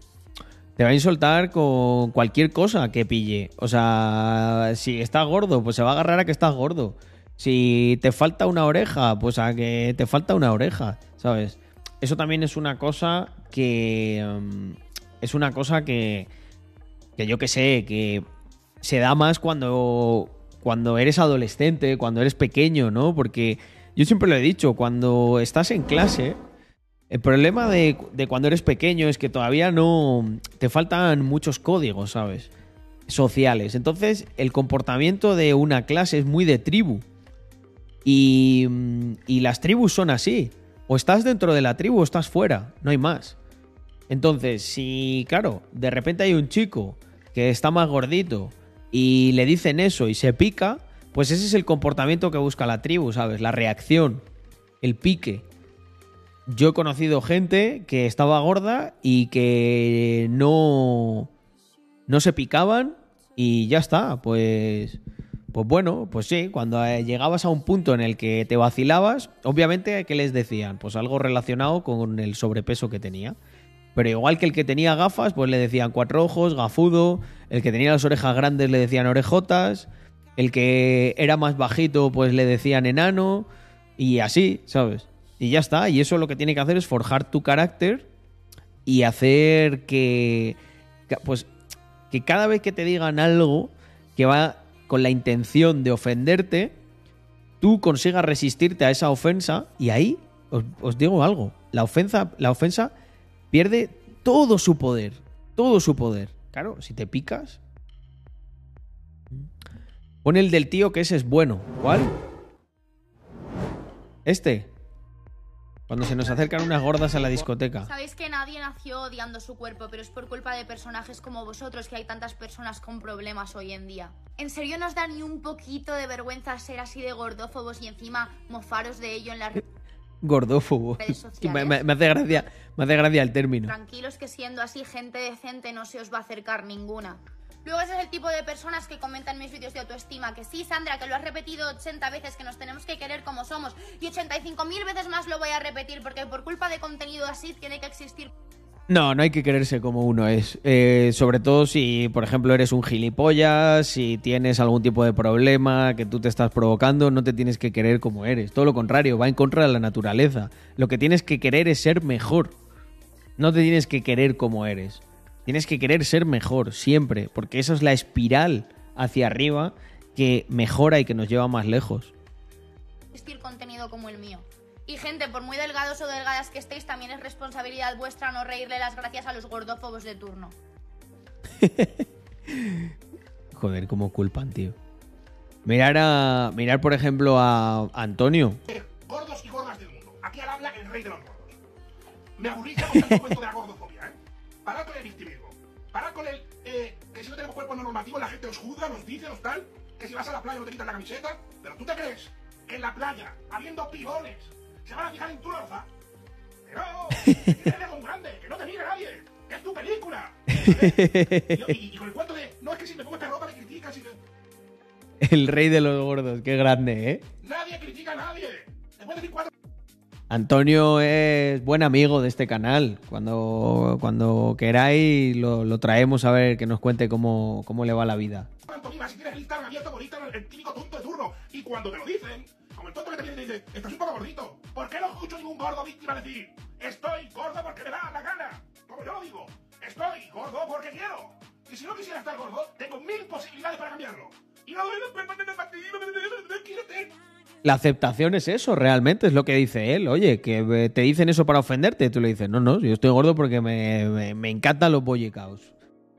Te va a insultar con cualquier cosa que pille. O sea, si estás gordo, pues se va a agarrar a que estás gordo. Si te falta una oreja, pues a que te falta una oreja, ¿sabes? Eso también es una cosa que. Mm, es una cosa que. Que yo que sé, que se da más cuando cuando eres adolescente, cuando eres pequeño, ¿no? Porque yo siempre lo he dicho, cuando estás en clase, el problema de, cuando eres pequeño es que todavía no te faltan muchos códigos, ¿sabes? Sociales. Entonces, el comportamiento de una clase es muy de tribu. Y, y las tribus son así. O estás dentro de la tribu o estás fuera, no hay más. Entonces, si, claro, de repente hay un chico que está más gordito y le dicen eso y se pica, pues ese es el comportamiento que busca la tribu, ¿sabes? La reacción, el pique. Yo he conocido gente que estaba gorda y que no, no se picaban y ya está, pues... Pues bueno, pues sí, cuando llegabas a un punto en el que te vacilabas, obviamente, ¿qué les decían? Pues algo relacionado con el sobrepeso que tenía. Pero igual que el que tenía gafas, pues le decían cuatro ojos, gafudo, el que tenía las orejas grandes le decían orejotas, el que era más bajito, pues le decían enano, y así, ¿sabes? Y ya está, y eso lo que tiene que hacer es forjar tu carácter y hacer que, pues, que cada vez que te digan algo que va con la intención de ofenderte, tú consigas resistirte a esa ofensa y ahí os, digo algo, la ofensa, la ofensa pierde todo su poder, todo su poder. Claro, si te picas... Pon el del tío que ese es bueno. ¿Cuál? Este. Cuando se nos acercan unas gordas a la discoteca. Sabéis que nadie nació odiando su cuerpo, pero es por culpa de personajes como vosotros que hay tantas personas con problemas hoy en día. ¿En serio nos da ni un poquito de vergüenza ser así de gordófobos y encima mofaros de ello en la Gordófobo. Me, me, hace gracia, me hace gracia el término. Tranquilos que siendo así gente decente no se os va a acercar ninguna. Luego ese es el tipo de personas que comentan mis vídeos de autoestima, que sí, Sandra, que lo has repetido 80 veces, que nos tenemos que querer como somos, y 85.000 veces más lo voy a repetir, porque por culpa de contenido así tiene que existir no, no hay que quererse como uno es. Eh, sobre todo si, por ejemplo, eres un gilipollas, si tienes algún tipo de problema que tú te estás provocando, no te tienes que querer como eres. Todo lo contrario, va en contra de la naturaleza. Lo que tienes que querer es ser mejor. No te tienes que querer como eres. Tienes que querer ser mejor siempre, porque esa es la espiral hacia arriba que mejora y que nos lleva más lejos. Existir contenido como el mío. Y gente, por muy delgados o delgadas que estéis, también es responsabilidad vuestra no reírle las gracias a los gordófobos de turno. Joder, cómo culpan, tío. Mirar a. Mirar, por ejemplo, a Antonio. Gordos y gordas del mundo. Aquí al habla el rey de los gordos. Me aburrís con el cuento de la gordofobia, ¿eh? Parad con el victimismo. Parad con el eh, que si no tenemos cuerpo normativo la gente os juzga, nos dice, nos tal. Que si vas a la playa no te quitas la camiseta. Pero tú te crees que en la playa, habiendo pibones, se van a fijar en tu loza. Pero, eres un grande, que no te mire nadie. Que es tu película. Y, y, con el cuento de, no es que si me pongo esta ropa me criticas. Y El rey de los gordos, qué grande, ¿eh? Nadie critica a nadie. Después de cuatro Antonio es buen amigo de este canal. Cuando, cuando queráis lo, traemos a ver que nos cuente cómo, cómo le va la vida. si tienes el Instagram abierto por Instagram, el típico tonto de turno. Y cuando te lo dicen, como el tonto que te viene y dice, estás un poco gordito. ¿Por qué no escucho ningún gordo víctima decir, estoy gordo porque me da la gana? Como yo lo digo, estoy gordo porque quiero. Y si no quisiera estar gordo, tengo mil posibilidades para cambiarlo. Y no, la aceptación es eso, realmente, es lo que dice él. Oye, que eh, te dicen eso para ofenderte. Tú le dices, no, no, yo estoy gordo porque me, me, encantan los bollicaos.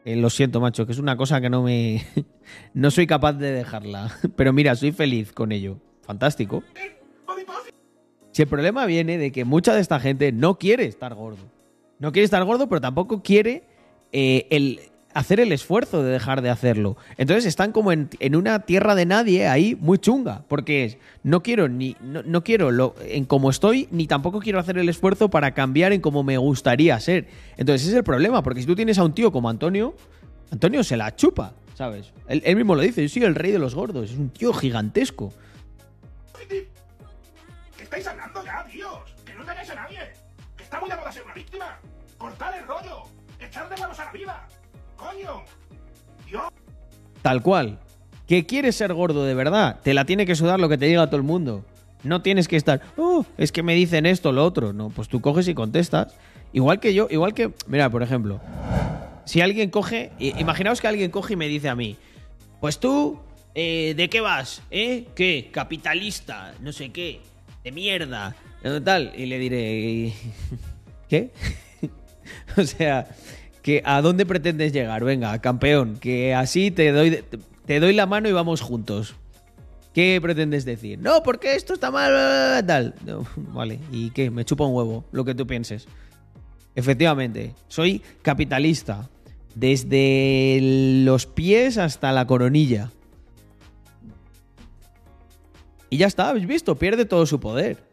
Eh, lo siento, macho, que es una cosa que no me. no soy capaz de dejarla. Pero mira, soy feliz con ello. Fantástico. Si el problema viene de que mucha de esta gente no quiere estar gordo. No quiere estar gordo, pero tampoco quiere eh, el, hacer el esfuerzo de dejar de hacerlo. Entonces están como en, una tierra de nadie ahí muy chunga, porque no quiero ni no, quiero lo, en cómo estoy, ni tampoco quiero hacer el esfuerzo para cambiar en cómo me gustaría ser. Entonces ese es el problema, porque si tú tienes a un tío como Antonio, Antonio se la chupa, ¿sabes? Él, mismo lo dice, yo soy el rey de los gordos, es un tío gigantesco. ¿Qué estáis hablando ya, Dios? Que no engañáis a nadie. Que está muy de moda ser una víctima. Cortar el rollo. Echarle manos a la vida. ¡Coño! Tal cual. ¿Que quieres ser gordo de verdad? Te la tiene que sudar lo que te diga todo el mundo. No tienes que estar, oh, es que me dicen esto, lo otro. No, pues tú coges y contestas. Igual que yo, igual que, mira, por ejemplo, si alguien coge, imaginaos que alguien coge y me dice a mí, pues tú, eh, ¿de qué vas? ¿Eh? ¿Qué? Capitalista, no sé qué, de mierda, tal. Y le diré, ¿qué? o sea, ¿A dónde pretendes llegar? Venga, campeón, que así te doy, te doy la mano y vamos juntos. ¿Qué pretendes decir? No, porque esto está mal, tal. vale, ¿y qué? Me chupa un huevo, lo que tú pienses. Efectivamente, soy capitalista. Desde los pies hasta la coronilla. Y ya está, ¿habéis visto? Pierde todo su poder.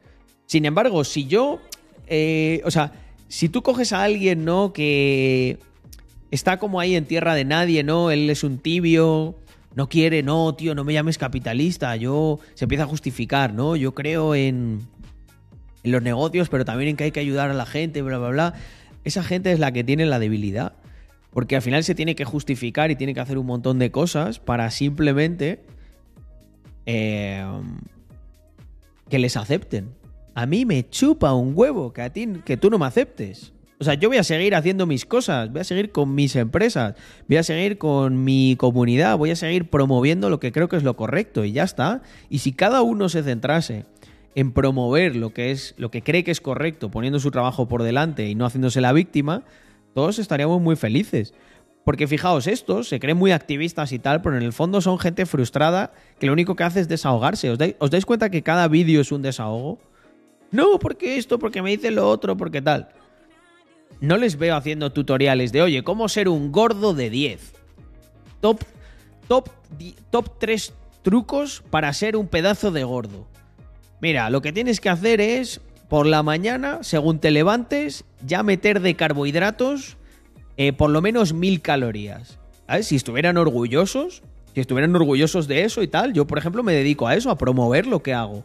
Sin embargo, si yo. Eh, o sea, si tú coges a alguien, ¿no? Que está como ahí en tierra de nadie, ¿no? Él es un tibio, no quiere, no, tío, no me llames capitalista. Yo. Se empieza a justificar, ¿no? Yo creo en. En los negocios, pero también en que hay que ayudar a la gente, bla, bla, bla. Esa gente es la que tiene la debilidad. Porque al final se tiene que justificar y tiene que hacer un montón de cosas para simplemente eh, que les acepten. A mí me chupa un huevo que a ti que tú no me aceptes. O sea, yo voy a seguir haciendo mis cosas, voy a seguir con mis empresas, voy a seguir con mi comunidad, voy a seguir promoviendo lo que creo que es lo correcto y ya está. Y si cada uno se centrase en promover lo que es lo que cree que es correcto, poniendo su trabajo por delante y no haciéndose la víctima, todos estaríamos muy felices. Porque fijaos, estos se creen muy activistas y tal, pero en el fondo son gente frustrada que lo único que hace es desahogarse. ¿Os dais, ¿os dais cuenta que cada vídeo es un desahogo? No, porque esto, porque me dice lo otro, porque tal no les veo haciendo tutoriales de, oye, cómo ser un gordo de 10. Top, top, top 3 trucos para ser un pedazo de gordo. Mira, lo que tienes que hacer es, por la mañana, según te levantes, ya meter de carbohidratos eh, por lo menos mil calorías. Si estuvieran orgullosos, si estuvieran orgullosos de eso y tal, yo, por ejemplo, me dedico a eso, a promover lo que hago.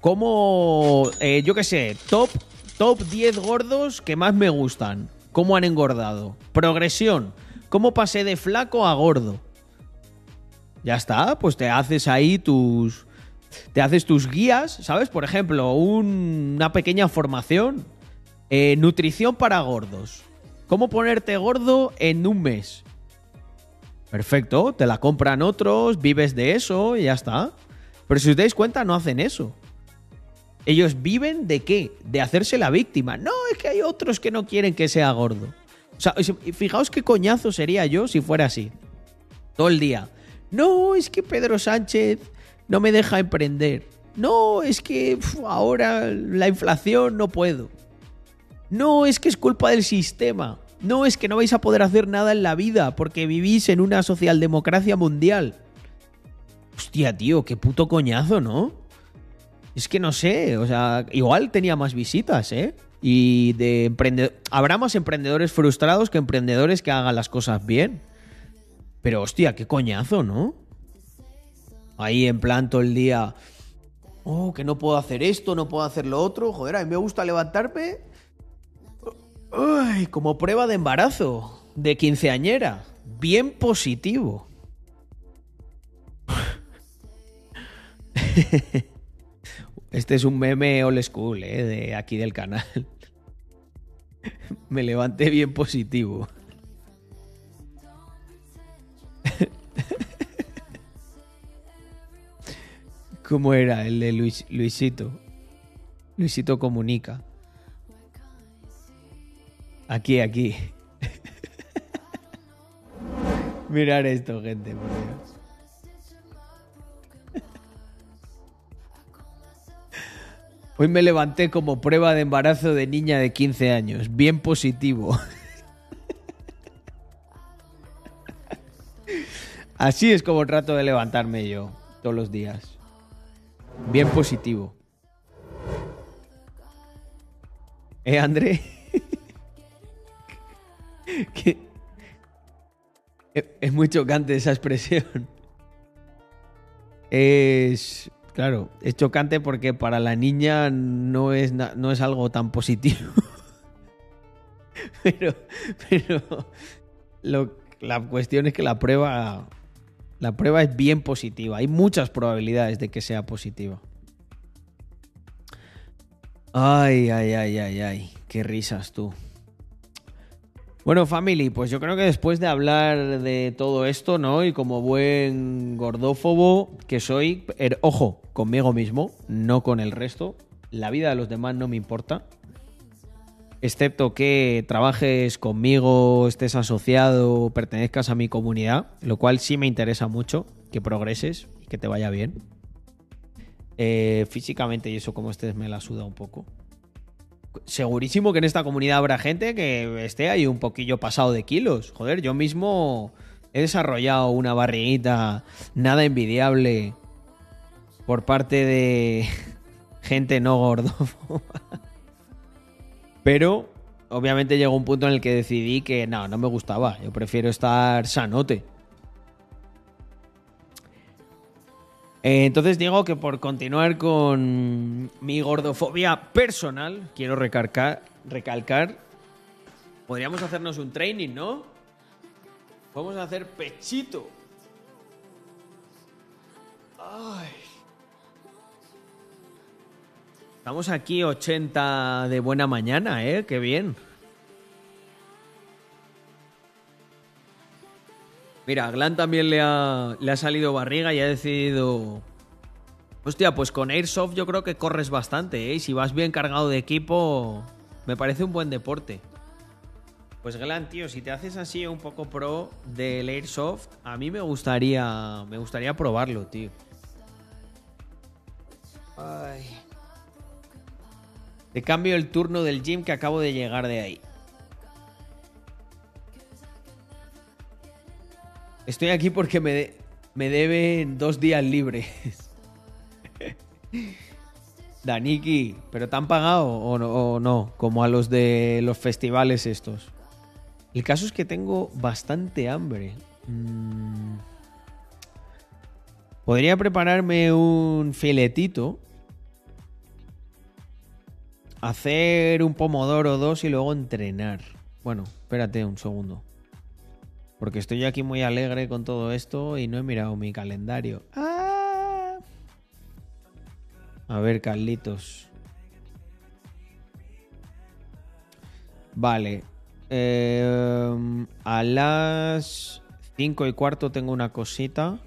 Como, eh, yo qué sé, top Top 10 gordos que más me gustan. ¿Cómo han engordado? Progresión. ¿Cómo pasé de flaco a gordo? Ya está, pues te haces ahí tus. Te haces tus guías, ¿sabes? Por ejemplo, una pequeña formación. Eh, nutrición para gordos. ¿Cómo ponerte gordo en un mes? Perfecto, te la compran otros, vives de eso y ya está. Pero si os dais cuenta, no hacen eso. Ellos viven de qué? De hacerse la víctima. No, es que hay otros que no quieren que sea gordo. O sea, fijaos qué coñazo sería yo si fuera así. Todo el día. No, es que Pedro Sánchez no me deja emprender. No, es que ahora la inflación no puedo. No, es que es culpa del sistema. No, es que no vais a poder hacer nada en la vida porque vivís en una socialdemocracia mundial. Hostia, tío, qué puto coñazo, ¿no? Es que no sé, o sea, igual tenía más visitas, ¿eh? Y de emprendedores. Habrá más emprendedores frustrados que emprendedores que hagan las cosas bien. Pero hostia, qué coñazo, ¿no? Ahí en plan todo el día. Oh, que no puedo hacer esto, no puedo hacer lo otro. Joder, a mí me gusta levantarme. Uy, como prueba de embarazo. De quinceañera. Bien positivo. Este es un meme old school, ¿eh? De aquí del canal. Me levanté bien positivo. ¿Cómo era el de Luisito? Luisito comunica. Aquí, aquí. Mirar esto, gente, por Dios. Hoy me levanté como prueba de embarazo de niña de 15 años. Bien positivo. Así es como trato de levantarme yo todos los días. Bien positivo. ¿Eh, André? Es muy chocante esa expresión. Es Claro, es chocante porque para la niña no es, no es algo tan positivo. pero pero la cuestión es que la prueba, la prueba es bien positiva. Hay muchas probabilidades de que sea positiva. Ay, ay, ay, ay, ay. Qué risas tú. Bueno, family, pues yo creo que después de hablar de todo esto, ¿no? Y como buen gordófobo que soy, er, ojo, conmigo mismo, no con el resto, la vida de los demás no me importa. Excepto que trabajes conmigo, estés asociado, pertenezcas a mi comunidad, lo cual sí me interesa mucho que progreses que te vaya bien. Eh, físicamente y eso como estés me la suda un poco. Segurísimo que en esta comunidad habrá gente que esté ahí un poquillo pasado de kilos. Joder, yo mismo he desarrollado una barriguita nada envidiable por parte de gente no gordo. Pero obviamente llegó un punto en el que decidí que no, no me gustaba. Yo prefiero estar sanote. Eh, entonces digo que por continuar con mi gordofobia personal, quiero recalcar, podríamos hacernos un training, ¿no? Vamos a hacer pechito. Ay. Estamos aquí 80 de buena mañana, ¿eh? Qué bien. Mira, a Glan también le ha, le ha salido barriga y ha decidido... Hostia, pues con Airsoft yo creo que corres bastante, ¿eh? Y si vas bien cargado de equipo, me parece un buen deporte. Pues Glan, tío, si te haces así un poco pro del Airsoft, a mí me gustaría, me gustaría probarlo, tío. Ay. Te cambio el turno del gym que acabo de llegar de ahí. Estoy aquí porque me, me deben dos días libres. Daniki, ¿pero te han pagado o no, o? Como a los de los festivales estos. El caso es que tengo bastante hambre. Mm. Podría prepararme un filetito Hacer un pomodoro dos y luego entrenar. Bueno, espérate un segundo. Porque estoy aquí muy alegre con todo esto y no he mirado mi calendario. ¡Ah! A ver, Carlitos. Vale. Em, a las 5 y cuarto tengo una cosita.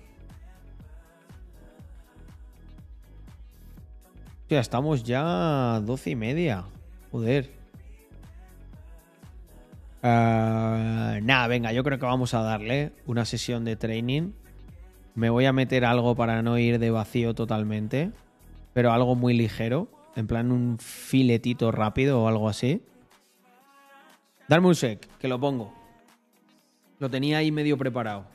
Ya estamos ya a doce y media. Joder. Ah, nada, venga, yo creo que vamos a darle una sesión de training. Me voy a meter algo para no ir de vacío totalmente. Pero algo muy ligero. En plan un filetito rápido o algo así. Darme un sec, que lo pongo. Lo tenía ahí medio preparado.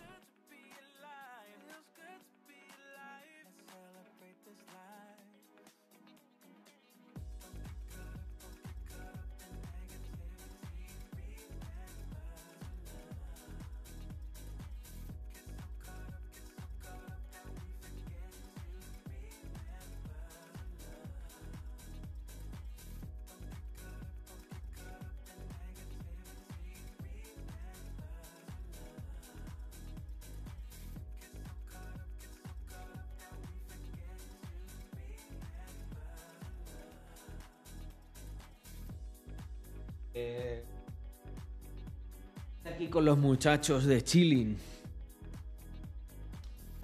Aquí con los muchachos de Chilling.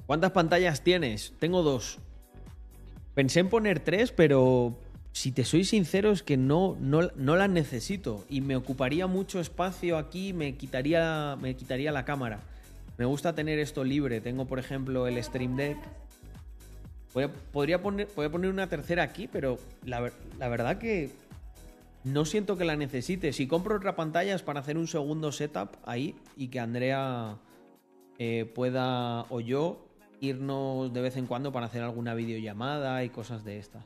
¿Cuántas pantallas tienes? Tengo dos. Pensé en poner tres, pero si te soy sincero es que no, no, no las necesito y me ocuparía mucho espacio aquí, me quitaría, me quitaría la cámara. Me gusta tener esto libre. Tengo, por ejemplo, el Stream Deck. Podría poner, poner una tercera aquí, pero la verdad que no siento que la necesite. Si compro otra pantalla es para hacer un segundo setup ahí y que Andrea eh, pueda o yo irnos de vez en cuando para hacer alguna videollamada y cosas de estas.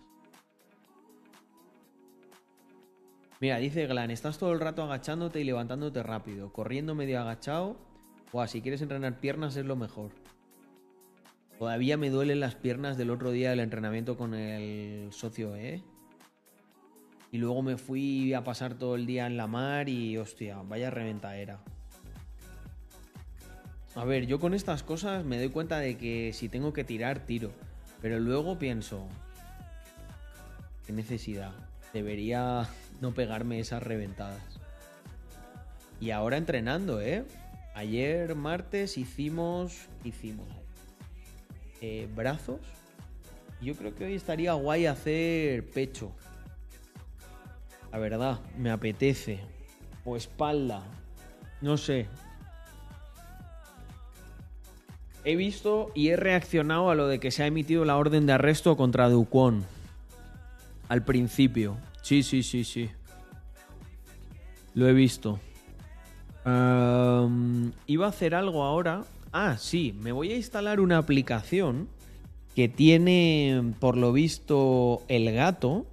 Mira, dice Glan, estás todo el rato agachándote y levantándote rápido, corriendo medio agachado. O si quieres entrenar piernas es lo mejor. Todavía me duelen las piernas del otro día del entrenamiento con el socio, ¿eh? Y luego me fui a pasar todo el día en la mar y hostia, vaya reventadera. A ver, yo con estas cosas me doy cuenta de que si tengo que tirar, tiro. Pero luego pienso, ¿qué necesidad? Debería no pegarme esas reventadas. Y ahora entrenando, ¿eh? Ayer martes hicimos, hicimos eh, brazos. Yo creo que hoy estaría guay hacer pecho. La verdad, me apetece. O espalda. No sé. he visto y he reaccionado a lo de que se ha emitido la orden de arresto contra Ducón. Al principio. Sí, sí, sí, sí. Lo he visto. iba a hacer algo ahora. Ah, sí, me voy a instalar una aplicación que tiene, por lo visto, el gato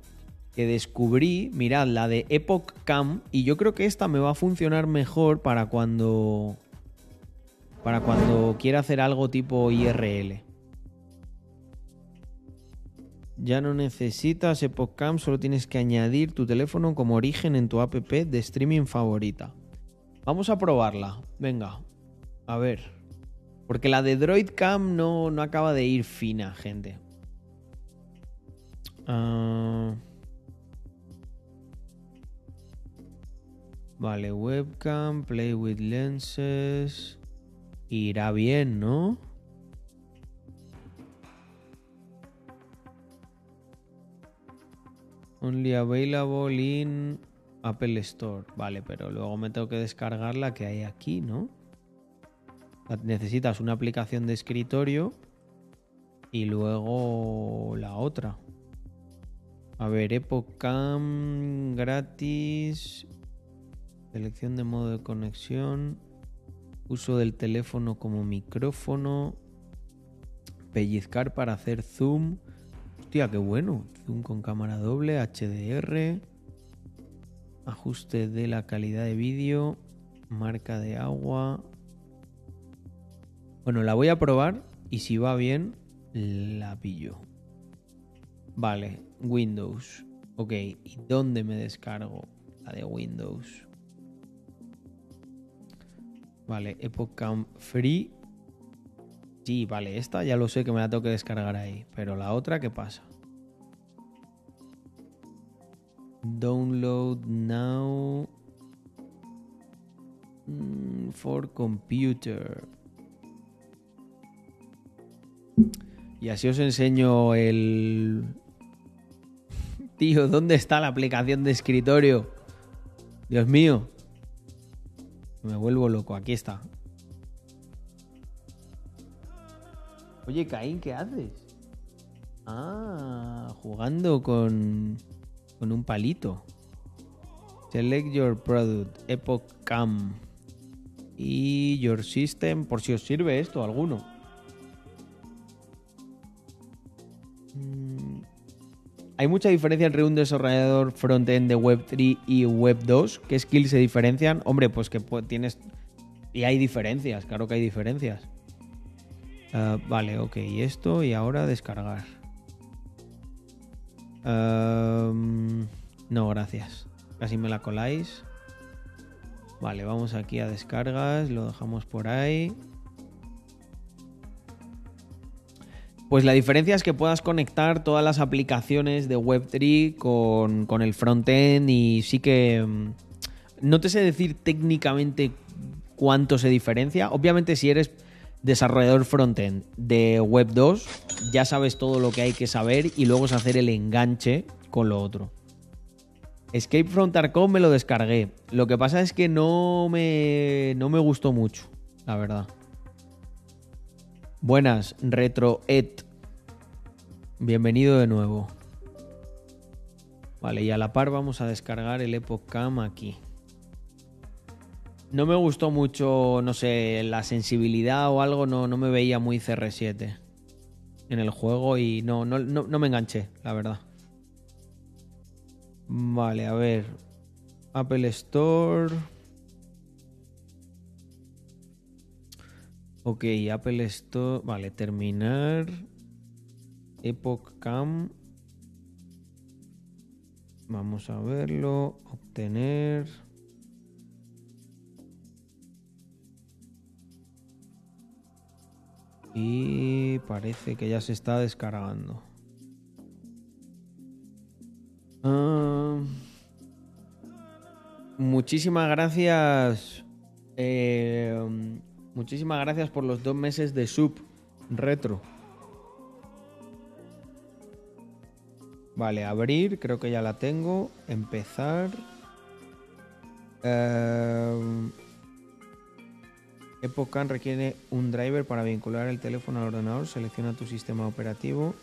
que descubrí. Mirad, la de Epoch Cam. Y yo creo que esta me va a funcionar mejor para cuando. Para cuando quiera hacer algo tipo IRL. Ya no necesitas Epoch Cam, solo tienes que añadir tu teléfono como origen en tu app de streaming favorita. Vamos a probarla. Venga. A ver. Porque la de Droid Cam no, no acaba de ir fina, gente. Ah. Vale, webcam, play with lenses. Irá bien, ¿no? Only available in Apple Store. Vale, pero luego me tengo que descargar la que hay aquí, ¿no? Necesitas una aplicación de escritorio y luego la otra. A ver, Epocam gratis. Selección de modo de conexión. Uso del teléfono como micrófono. Pellizcar para hacer zoom. Hostia, qué bueno. Zoom con cámara doble, HDR. Ajuste de la calidad de vídeo. Marca de agua. Bueno, la voy a probar y si va bien, la pillo. Vale, Windows. Ok, ¿y dónde me descargo la de Windows? Vale, Epoch Cam Free Sí, vale, esta ya lo sé que me la tengo que descargar ahí. Pero la otra, ¿qué pasa? Download now mm, for computer. Y así os enseño el... Tío, ¿dónde está la aplicación de escritorio? Dios mío. Me vuelvo loco. Aquí está. Oye, Caín, ¿qué haces? Ah, jugando con, con un palito. Select your product, Epoch Cam. Y your system, por si os sirve esto, alguno. Mm, hay mucha diferencia entre un desarrollador frontend de Web3 y Web2. ¿Qué skills se diferencian? Hombre, pues que tienes... Y hay diferencias, claro que hay diferencias. Ah, vale, ok. Y esto y ahora descargar. no, gracias. Casi me la coláis. Vale, vamos aquí a descargas. Lo dejamos por ahí. Pues la diferencia es que puedas conectar todas las aplicaciones de Web3 con, con el frontend y sí que... Mm, no te sé decir técnicamente cuánto se diferencia. Obviamente si eres desarrollador frontend de Web 2, ya sabes todo lo que hay que saber y luego es hacer el enganche con lo otro. Escape from Tarkov me lo descargué. Lo que pasa es que no me, no me gustó mucho, la verdad. Buenas, Retro Ed. Bienvenido de nuevo. Vale, y a la par vamos a descargar el Epoch Cam aquí. No me gustó mucho, no sé, la sensibilidad o algo, no, no me veía muy CR7 en el juego y no, no, no, me enganché, la verdad. Vale, a ver. Apple Store. Ok, Apple Store. Vale, terminar. Epoch Cam. Vamos a verlo. Obtener. Y parece que ya se está descargando. Ah, muchísimas gracias. Eh, muchísimas gracias por los dos meses de sub retro. Vale, abrir, creo que ya la tengo. Empezar. Eh, EpoCam requiere un driver para vincular el teléfono al ordenador. Selecciona tu sistema operativo.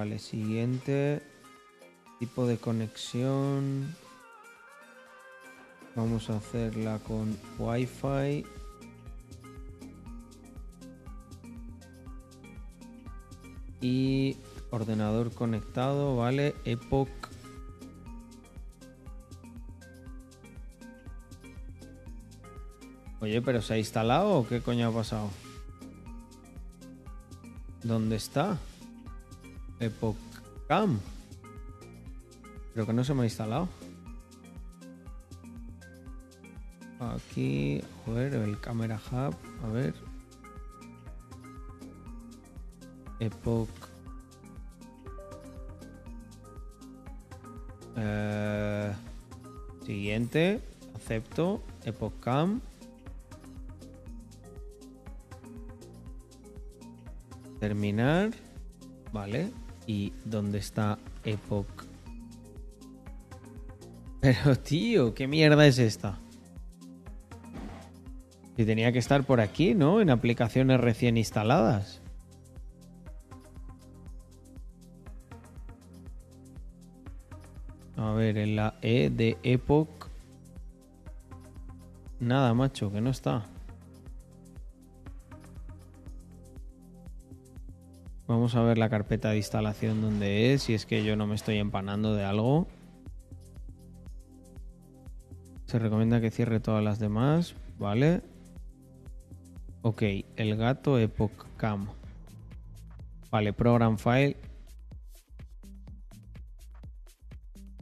Vale, siguiente. Tipo de conexión. Vamos a hacerla con Wi-Fi. Y ordenador conectado, vale. Epoch. Oye, pero ¿se ha instalado o qué coño ha pasado? ¿Dónde está? Epoch Cam. Creo que no se me ha instalado. Aquí, joder, el Camera Hub, a ver. Epoch. Eh, siguiente, acepto. Epoch Cam. Terminar. Vale. ¿Y dónde está Epoch? Pero tío, ¿qué mierda es esta? Si tenía que estar por aquí, ¿no? En aplicaciones recién instaladas. A ver, en la E de Epoch. Nada, macho, que no está. Vamos a ver la carpeta de instalación donde es, si es que yo no me estoy empanando de algo. Se recomienda que cierre todas las demás, ¿vale? Ok, el gato Epoch Cam. Vale, Program File.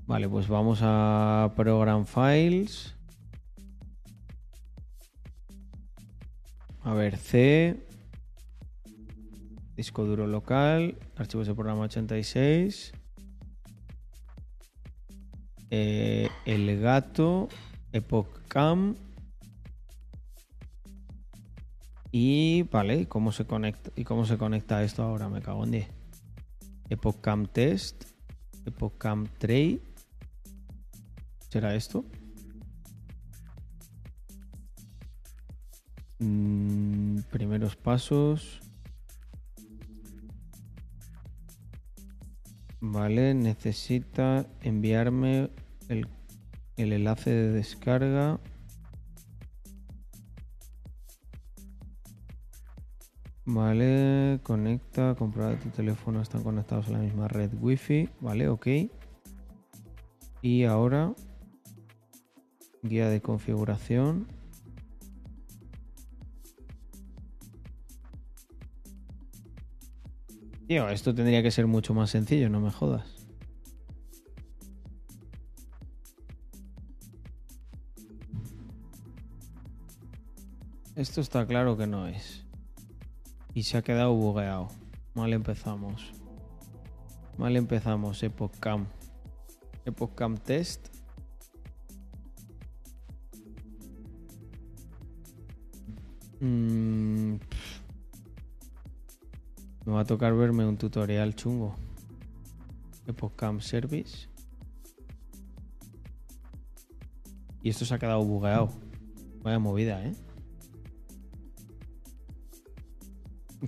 Vale, pues vamos a Program Files. A ver, C. Disco duro local. Archivos de programa 86. Eh, el gato. Epoch Cam. Y vale, ¿cómo se conecta? ¿Y cómo se conecta esto ahora? Me cago en 10. Epocam test. Epocam tray. ¿Será esto? Mm, primeros pasos. Vale, necesita enviarme el, el enlace de descarga. Vale, conecta, comprueba tu teléfono, están conectados a la misma red wifi. Vale, ok. Y ahora, guía de configuración. Tío, esto tendría que ser mucho más sencillo, no me jodas. Esto está claro que no es. Y se ha quedado bugueado. Mal empezamos. Mal empezamos, Epoch Cam. Epoch Cam Test. Mm, me va a tocar verme un tutorial chungo. Epoch Cam Service. Y esto se ha quedado bugueado. Vaya movida, ¿eh?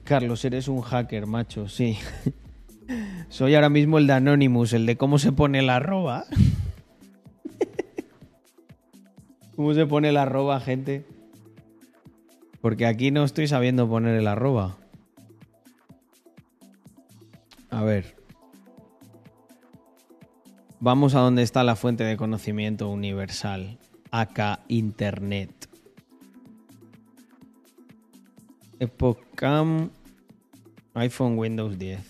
Carlos, eres un hacker, macho, sí. Soy ahora mismo el de Anonymous, el de cómo se pone la arroba. ¿Cómo se pone la arroba, gente? Porque aquí no estoy sabiendo poner el arroba. A ver. Vamos a donde está la fuente de conocimiento universal. Acá, Internet. Epocam iPhone Windows 10.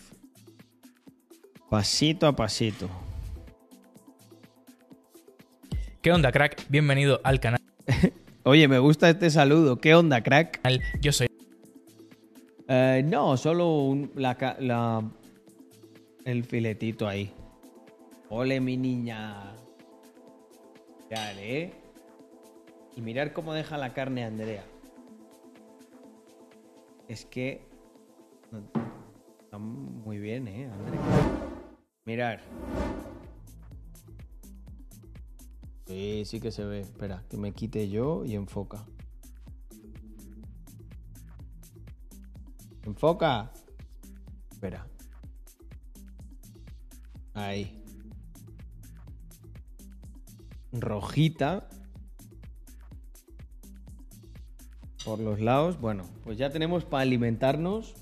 Pasito a pasito. ¿Qué onda, crack? Bienvenido al canal. Oye, me gusta este saludo. ¿Qué onda, crack? Yo soy. Eh, no, solo la, el filetito ahí. Ole, mi niña. Ya, ¿eh? Y mirar cómo deja la carne Andrea es que está muy bien, ¿eh, André? Mirar. Sí, sí que se ve. Espera, que me quite yo y enfoca. Enfoca. Espera. Ahí. Rojita. Por los lados. Bueno, pues ya tenemos para alimentarnos.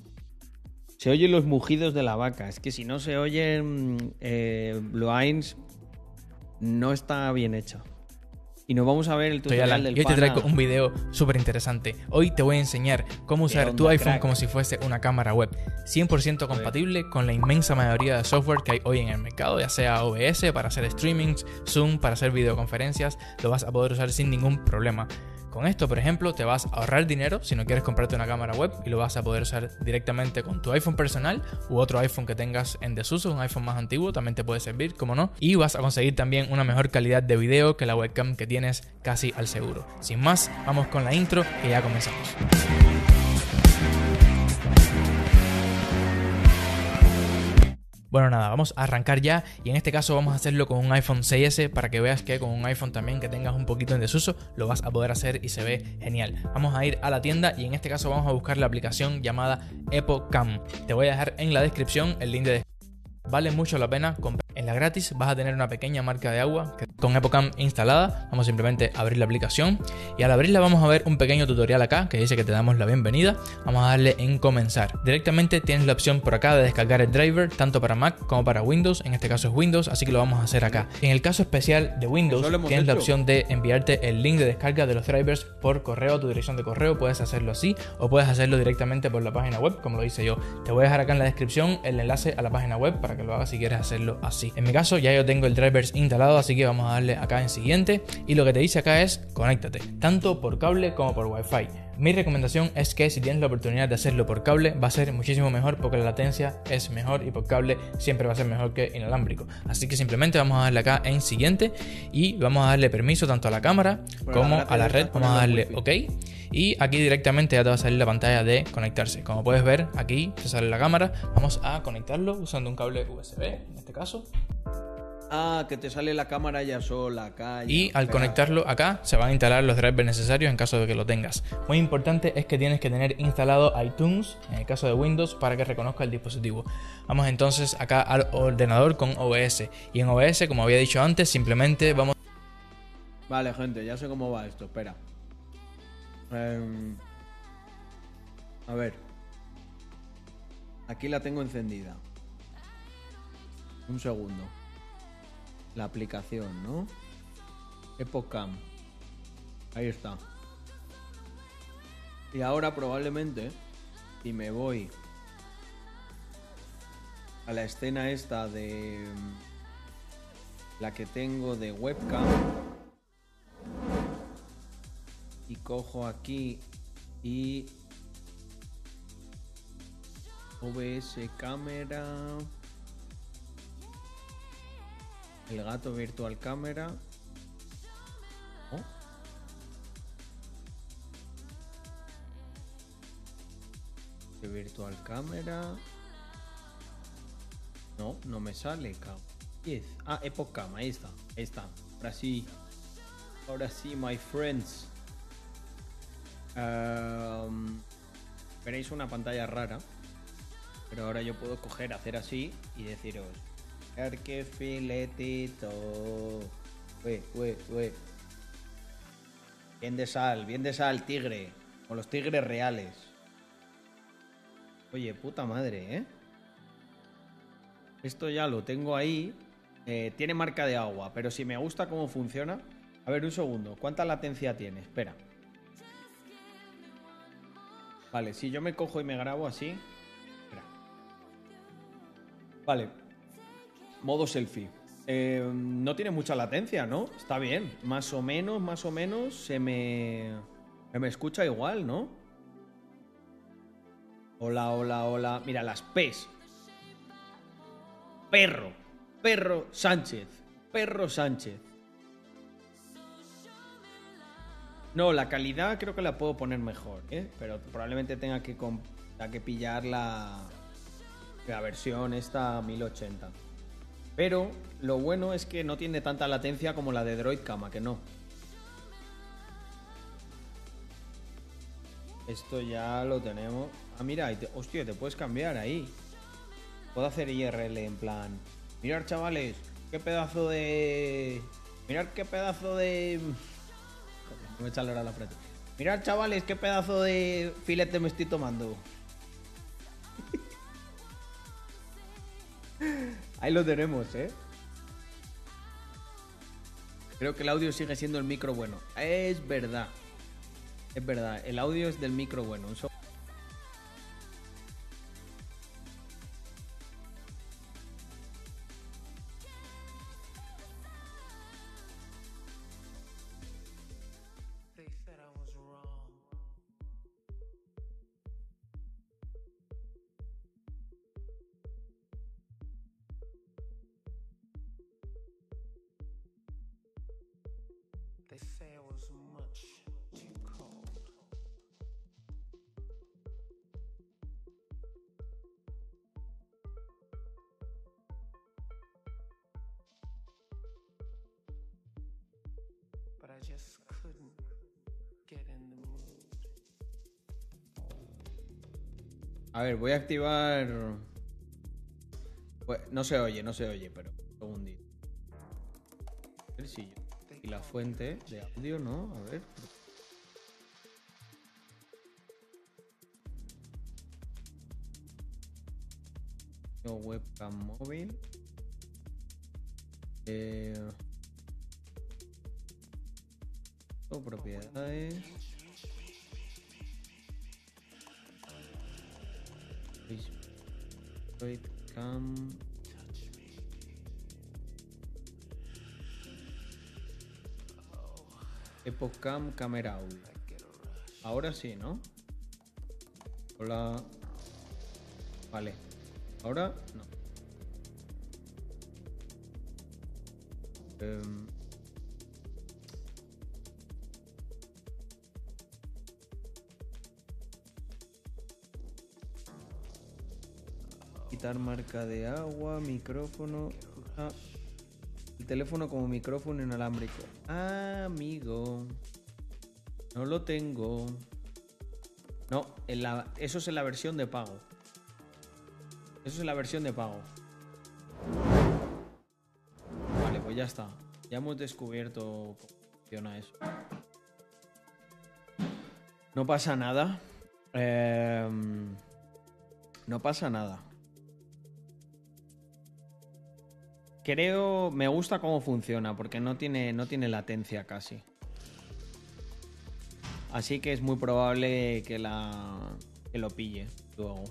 Se oyen los mugidos de la vaca. Es que si no se oyen eh, Blueins, no está bien hecho. Y nos vamos a ver el tutorial del Hoy te traigo un video súper interesante. Hoy te voy a enseñar cómo usar tu iPhone como si fuese una cámara web. 100% compatible con la inmensa mayoría de software que hay hoy en el mercado, ya sea OBS para hacer streamings, Zoom para hacer videoconferencias, lo vas a poder usar sin ningún problema. Con esto, por ejemplo, te vas a ahorrar dinero si no quieres comprarte una cámara web y lo vas a poder usar directamente con tu iPhone personal u otro iPhone que tengas en desuso, un iPhone más antiguo, también te puede servir, como no. Y vas a conseguir también una mejor calidad de video que la webcam que tienes casi al seguro. Sin más, vamos con la intro que ya comenzamos. Bueno, nada, vamos a arrancar ya y en este caso vamos a hacerlo con un iPhone 6S para que veas que con un iPhone también que tengas un poquito en desuso lo vas a poder hacer y se ve genial. Vamos a ir a la tienda y en este caso vamos a buscar la aplicación llamada EpoCam. Te voy a dejar en la descripción el link de Vale mucho la pena comprar. En la gratis vas a tener una pequeña marca de agua con EpoCam instalada. Vamos simplemente a abrir la aplicación y al abrirla vamos a ver un pequeño tutorial acá que dice que te damos la bienvenida. Vamos a darle en comenzar. Directamente tienes la opción por acá de descargar el driver tanto para Mac como para Windows. En este caso es Windows, así que lo vamos a hacer acá. En el caso especial de Windows tienes la opción de enviarte el link de descarga de los drivers por correo a tu dirección de correo. Puedes hacerlo así o puedes hacerlo directamente por la página web como lo hice yo. Te voy a dejar acá en la descripción el enlace a la página web para que lo hagas si quieres hacerlo así. En mi caso ya yo tengo el drivers instalado, así que vamos a darle acá en siguiente y lo que te dice acá es conéctate, tanto por cable como por wifi. Mi recomendación es que si tienes la oportunidad de hacerlo por cable va a ser muchísimo mejor porque la latencia es mejor y por cable siempre va a ser mejor que inalámbrico. Así que simplemente vamos a darle acá en siguiente y vamos a darle permiso tanto a la cámara como a la red. Vamos a darle OK y aquí directamente ya te va a salir la pantalla de conectarse. Como puedes ver aquí te sale la cámara. Vamos a conectarlo usando un cable USB en este caso. Ah, que te sale la cámara ya sola acá. y al conectarlo acá se van a instalar los drivers necesarios en caso de que lo tengas. Muy importante es que tienes que tener instalado iTunes en el caso de Windows para que reconozca el dispositivo. Vamos entonces acá al ordenador con OBS. Y en OBS, como había dicho antes, simplemente vamos... Vale, gente, ya sé cómo va esto. Espera. Em, a ver. Aquí la tengo encendida. Un segundo la aplicación, ¿no? Epocam. Ahí está. Y ahora probablemente, si me voy a la escena esta de mm, la que tengo de webcam y cojo aquí y OBS cámara el gato virtual cámara. Oh. Virtual cámara. No, no me sale, cabrón. Ah, Epocam, ahí está. Ahí está. Ahora sí. Ahora sí, my friends. veréis una pantalla rara. Pero ahora yo puedo coger, hacer así y deciros que filetito. Uy, uy, uy. Bien de sal, bien de sal, tigre. Con los tigres reales. Oye, puta madre, ¿eh? Esto ya lo tengo ahí. Eh, tiene marca de agua, pero si me gusta cómo funciona. A ver, un segundo. ¿Cuánta latencia tiene? Espera. Vale, si yo me cojo y me grabo así. Espera. Vale, Modo selfie. Eh, no tiene mucha latencia, ¿no? Está bien. Más o menos, más o menos se me... Se me escucha igual, ¿no? Hola, hola, hola. Mira, las P's. Perro. Perro Sánchez. Perro Sánchez. No, la calidad creo que la puedo poner mejor, ¿eh? Pero probablemente tenga que, tenga que pillar la, la versión esta 1080. Pero lo bueno es que no tiene tanta latencia como la de Droid Cama, que no. Esto ya lo tenemos. Ah, mira, hostia, te puedes cambiar ahí. Puedo hacer IRL en plan. Mirar, chavales, qué pedazo de. Mirar qué pedazo de. No me la frente. Mirad, chavales, qué pedazo de filete me estoy tomando. Ahí lo tenemos, ¿eh? Creo que el audio sigue siendo el micro bueno. Es verdad. Es verdad. El audio es del micro bueno. Voy a activar. Pues, no se oye, no se oye, pero un segundito. A ver Y la fuente de audio, ¿no? A ver. webcam móvil. Eh, propiedades. Cam. Epocam Camera. Ahora sí, ¿no? Hola. Vale. Ahora no. Um, marca de agua, micrófono. el teléfono como micrófono inalámbrico. Ah, amigo. No lo tengo. No, en eso es en la versión de pago. Eso es la versión de pago. Vale, pues ya está. Ya hemos descubierto cómo funciona eso. No pasa nada. Em, no pasa nada. Creo, me gusta cómo funciona, porque no tiene, no tiene latencia casi. Así que es muy probable que, la, que lo pille luego.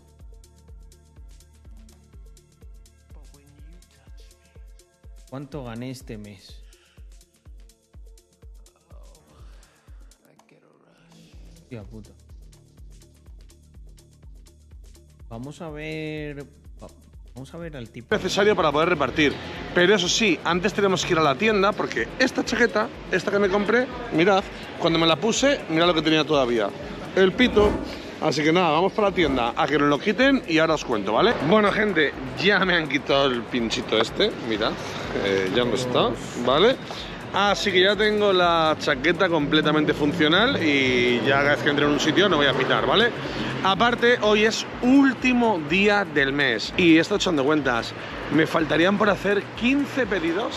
¿Cuánto gané este mes? Hostia puta. Vamos a ver. Vamos a ver al tipo. Necesario para poder repartir. Pero eso sí, antes tenemos que ir a la tienda porque esta chaqueta, esta que me compré, mirad, cuando me la puse, mirad lo que tenía todavía. El pito. Así que nada, vamos para la tienda a que nos lo quiten y ahora os cuento, ¿vale? Bueno, gente, ya me han quitado el pinchito este, mirad, eh, ya no está, ¿vale? Así que ya tengo la chaqueta completamente funcional y ya cada vez que entre en un sitio no voy a pitar, ¿vale? Aparte, hoy es último día del mes y estoy echando cuentas. Me faltarían por hacer 15 pedidos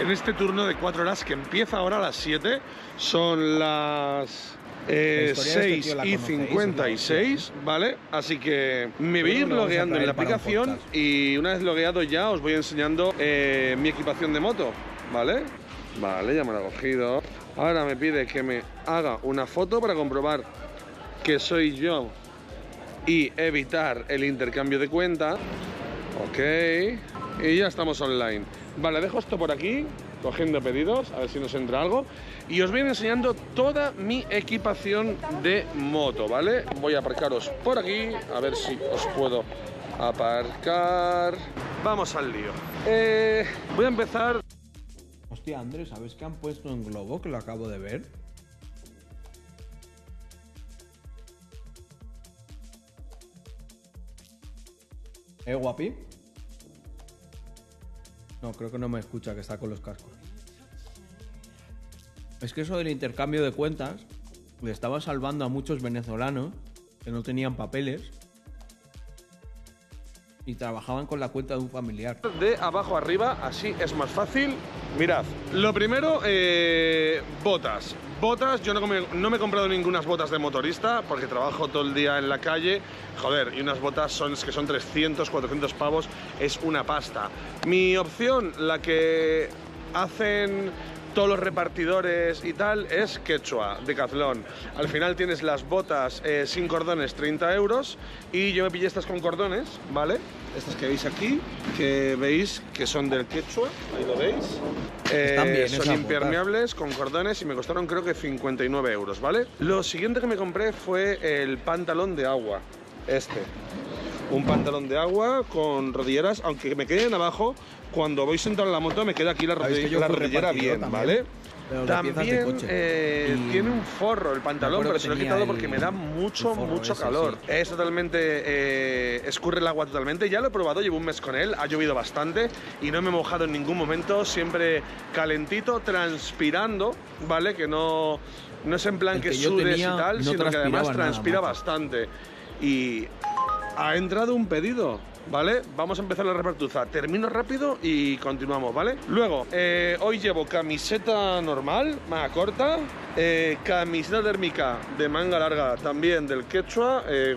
en este turno de 4 horas que empieza ahora a las 7. Son las 6 eh, y 56, ¿vale? Así que me voy a ir logueando en la aplicación y una vez logueado ya os voy enseñando eh, mi equipación de moto, ¿vale? Vale, ya me lo he cogido. Ahora me pide que me haga una foto para comprobar que soy yo y evitar el intercambio de cuenta. Ok. Y ya estamos online. Vale, dejo esto por aquí, cogiendo pedidos, a ver si nos entra algo. Y os voy enseñando toda mi equipación de moto, ¿vale? Voy a aparcaros por aquí, a ver si os puedo aparcar. Vamos al lío. Eh, voy a empezar Hostia, Andrés, ¿sabes qué han puesto en Globo? Que lo acabo de ver. ¿Eh, guapi? No, creo que no me escucha, que está con los cascos. Es que eso del intercambio de cuentas le estaba salvando a muchos venezolanos que no tenían papeles y trabajaban con la cuenta de un familiar. De abajo arriba, así es más fácil. Mirad, lo primero, eh, botas. Botas, yo no me, no me he comprado ninguna botas de motorista porque trabajo todo el día en la calle. Joder, y unas botas son, que son 300, 400 pavos, es una pasta. Mi opción, la que hacen todos los repartidores y tal es quechua, decathlon. Al final tienes las botas eh, sin cordones 30 euros y yo me pillé estas con cordones, ¿vale? Estas que veis aquí, que veis que son del quechua, ahí lo veis. Eh, son impermeables con cordones y me costaron creo que 59 euros, ¿vale? Lo siguiente que me compré fue el pantalón de agua, este un pantalón de agua con rodilleras, aunque me queden abajo, cuando voy sentado en la moto me queda aquí la, rodillera bien, ¿vale? También eh, tiene un forro el pantalón, pero se lo he quitado porque me da mucho, mucho calor. Es totalmente. Eh, escurre el agua totalmente. Ya lo he probado, llevo un mes con él, ha llovido bastante y no me he mojado en ningún momento. Siempre calentito, transpirando, ¿vale? Que no, no es en plan que, sudes y tal, sino que además transpira bastante. Y ha entrado un pedido. ¿Vale? Vamos a empezar la repartuza. Termino rápido y continuamos, ¿vale? Luego, eh, hoy llevo camiseta normal, manga corta, eh, camiseta térmica de manga larga también del Quechua, eh.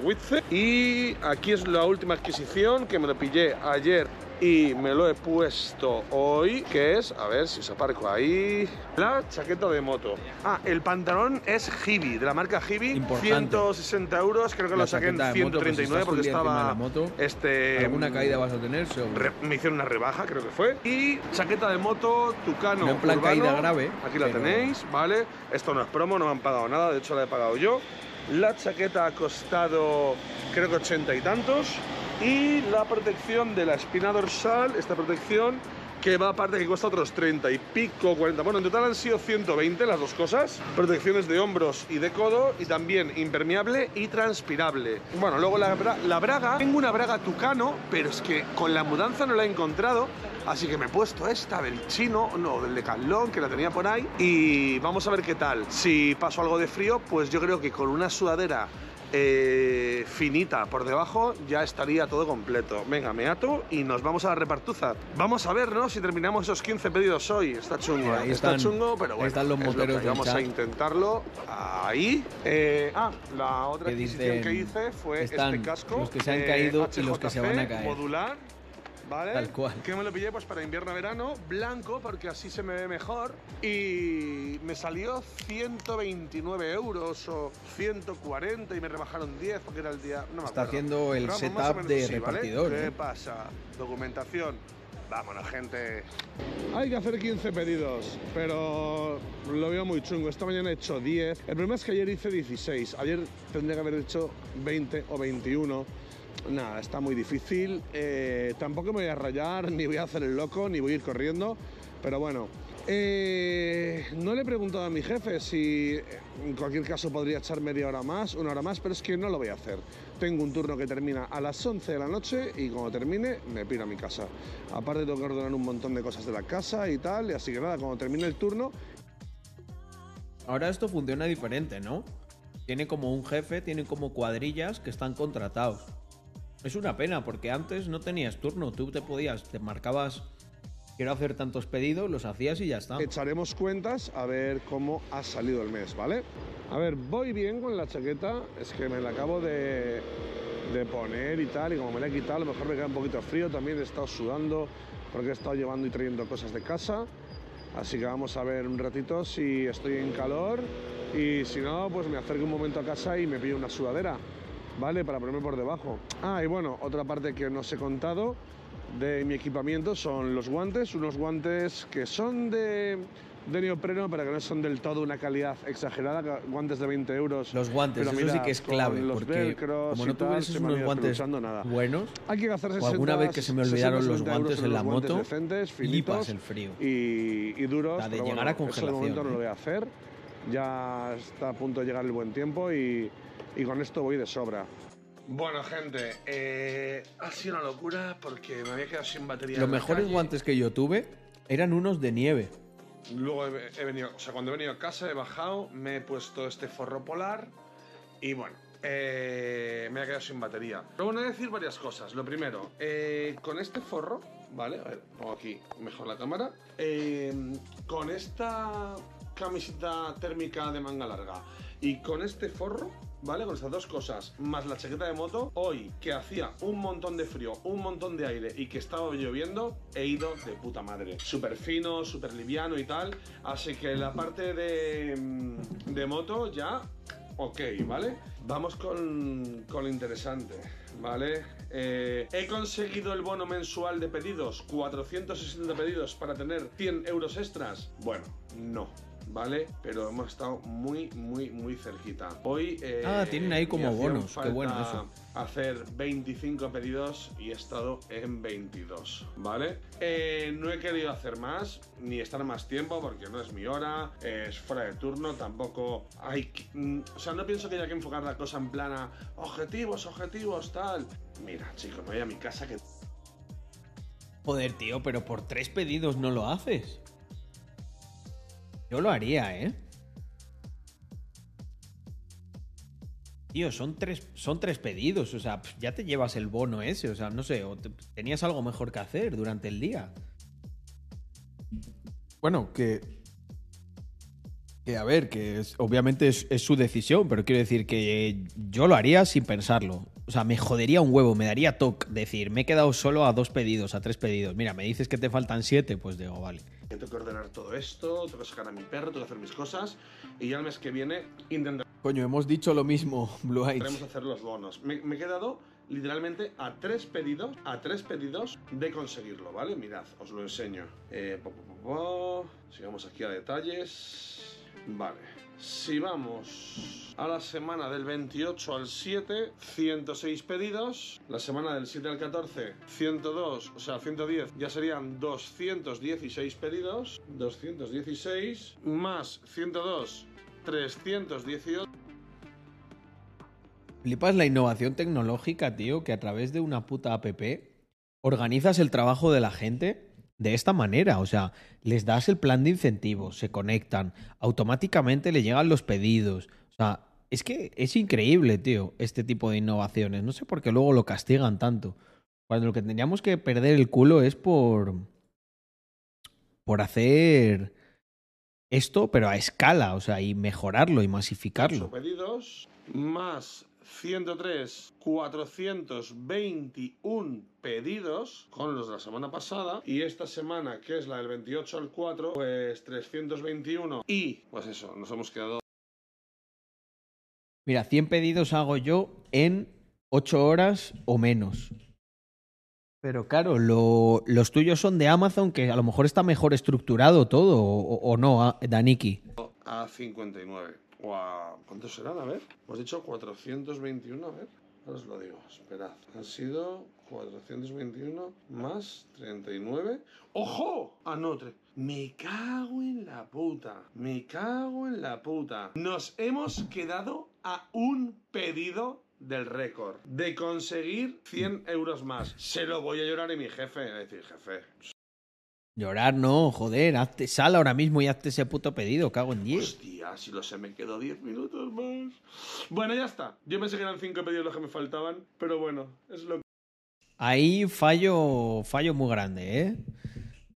Y aquí es la última adquisición que me lo pillé ayer y me lo he puesto hoy, que es, a ver si os aparco ahí, la chaqueta de moto. Ah, el pantalón es Hibi, de la marca Hibi, 160 euros, creo que lo saqué en 139 porque estaba... moto, este, ¿Alguna caída vas a tener? me hicieron una rebaja, creo que fue. Y chaqueta de moto, Tucano. en plan caída grave. Aquí la tenéis, ¿vale? Esto no es promo, no me han pagado nada, de hecho la he pagado yo. La chaqueta ha costado, creo que 80 y tantos. Y la protección de la espina dorsal, esta protección que va aparte que cuesta otros 30 y pico, 40. Bueno, en total han sido 120 las dos cosas. Protecciones de hombros y de codo y también impermeable y transpirable. Bueno, luego la, la braga. Tengo una braga tucano, pero es que con la mudanza no la he encontrado. Así que me he puesto esta del chino, no, del de Calón, que la tenía por ahí. Y vamos a ver qué tal. Si paso algo de frío, pues yo creo que con una sudadera eh, finita por debajo, ya estaría todo completo. Venga, me ato y nos vamos a la repartuza. Vamos a ver, ¿no? Si terminamos esos 15 pedidos hoy. Está chungo, ahí está chungo, pero bueno. Están los Vamos a intentarlo. Ahí. Eh, ah, la otra adquisición que hice fue este casco. Los que se han caído y los que se van a caer. Modular ¿vale? Tal cual. Que me lo pillé pues para invierno-verano, blanco, porque así se me ve mejor. Y me salió 129 euros o 140 y me rebajaron 10 porque era el día... No me Está haciendo el setup de repartidor. ¿Qué ¿eh? pasa? Documentación. Vámonos, gente. Hay que hacer 15 pedidos, pero lo veo muy chungo. Esta mañana he hecho 10. El problema es que ayer hice 16. Ayer tendría que haber hecho 20 o 21 nada, está muy difícil. Eh, tampoco me voy a rayar, ni voy a hacer el loco, ni voy a ir corriendo. Pero bueno, eh, no le he preguntado a mi jefe si en cualquier caso podría echar media hora más, una hora más, pero es que no lo voy a hacer. Tengo un turno que termina a las 11 de la noche y cuando termine me piro a mi casa. Aparte tengo que ordenar un montón de cosas de la casa y tal, y así que nada, cuando termine el turno... Ahora esto funciona diferente, ¿no? Tiene como un jefe, tiene como cuadrillas que están contratados. Es una pena porque antes no tenías turno, tú te podías, te marcabas, quiero hacer tantos pedidos, los hacías y ya está. Echaremos cuentas a ver cómo ha salido el mes, ¿vale? A ver, voy bien con la chaqueta, es que me la acabo de, de poner y tal, y como me la he quitado, a lo mejor me queda un poquito frío, también he estado sudando porque he estado llevando y trayendo cosas de casa. Así que vamos a ver un ratito si estoy en calor y si no, pues me acerco un momento a casa y me pillo una sudadera. ¿Vale? Para ponerme por debajo. Ah, y bueno, otra parte que no os he contado de mi equipamiento son los guantes, unos guantes que son de, de neopreno, pero que no son del todo una calidad exagerada, guantes de 20 euros. Los guantes, eso sí que es clave, porque como no tuvieses unos guantes nada. buenos, Hay que hacer o alguna vez que se me olvidaron los guantes en la moto, decentes, finitos el frío. Y, y duros. La de llegar a congelación. Eso de momento no lo ¿eh? voy a hacer, ya está a punto de llegar el buen tiempo y y con esto voy de sobra. Bueno, gente, eh, ha sido una locura porque me había quedado sin batería. Los mejores guantes que yo tuve eran unos de nieve. Luego he, venido, o sea, cuando he venido a casa he bajado, me he puesto este forro polar y bueno, eh, me ha quedado sin batería. Pero bueno, voy a decir varias cosas. Lo primero, eh, con este forro, ¿vale? A ver, pongo aquí mejor la cámara. con esta camiseta térmica de manga larga y con este forro, ¿vale? Con estas dos cosas, más la chaqueta de moto, hoy que hacía un montón de frío, un montón de aire y que estaba lloviendo, he ido de puta madre. Súper fino, súper liviano y tal. Así que la parte de, mm, de moto ya, ok, ¿vale? Vamos con, con lo interesante, ¿vale? Eh, he conseguido el bono mensual de pedidos, 460 pedidos para tener 100 euros extras. Bueno, no. ¿Vale? Pero hemos estado muy, muy, muy cerquita. Hoy. Eh, ah, tienen ahí como bonos. Qué bueno eso. Hacer 25 pedidos y he estado en 22, ¿vale? Eh, no he querido hacer más, ni estar más tiempo, porque no es mi hora, es fuera de turno, tampoco hay. Mm, o sea, no pienso que haya que enfocar la cosa en plana objetivos, objetivos, tal. Mira, chicos, me voy a mi casa que. Joder, tío, pero por tres pedidos no lo haces. Yo lo haría, ¿eh? Tío, son tres, son tres pedidos, o sea, ya te llevas el bono ese, o sea, no sé, o tenías algo mejor que hacer durante el día. Bueno, que... Que a ver, que obviamente es, es, su decisión, pero quiero decir que yo lo haría sin pensarlo. O sea, me jodería un huevo, me daría toque decir, me he quedado solo a dos pedidos, a tres pedidos. Mira, me dices que te faltan siete, pues digo, vale. Tengo que ordenar todo esto, tengo que sacar a mi perro, tengo que hacer mis cosas y ya el mes que viene intentar. Coño, hemos dicho lo mismo, Blue Eyes. Queremos hacer los bonos. Me, he quedado literalmente a tres pedidos, a tres pedidos de conseguirlo, ¿vale? Mirad, os lo enseño. Eh, Sigamos aquí a detalles. Vale. Si vamos a la semana del 28 al 7, 106 pedidos. La semana del 7 al 14, 102, o sea, 110, ya serían 216 pedidos. 216 más 102, 318. Flipas la innovación tecnológica, tío, que a través de una puta app organizas el trabajo de la gente de esta manera. O sea, les das el plan de incentivos, se conectan, automáticamente le llegan los pedidos. O sea, es que es increíble, tío, este tipo de innovaciones. No sé por qué luego lo castigan tanto. Cuando lo que tendríamos que perder el culo es por. por hacer esto, pero a escala, o sea, y mejorarlo y masificarlo. Pedidos más 103, 421 pedidos con los de la semana pasada y esta semana, que es la del 28 al 4, pues 321 y pues eso, nos hemos quedado... Mira, 100 pedidos hago yo en 8 horas o menos. Pero claro, los tuyos son de Amazon, que a lo mejor está mejor estructurado todo, o, o no, Daniki. A 59 ¿Cuántos serán? A ver. Hemos dicho 421, a ver. Ahora os lo digo, esperad. Han sido 421 más 39. ¡Ojo! Ah, Me cago en la puta. Me cago en la puta. Nos hemos quedado a un pedido del récord. De conseguir 100 euros más. Se lo voy a llorar a mi jefe. A decir, jefe, Llorar no, joder, hazte sal ahora mismo y hazte ese puto pedido, cago en 10. Hostia, si lo sé, me quedo 10 minutos más. Bueno, ya está. Yo pensé que eran 5 pedidos los que me faltaban, pero bueno, es lo que... Ahí fallo, fallo muy grande, ¿eh?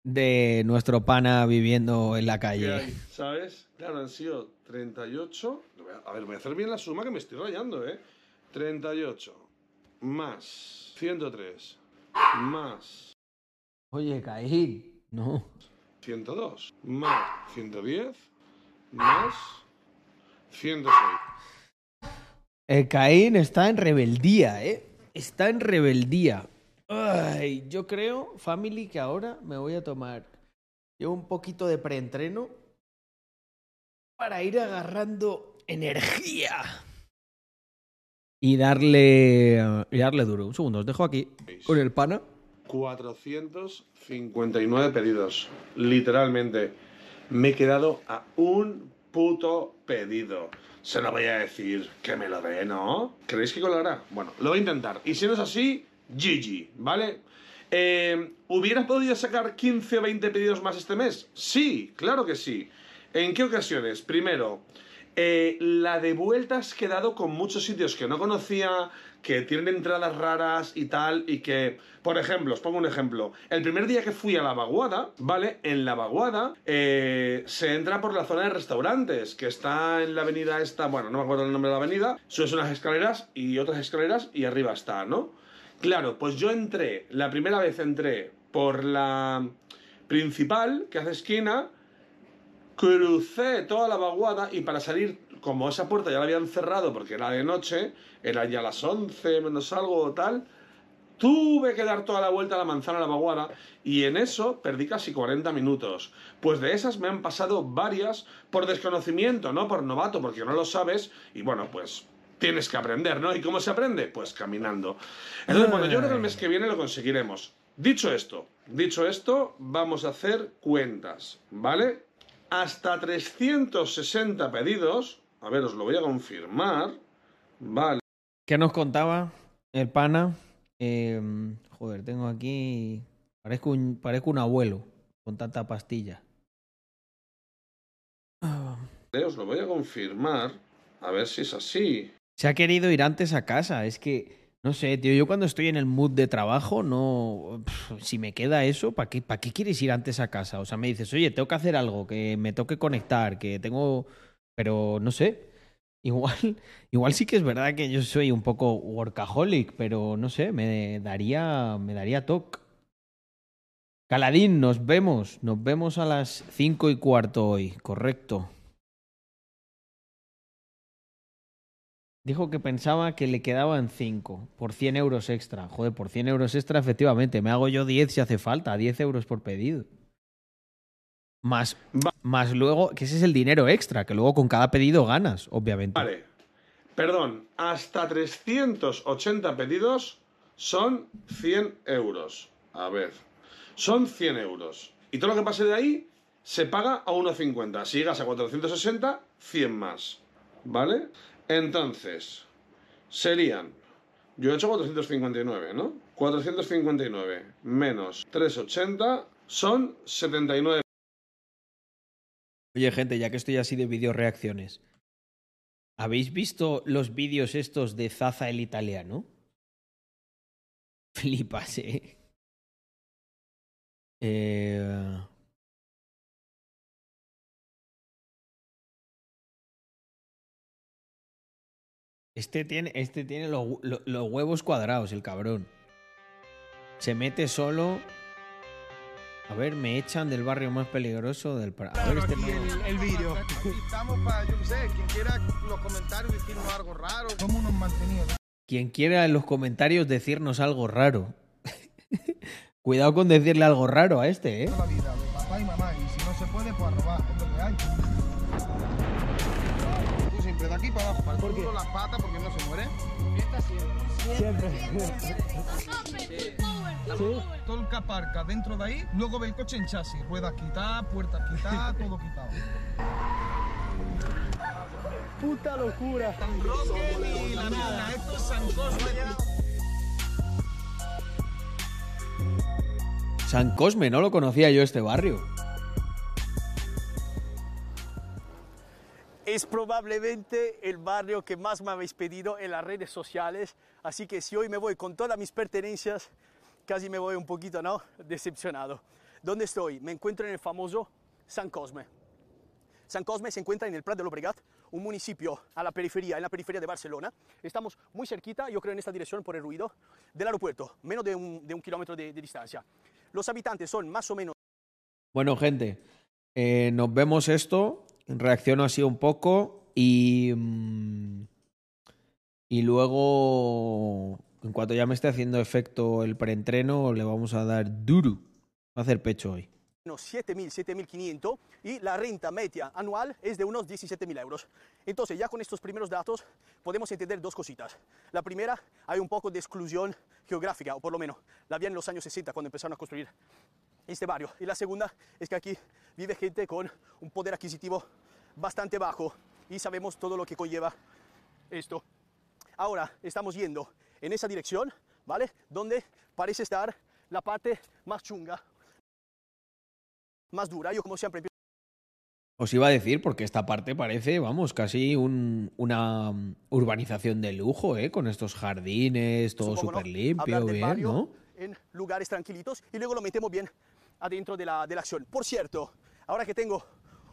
De nuestro pana viviendo en la calle. ¿Sabes? Claro, han sido 38. A ver, voy a hacer bien la suma que me estoy rayando, ¿eh? 38 más 103 más. Oye, Caín. No. 102 más 110 más 106. El Caín está en rebeldía, ¿eh? Está en rebeldía. Ay, yo creo, family, que ahora me voy a tomar yo un poquito de preentreno para ir agarrando energía. Y darle, y darle duro. Un segundo, os dejo aquí con el pana. 459 pedidos. Literalmente. Me he quedado a un puto pedido. Se lo voy a decir que me lo dé, ¿no? ¿Creéis que colará? Bueno, lo voy a intentar. Y si no es así, GG, ¿vale? Eh, ¿Hubieras podido sacar 15 o 20 pedidos más este mes? Sí, claro que sí. ¿En qué ocasiones? Primero, eh, la de vueltas que he dado con muchos sitios que no conocía, que tienen entradas raras y tal, y que, por ejemplo, os pongo un ejemplo. El primer día que fui a la vaguada, ¿vale? En la vaguada eh, se entra por la zona de restaurantes, que está en la avenida esta, bueno, no me acuerdo el nombre de la avenida, subes unas escaleras y otras escaleras y arriba está, ¿no? Claro, pues yo entré, la primera vez entré por la principal, que hace esquina, crucé toda la vaguada y para salir, como esa puerta ya la habían cerrado porque era de noche, era ya las 11 menos algo o tal, tuve que dar toda la vuelta a la manzana a la vaguada y en eso perdí casi 40 minutos. Pues de esas me han pasado varias por desconocimiento, no por novato, porque no lo sabes y bueno, pues tienes que aprender, ¿no? ¿Y cómo se aprende? Pues caminando. Entonces, bueno, yo creo que el mes que viene lo conseguiremos. Dicho esto, dicho esto, vamos a hacer cuentas, ¿vale? Hasta 360 pedidos, a ver, os lo voy a confirmar, ¿vale? ¿Qué nos contaba el pana? Em, joder, tengo aquí... Parezco un, parezco un abuelo con tanta pastilla. Os lo voy a confirmar, a ver si es así. Se ha querido ir antes a casa. Es que, no sé, tío, yo cuando estoy en el mood de trabajo, no. si me queda eso, ¿para qué, ¿para qué quieres ir antes a casa? O sea, me dices, oye, tengo que hacer algo, que me toque conectar, que tengo. Pero no sé. Igual, igual sí que es verdad que yo soy un poco workaholic, pero no sé, me daría, me daría toque. Caladín, nos vemos. Nos vemos a las cinco y cuarto hoy, correcto. Dijo que pensaba que le quedaban 5 por 100 euros extra. Joder, por 100 euros extra, efectivamente. Me hago yo 10 si hace falta, 10 euros por pedido. Más, más luego, que ese es el dinero extra, que luego con cada pedido ganas, obviamente. Vale. Perdón, hasta 380 pedidos son 100 euros. A ver, son 100 euros. Y todo lo que pase de ahí se paga a 1,50. Si llegas a 460, 100 más. ¿Vale? Entonces, serían, yo he hecho 459, ¿no? 459 menos 380 son 79. Oye, gente, ya que estoy así de video reacciones, ¿habéis visto los vídeos estos de Zaza el italiano? Flipas, ¿eh? eh Este tiene, este tiene los, huevos cuadrados, el cabrón. Se mete solo. A ver, me echan del barrio más peligroso del A ver, este el, vídeo. Estamos para, yo sé, quien quiera los comentarios decirnos algo raro. Somos unos mantenidos. Quien quiera en los comentarios decirnos algo raro. Cuidado con decirle algo raro a este, ¿eh? La vida de papá y mamá, y si no se puede, pues robar, es lo que hay de aquí para abajo, para el culo, las patas, porque no se muere. siempre. Siempre. Todo el que aparca dentro de ahí, luego ve el coche en chasis, ruedas quitadas, puertas quitadas, todo quitado. Puta locura. San Roque ni la nada, esto es San Cosme. San Cosme, no lo conocía yo este barrio. es probablemente el barrio que más me habéis pedido en las redes sociales, así que si hoy me voy con todas mis pertenencias, casi me voy un poquito, ¿no? Decepcionado. ¿Dónde estoy? Me encuentro en el famoso San Cosme. San Cosme se encuentra en el Prat de Llobregat, un municipio a la periferia, en la periferia de Barcelona. Estamos muy cerquita, yo creo en esta dirección por el ruido, del aeropuerto, menos de un, de un kilómetro de, de, distancia. Los habitantes son más o menos... Bueno, gente, eh, nos vemos esto reacciono así un poco y. Mm, y luego, en cuanto ya me esté haciendo efecto el preentreno, le vamos a dar duro. Va a hacer pecho hoy. 7.000, 7.500 y la renta media anual es de unos 17.000 euros. Entonces, ya con estos primeros datos podemos entender dos cositas. La primera, hay un poco de exclusión geográfica, o por lo menos la había en los años 60 cuando empezaron a construir este barrio. Y la segunda es que aquí vive gente con un poder adquisitivo bastante bajo y sabemos todo lo que conlleva esto. Ahora estamos yendo en esa dirección, ¿vale? Donde parece estar la parte más chunga, más dura. Yo como siempre os iba a decir, porque esta parte parece, vamos, casi una urbanización de lujo, ¿eh? Con estos jardines, todo súper limpio, bien, ¿no? En lugares tranquilitos y luego lo metemos bien adentro de la, de la acción. Por cierto, ahora que tengo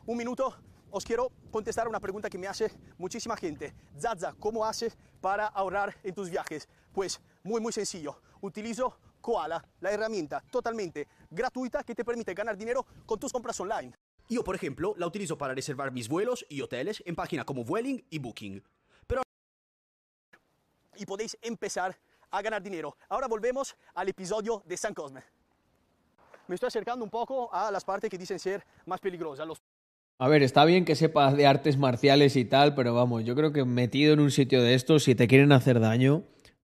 un minuto, os quiero contestar una pregunta que me hace muchísima gente. Zaza, ¿cómo haces para ahorrar en tus viajes? Pues muy, muy sencillo. Utilizo Koala, la herramienta totalmente gratuita que te permite ganar dinero con tus compras online. Yo, por ejemplo, la utilizo para reservar mis vuelos y hoteles en páginas como Vueling y Booking. Pero y podéis empezar a ganar dinero. Ahora volvemos al episodio de San Cosme. Me estoy acercando un poco a las partes que dicen ser más peligrosas. A ver, está bien que sepas de artes marciales y tal, pero vamos, yo creo que metido en un sitio de estos, si te quieren hacer daño,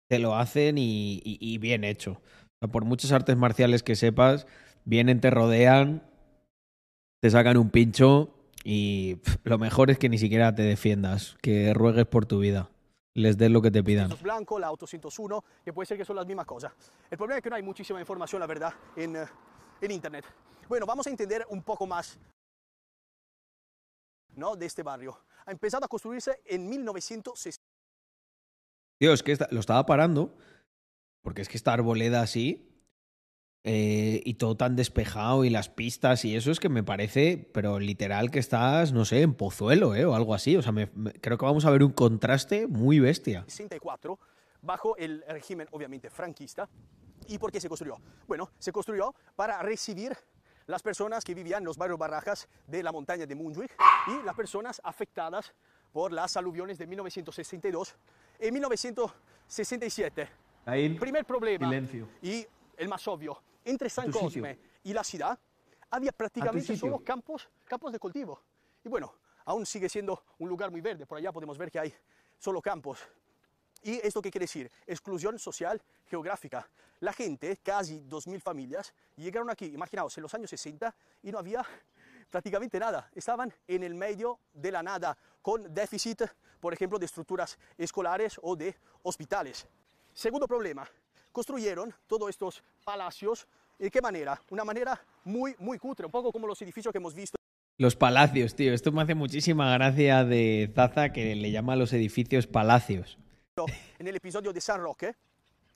te lo hacen y, bien hecho. por muchas artes marciales que sepas, vienen, te rodean te sacan un pincho y lo mejor es que ni siquiera te defiendas, que ruegues por tu vida. Les des lo que te pidan. Blanco, la auto 101, que puede ser que son las mismas cosas. El problema es que no hay muchísima información, la verdad, en, eh, en Internet. Bueno, vamos a entender un poco más ¿no? de este barrio. Ha empezado a construirse en 1960. Dios, es que lo estaba parando, porque es que esta arboleda así eh, y todo tan despejado y las pistas y eso es que me parece, pero literal que estás, no sé, en Pozuelo ¿eh? o algo así. O sea, me, creo que vamos a ver un contraste muy bestia. 64, bajo el régimen obviamente franquista. ¿Y por qué se construyó? Bueno, se construyó para recibir las personas que vivían en los barrios barrajas de la montaña de Montjuic y las personas afectadas por las aluviones de 1962 y 1967. Ahí, primer problema silencio. y el más obvio, entre San Cosme y la ciudad había prácticamente solo campos, campos de cultivo. Y bueno, aún sigue siendo un lugar muy verde, por allá podemos ver que hay solo campos. ¿Y esto qué quiere decir? Exclusión social geográfica. La gente, casi 2.000 familias, llegaron aquí, imaginaos, en los años 60 y no había prácticamente nada. Estaban en el medio de la nada, con déficit, por ejemplo, de estructuras escolares o de hospitales. Segundo problema, construyeron todos estos palacios. ¿De qué manera? Una manera muy, muy cutre, un poco como los edificios que hemos visto. Los palacios, tío. Esto me hace muchísima gracia de Zaza que le llama a los edificios palacios. En el episodio de San Roque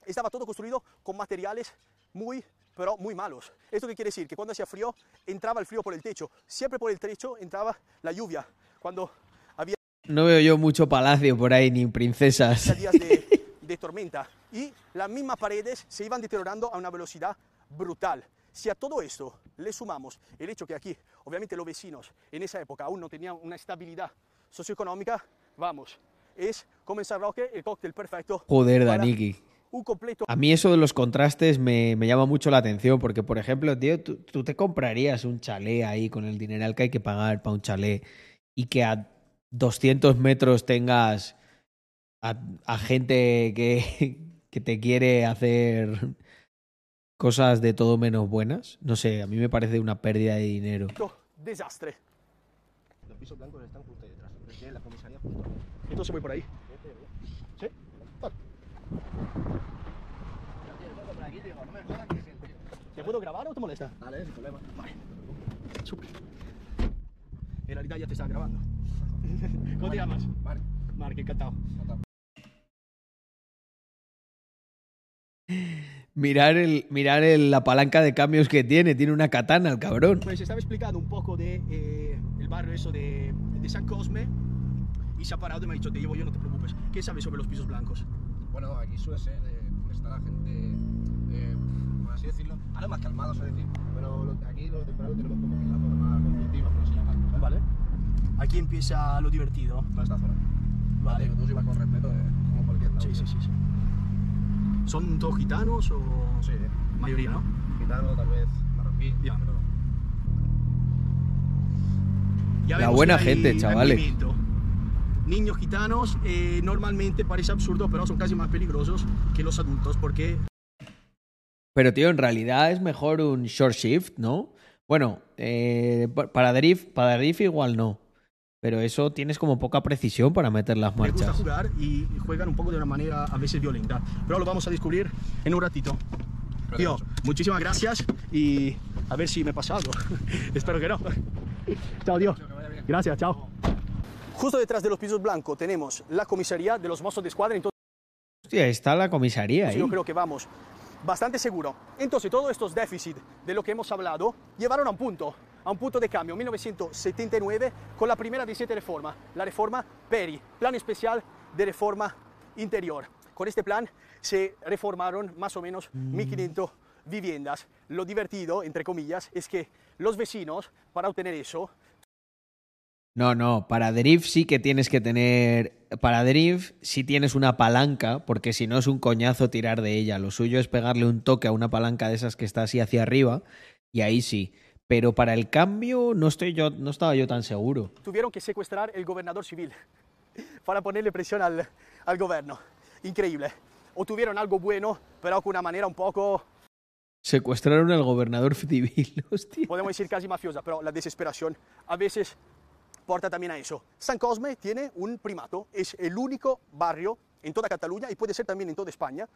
estaba todo construido con materiales muy, pero muy malos. ¿Esto qué quiere decir? Que cuando hacía frío entraba el frío por el techo. Siempre por el techo entraba la lluvia. Cuando había... No veo yo mucho palacio por ahí, ni princesas de tormenta y las mismas paredes se iban deteriorando a una velocidad brutal. Si a todo esto le sumamos el hecho que aquí, obviamente los vecinos en esa época aún no tenían una estabilidad socioeconómica, vamos, es comenzar Roque el cóctel perfecto. Joder, Daniki. Un completo. A mí eso de los contrastes me, me llama mucho la atención porque, por ejemplo, tío, tú, tú, te comprarías un chalet ahí con el dineral que hay que pagar para un chalet y que a 200 metros tengas a, gente que, que te quiere hacer cosas de todo menos buenas. No sé, a mí me parece una pérdida de dinero. Desastre. Los pisos blancos están justo ahí detrás. La comisaría justo. Entonces voy por ahí. ¿Sí? Vale. ¿Te puedo grabar o te molesta? Dale, sin problema. Vale. Súper. En realidad ya te estaba grabando. ¿Cómo te llamas? Marc, encantado. encantado. Mirar, el, mirar el, la palanca de cambios que tiene, tiene una katana el cabrón. Pues estaba explicando un poco de eh, el barrio eso de, de, San Cosme y se ha parado y me ha dicho, te llevo yo, no te preocupes. ¿Qué sabes sobre los pisos blancos? Bueno, aquí suele ser eh, donde está la gente, eh, por así decirlo, ahora más calmados, es decir, pero aquí los tempranos tenemos como que la forma constructiva, por así llamarlo. Vale. Aquí empieza lo divertido. Toda esta zona. Vale. Tú si vas con respeto, eh, como cualquier lado. Sí, sí, sí. sí. ¿Son todos gitanos o...? Sí. Mayoría, ¿no? Gitano, tal vez marroquí. Ya. Pero... Ya La buena gente, chavales. Niños gitanos eh, normalmente parece absurdo, pero son casi más peligrosos que los adultos porque... Pero tío, en realidad es mejor un short shift, ¿no? Bueno, eh, para drift, para drift igual no. Pero eso tienes como poca precisión para meter las marchas. Me gusta jugar y juegan un poco de una manera a veces violenta. Pero lo vamos a descubrir en un ratito. Tío, muchísimas gracias y a ver si me pasa algo. Espero que no. chao, tío. Gracias, chao. Justo detrás de los pisos blancos tenemos la comisaría de los mozos de escuadra. Entonces, Hostia, está la comisaría ahí. Yo creo que vamos bastante seguro. Entonces, todos estos déficits de lo que hemos hablado llevaron a un punto, a un punto de cambio, 1979, con la primera de siete reformas, la reforma Peri, Plan Especial de Reforma Interior. Con este plan se reformaron más o menos 1.500 viviendas. Lo divertido, entre comillas, es que los vecinos, para obtener eso, no, no, para Drift sí que tienes que tener. Para Drift sí tienes una palanca, porque si no es un coñazo tirar de ella. Lo suyo es pegarle un toque a una palanca de esas que está así hacia arriba, y ahí sí. Pero para el cambio no, estoy yo, no estaba yo tan seguro. Tuvieron que secuestrar el gobernador civil para ponerle presión al, al gobierno. Increíble. O tuvieron algo bueno, pero con una manera un poco Secuestraron al gobernador civil, hostia. Podemos decir casi mafiosa, pero la desesperación a veces porta también a eso. San Cosme tiene un primato, es el único barrio en toda Cataluña y puede ser también en toda España,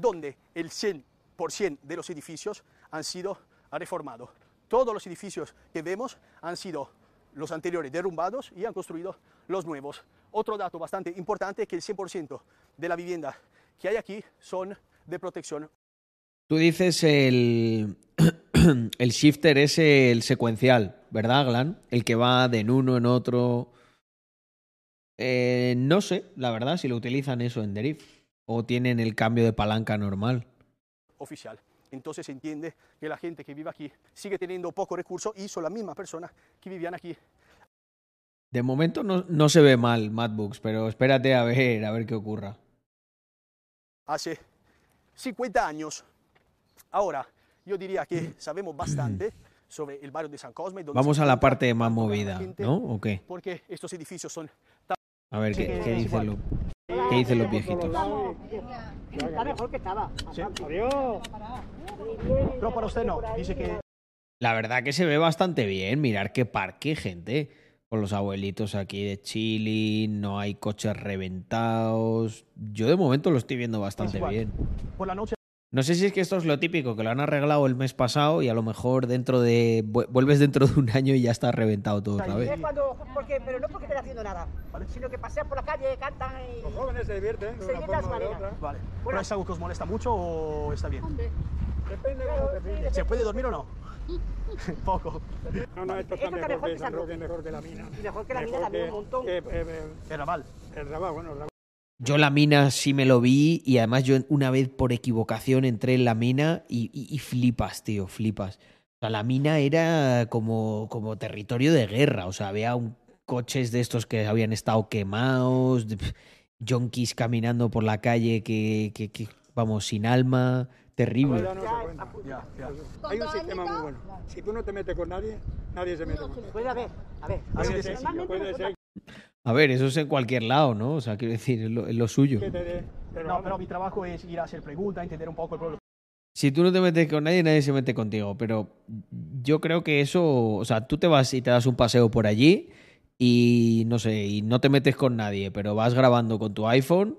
donde el 100% de los edificios han sido reformados. Todos los edificios que vemos han sido los anteriores derrumbados y han construido los nuevos. Otro dato bastante importante es que el 100% de la vivienda que hay aquí son de protección. Tú dices el, el shifter es el secuencial, ¿verdad, Glan? El que va de en uno en otro. Eh, no sé, la verdad, si lo utilizan eso en Deriv. O tienen el cambio de palanca normal. Oficial. Entonces se entiende que la gente que vive aquí sigue teniendo poco recurso y son las mismas personas que vivían aquí. De momento no, no se ve mal Madbooks, pero espérate a ver, a ver qué ocurra. Hace 50 años. Ahora, yo diría que sabemos bastante sobre el barrio de San Cosme. Vamos a la parte más movida, ¿no? ¿O qué? Porque estos edificios son... A ver, ¿qué, qué dicen, lo, qué dicen los viejitos? Está mejor que estaba. ¿Sí? Adiós. Pero para usted no, dice que... La verdad que se ve bastante bien. Mirar qué parque, gente. Con los abuelitos aquí de Chile, no hay coches reventados. Yo de momento lo estoy viendo bastante bien. Por la noche no sé si es que esto es lo típico, que lo han arreglado el mes pasado y a lo mejor dentro de. vuelves dentro de un año y ya está reventado todo otra vez. Cuando, porque, pero no porque estén haciendo nada, sino que pasean por la calle, cantan y. Los jóvenes se divierten. Se divierten Vale. Bueno, ¿Es algo que os molesta mucho o está bien? Depende de cómo te pilles. ¿Se puede dormir o no? Poco. No, no, esto está Esto mejor que que San San Roque, mejor que la mina. Y mejor que la mina también un montón. Que, eh, eh, El ramal. el Raval, bueno, el Raval. Yo la mina sí me lo vi y además yo una vez por equivocación entré en la mina y, y- y flipas, tío, flipas. O sea, la mina era como, como territorio de guerra. O sea, había un- coches de estos que habían estado quemados, yonkis caminando por la calle que, que- que, vamos, sin alma. Terrible. Ya no. Ya, ya. Hay un sistema muy bueno. Si tú no te metes con nadie, nadie se mete con Puede haber, a ver. Puede no ser A ver, eso es en cualquier lado, ¿no? O sea, quiero decir, es lo, es lo suyo. No, pero mi trabajo es ir a hacer preguntas, entender un poco el problema. Si tú no te metes con nadie, nadie se mete contigo. Pero yo creo que eso, o sea, tú te vas y te das un paseo por allí y no sé, y no te metes con nadie, pero vas grabando con tu iPhone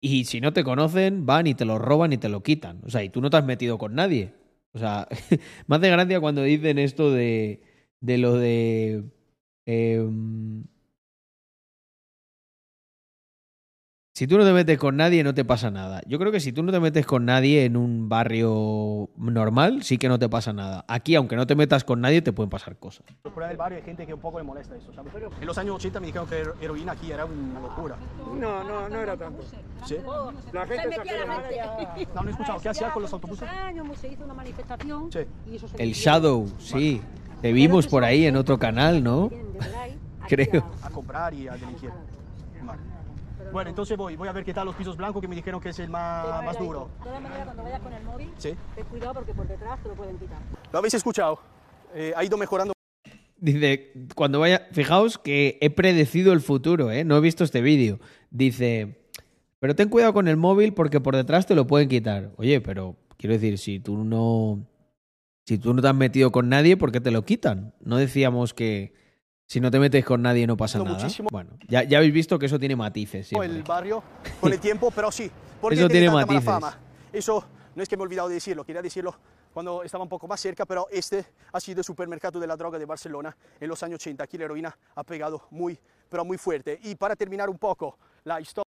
y si no te conocen, van y te lo roban y te lo quitan. O sea, y tú no te has metido con nadie. O sea, me hace gracia cuando dicen esto de, de lo de... em, Si tú no te metes con nadie, no te pasa nada. Yo creo que si tú no te metes con nadie en un barrio normal, sí que no te pasa nada. Aquí, aunque no te metas con nadie, te pueden pasar cosas. Fuera del barrio hay gente que un poco le molesta eso, ¿sabes? En los años 80 me dijeron que hero- heroína aquí era una locura. No, no, no era tanto. ¿Sí? La gente se hace No, no he escuchado. ¿Qué hacía con los autobuses? años se hizo una manifestación Sí. y eso se El. Shadow, sí. Te vimos por ahí en otro canal, ¿no? Creo. a- A comprar y a delinquir. Vale. Bueno, entonces voy, voy a ver qué tal los pisos blancos que me dijeron que es el más, más duro. De todas maneras, cuando vayas con el móvil, Sí. ten cuidado porque por detrás te lo pueden quitar. ¿Lo habéis escuchado? Eh, ha ido mejorando. Dice, cuando vaya, fijaos que he predecido el futuro, ¿eh? No he visto este vídeo. Dice, pero ten cuidado con el móvil porque por detrás te lo pueden quitar. Oye, pero quiero decir, si tú no, si tú no te has metido con nadie, ¿por qué te lo quitan? No decíamos que Si no te metes con nadie no pasa nada. Bueno, ya, ya, habéis visto que eso tiene matices. Siempre. El barrio con el tiempo, pero sí. eso tiene matices. Fama? Eso no es que me he olvidado de decirlo, quería decirlo cuando estaba un poco más cerca, pero este ha sido el supermercado de la droga de Barcelona en los años 80. Aquí la heroína ha pegado muy, pero muy fuerte. Y para terminar un poco la historia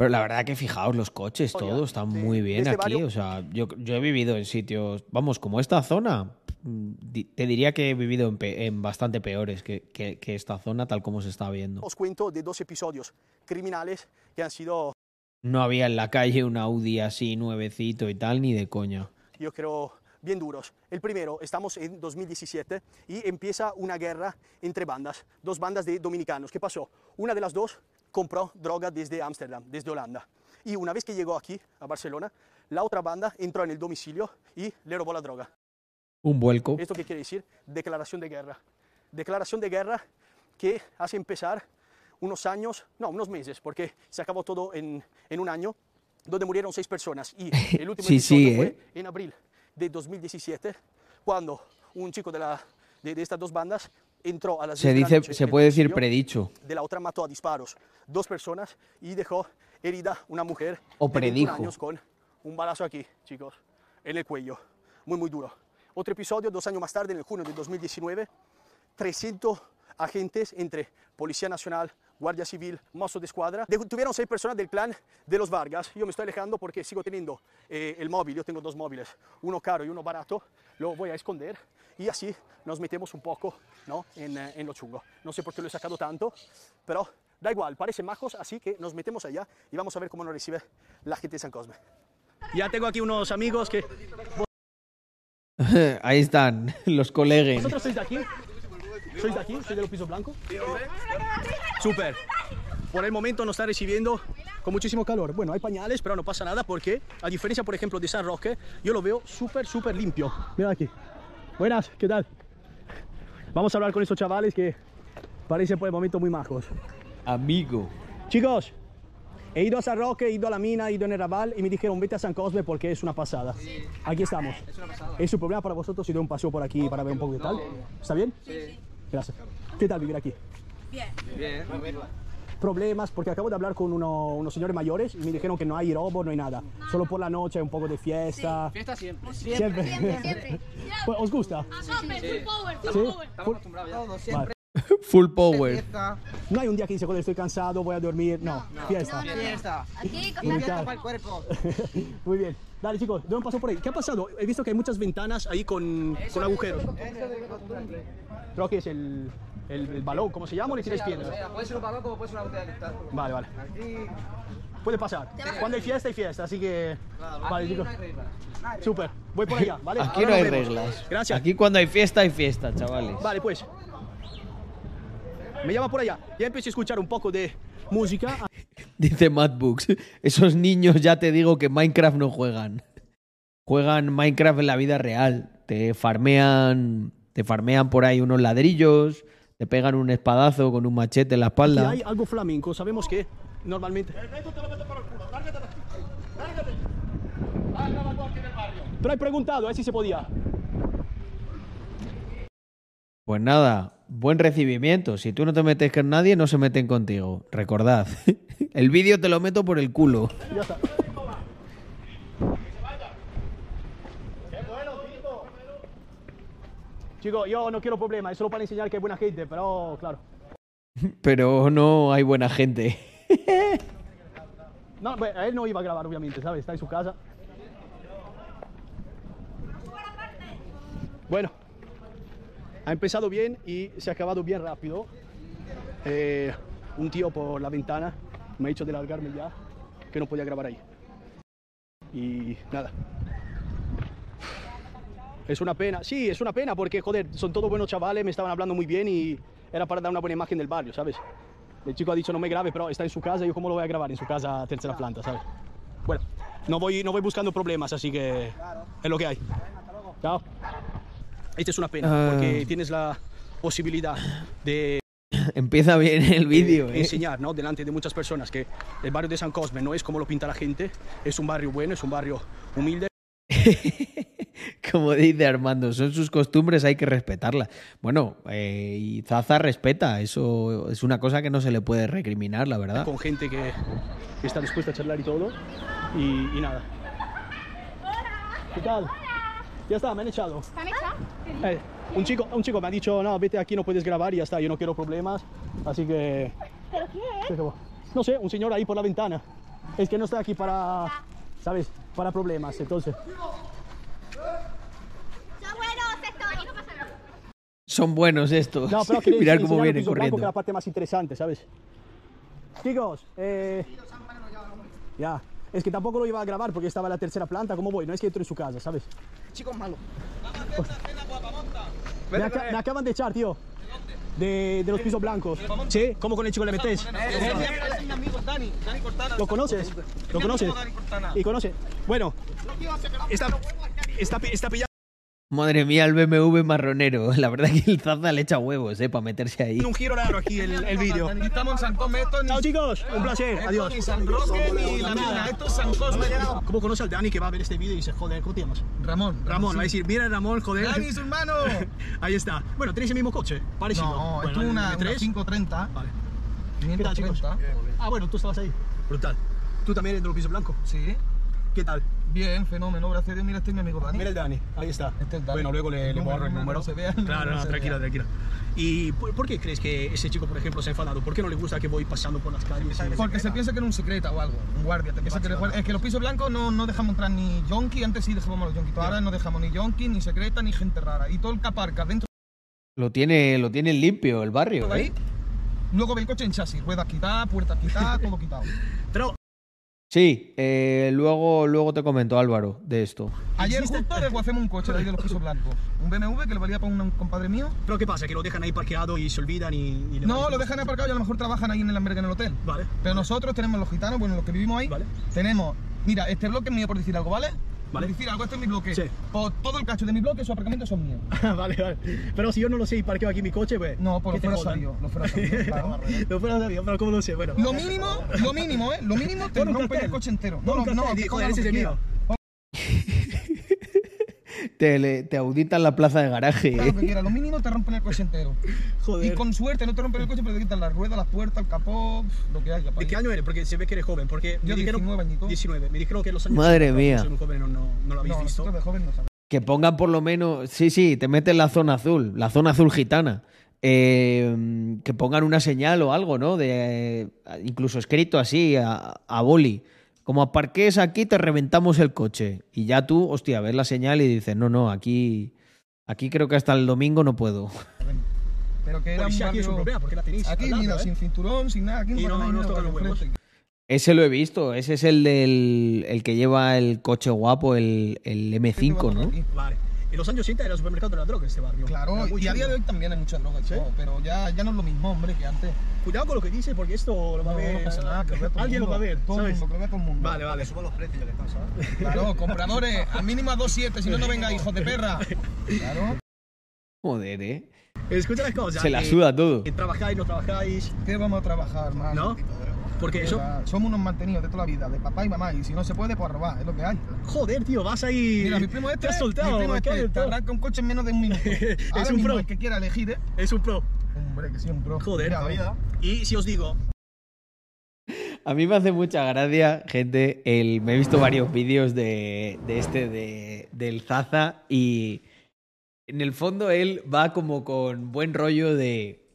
pero la verdad que fijaos, los coches, todo está muy bien este aquí. O sea, yo, yo, he vivido en sitios, vamos, como esta zona. Mm, te diría que he vivido en, bastante peores que, que, esta zona, tal como se está viendo. Os cuento de dos episodios criminales que han sido... No había en la calle un Audi así nuevecito y tal, ni de coña. Yo creo bien duros. El primero, estamos en 2017 y empieza una guerra entre bandas, dos bandas de dominicanos. ¿Qué pasó? Una de las dos compró droga desde Ámsterdam, desde Holanda. Y una vez que llegó aquí, a Barcelona, la otra banda entró en el domicilio y le robó la droga. Un vuelco. ¿Esto qué quiere decir? Declaración de guerra. Declaración de guerra que hace empezar unos años, no, unos meses, porque se acabó todo en, en un año, donde murieron seis personas. Y el último episodio fue ¿eh? en abril de 2017, cuando un chico de, la, de, de estas dos bandas entró a las se dice se puede decir predicho de la otra mató a disparos dos personas y dejó herida una mujer o predijo años con un balazo aquí chicos en el cuello muy muy duro otro episodio dos años más tarde en el junio de 2019 300 agentes entre Policía Nacional, Guardia Civil, Mozo de Escuadra. Tuvieron seis personas del clan de los Vargas. Yo me estoy alejando porque sigo teniendo eh, el móvil. Yo tengo dos móviles, uno caro y uno barato. Lo voy a esconder y así nos metemos un poco ¿no? en, eh, en lo chungo. No sé por qué lo he sacado tanto, pero da igual, parecen majos, así que nos metemos allá y vamos a ver cómo nos recibe la gente de San Cosme. Ya tengo aquí unos amigos que... Ahí están, los colegas. ¿Vosotros sois de aquí? ¿Sois de aquí? ¿Sois de los pisos blancos? Súper. Por el momento nos está recibiendo con muchísimo calor. Bueno, hay pañales, pero no pasa nada porque, a diferencia, por ejemplo, de San Roque, yo lo veo súper, súper limpio. Mira aquí. Buenas, ¿qué tal? Vamos a hablar con estos chavales que parecen por el momento muy majos. Amigo. Chicos, he ido a San Roque, he ido a la mina, he ido en el Raval y me dijeron vete a San Cosme porque es una pasada. Aquí estamos. Es una pasada. ¿Es un problema para vosotros si doy un paseo por aquí para ver un poco de tal? ¿Está bien? Sí. Gracias. ¿Qué tal vivir aquí? Bien. Bien. Problemas, porque acabo de hablar con unos señores mayores y me dijeron que no hay robo, no hay nada. Solo por la noche hay un poco de fiesta. Fiesta siempre. Siempre. siempre. ¿Os gusta? Sí. Full power, full power. Estamos acostumbrados ya. siempre. Full power. No hay un día que dice, joder, estoy cansado, voy a dormir. No, fiesta. fiesta. Aquí, fiesta para el cuerpo. Muy bien. Dale, chicos, doy un paso por ahí. ¿Qué ha pasado? He visto que hay muchas ventanas ahí con, con agujeros. Creo que es el, el, balón, ¿cómo se llama? ¿O le tienes piedras? Puede ser un balón como puede ser una botella de cristal. Vale, vale. Puede pasar. Cuando hay fiesta, hay fiesta, así que... vale, chicos. Súper, voy por allá, ¿vale? Aquí no hay reglas. Gracias. Aquí cuando hay fiesta, hay fiesta, chavales. Vale, pues. Me llama por allá. Ya empecé a escuchar un poco de música. Dice Madbooks, esos niños ya te digo que Minecraft no juegan. Juegan Minecraft en la vida real. Te farmean, te farmean por ahí unos ladrillos, te pegan un espadazo con un machete en la espalda. Aquí hay algo flamenco, sabemos que normalmente... Pero he preguntado, a ¿eh? si se podía. Pues nada, buen recibimiento. Si tú no te metes con nadie, no se meten contigo. Recordad. El vídeo te lo meto por el culo. Ya está. Chicos, yo no quiero problemas, es solo para enseñar que hay buena gente, pero claro. Pero no hay buena gente. no, a él no iba a grabar, obviamente, ¿sabes? Está en su casa. Bueno, ha empezado bien y se ha acabado bien rápido. Eh, un tío por la ventana me ha dicho de largarme ya, que no podía grabar ahí. Y nada. Es una pena, sí, es una pena porque, joder, son todos buenos chavales, me estaban hablando muy bien y era para dar una buena imagen del barrio, ¿sabes? El chico ha dicho no me grabe, pero está en su casa, ¿yo cómo lo voy a grabar? En su casa, tercera planta, ¿sabes? Bueno, no voy, no voy buscando problemas, así que es lo que hay. Chao. Esta es una pena, porque ah. tienes la posibilidad de... Empieza bien el vídeo. Eh. Enseñar, ¿no? Delante de muchas personas que el barrio de San Cosme no es como lo pinta la gente, es un barrio bueno, es un barrio humilde. Como dice Armando, son sus costumbres, hay que respetarlas. Bueno, eh, y Zaza respeta, eso es una cosa que no se le puede recriminar, la verdad. Con gente que, está dispuesta a charlar y todo, y, nada. ¿Qué tal? Ya está, me han echado. ¿Te han echado? Eh, un, chico, un chico me ha dicho, no, vete aquí, no puedes grabar y ya está, yo no quiero problemas, así que... ¿Pero quién? No sé, un señor ahí por la ventana. Es que no está aquí para, ¿sabes? Para problemas, entonces... Son buenos estos. No, pero Mirar cómo vienen corriendo. Que la parte más interesante, ¿sabes? Chicos, eh... Ya. Es que tampoco lo iba a grabar porque estaba en la tercera planta. ¿Cómo voy? No es que entro en su casa, ¿sabes? Chicos malo. Me, me acaban de echar, tío. De, de, los pisos blancos. ¿Sí? ¿Cómo con el chico le metes? ¿Lo conoces? ¿Lo conoces? ¿Y conoce? Bueno, está, está, está pillado. Madre mía, el BMW marronero. La verdad que el Zaza le echa huevos, ¿eh? Para meterse ahí. Un giro raro aquí el, el vídeo. Estamos en San Cosme. Chao, chicos. Un placer. Adiós. Ni San Roque ni la mina. Esto es San Cosme. ¿Cómo conoce al Dani que va a ver este vídeo y dice, joder, ¿cómo te llamas? Ramón. Ramón. Va a decir, mira Ramón, joder. Dani, su hermano. ahí está. Bueno, ¿tenéis el mismo coche? Parecido. No, bueno, esto es una, una 530. Vale. ¿Qué tal, chicos? Ah, bueno, tú estabas ahí. Brutal. ¿Tú también eres de los pisos blancos? Sí. ¿Qué tal? Bien, fenómeno, gracias a Dios. Mira, este es mi amigo Dani. Mira el Dani, ahí está. Este es Dani. Bueno, luego le, le borro el número. se vea, claro, no, tranquila, tranquila. ¿Y por, qué crees que ese chico, por ejemplo, se ha enfadado? ¿Por qué no le gusta que voy pasando por las calles? Porque se piensa que era un secreto o algo, un guardia. Te piensa que es que los pisos blancos no, no dejamos entrar ni yonki, antes sí dejábamos los yonki, ahora no dejamos ni yonki, ni secreta, ni gente rara. Y todo el caparca dentro. Lo tiene, lo tiene limpio el barrio. Ahí, ¿eh? Luego ve el coche en chasis, ruedas quitadas, puertas quitadas, todo quitado. Pero Sí, eh, luego, luego te comentó Álvaro de esto. Ayer justo desguacemos un coche de ahí de los pisos blancos. Un BMW que le valía para un compadre mío. ¿Pero qué pasa? ¿Que lo dejan ahí parqueado y se olvidan y...? no, lo dejan aparcado y a lo mejor trabajan ahí en el albergue en el hotel. Vale. Pero nosotros tenemos los gitanos, bueno, los que vivimos ahí, vale. tenemos... Mira, este bloque es mío por decir algo, ¿vale? Vale. decir algo, este es mi bloque. Sí. Por todo el cacho de mi bloque, sus aparcamientos son míos. vale, vale. Pero si yo no lo sé y parqueo aquí mi coche, pues. No, por lo fuera sabio. Lo fuera sabio. Claro. lo fuera sabio, pero ¿cómo lo sé? Bueno. Lo mínimo, lo mínimo, ¿eh? Lo mínimo te rompen el coche entero. No, no, no, ese es mío. Te, te, auditan la plaza de garaje. Claro, que quiera. Lo mínimo te rompen el coche entero. Joder. Y con suerte no te rompen el coche, pero te quitan las ruedas, las puertas, el capó, lo que haya. ¿De qué año eres? Porque se ve que eres joven. Porque Yo me 19 añitos. 19. Me dijeron que los años. Madre mía. Joven no, no, no lo habéis no, visto. de joven no sabemos. Que pongan por lo menos. Sí, sí, te meten la zona azul. La zona azul gitana. Eh, que pongan una señal o algo, ¿no? De, incluso escrito así, a, a boli como aparques aquí, te reventamos el coche. Y ya tú, hostia, ves la señal y dices, no, no, aquí, aquí creo que hasta el domingo no puedo. Pero que era un aquí es un problema, porque la tenéis Aquí, mira, ¿eh? sin cinturón, sin nada. Aquí y no, no, no toca los huevos. Ese lo he visto, ese es el del el que lleva el coche guapo, el, el M5, ¿no? Vale. En los años 80 era el supermercado de la droga este barrio. Claro, y a día de hoy también hay muchas drogas, ¿Sí? pero ya, ya no es lo mismo, hombre, que antes. Cuidado con lo que dice, porque esto lo va a ver. No pasa nada, que lo Alguien lo va a ver, todo ¿sabes? El mundo, que lo todo el mundo. Vale, vale. Suban los precios, que pasa. Claro, compradores, al mínimo a 2.7, si no, no venga, hijos de perra. Claro. Joder, eh. Escucha las cosas. Se la suda todo. Que trabajáis, no trabajáis. ¿Qué vamos a trabajar, man? ¿No? Porque eso. Somos unos mantenidos de toda la vida, de papá y mamá, y si no se puede, pues robar, es lo que hay. Joder, tío, vas ahí. Mira, mi primo este. Te has soltado, mi primo este, te arranca un coche en menos de un minuto. Ahora es un mismo, pro. El que quiera elegir, ¿eh? Es un pro. Hombre, que sí, un pro. Joder, Mira, vida. Y si os digo. A mí me hace mucha gracia, gente. El, me he visto varios vídeos de, de este, de, del Zaza, y en el fondo él va como con buen rollo de.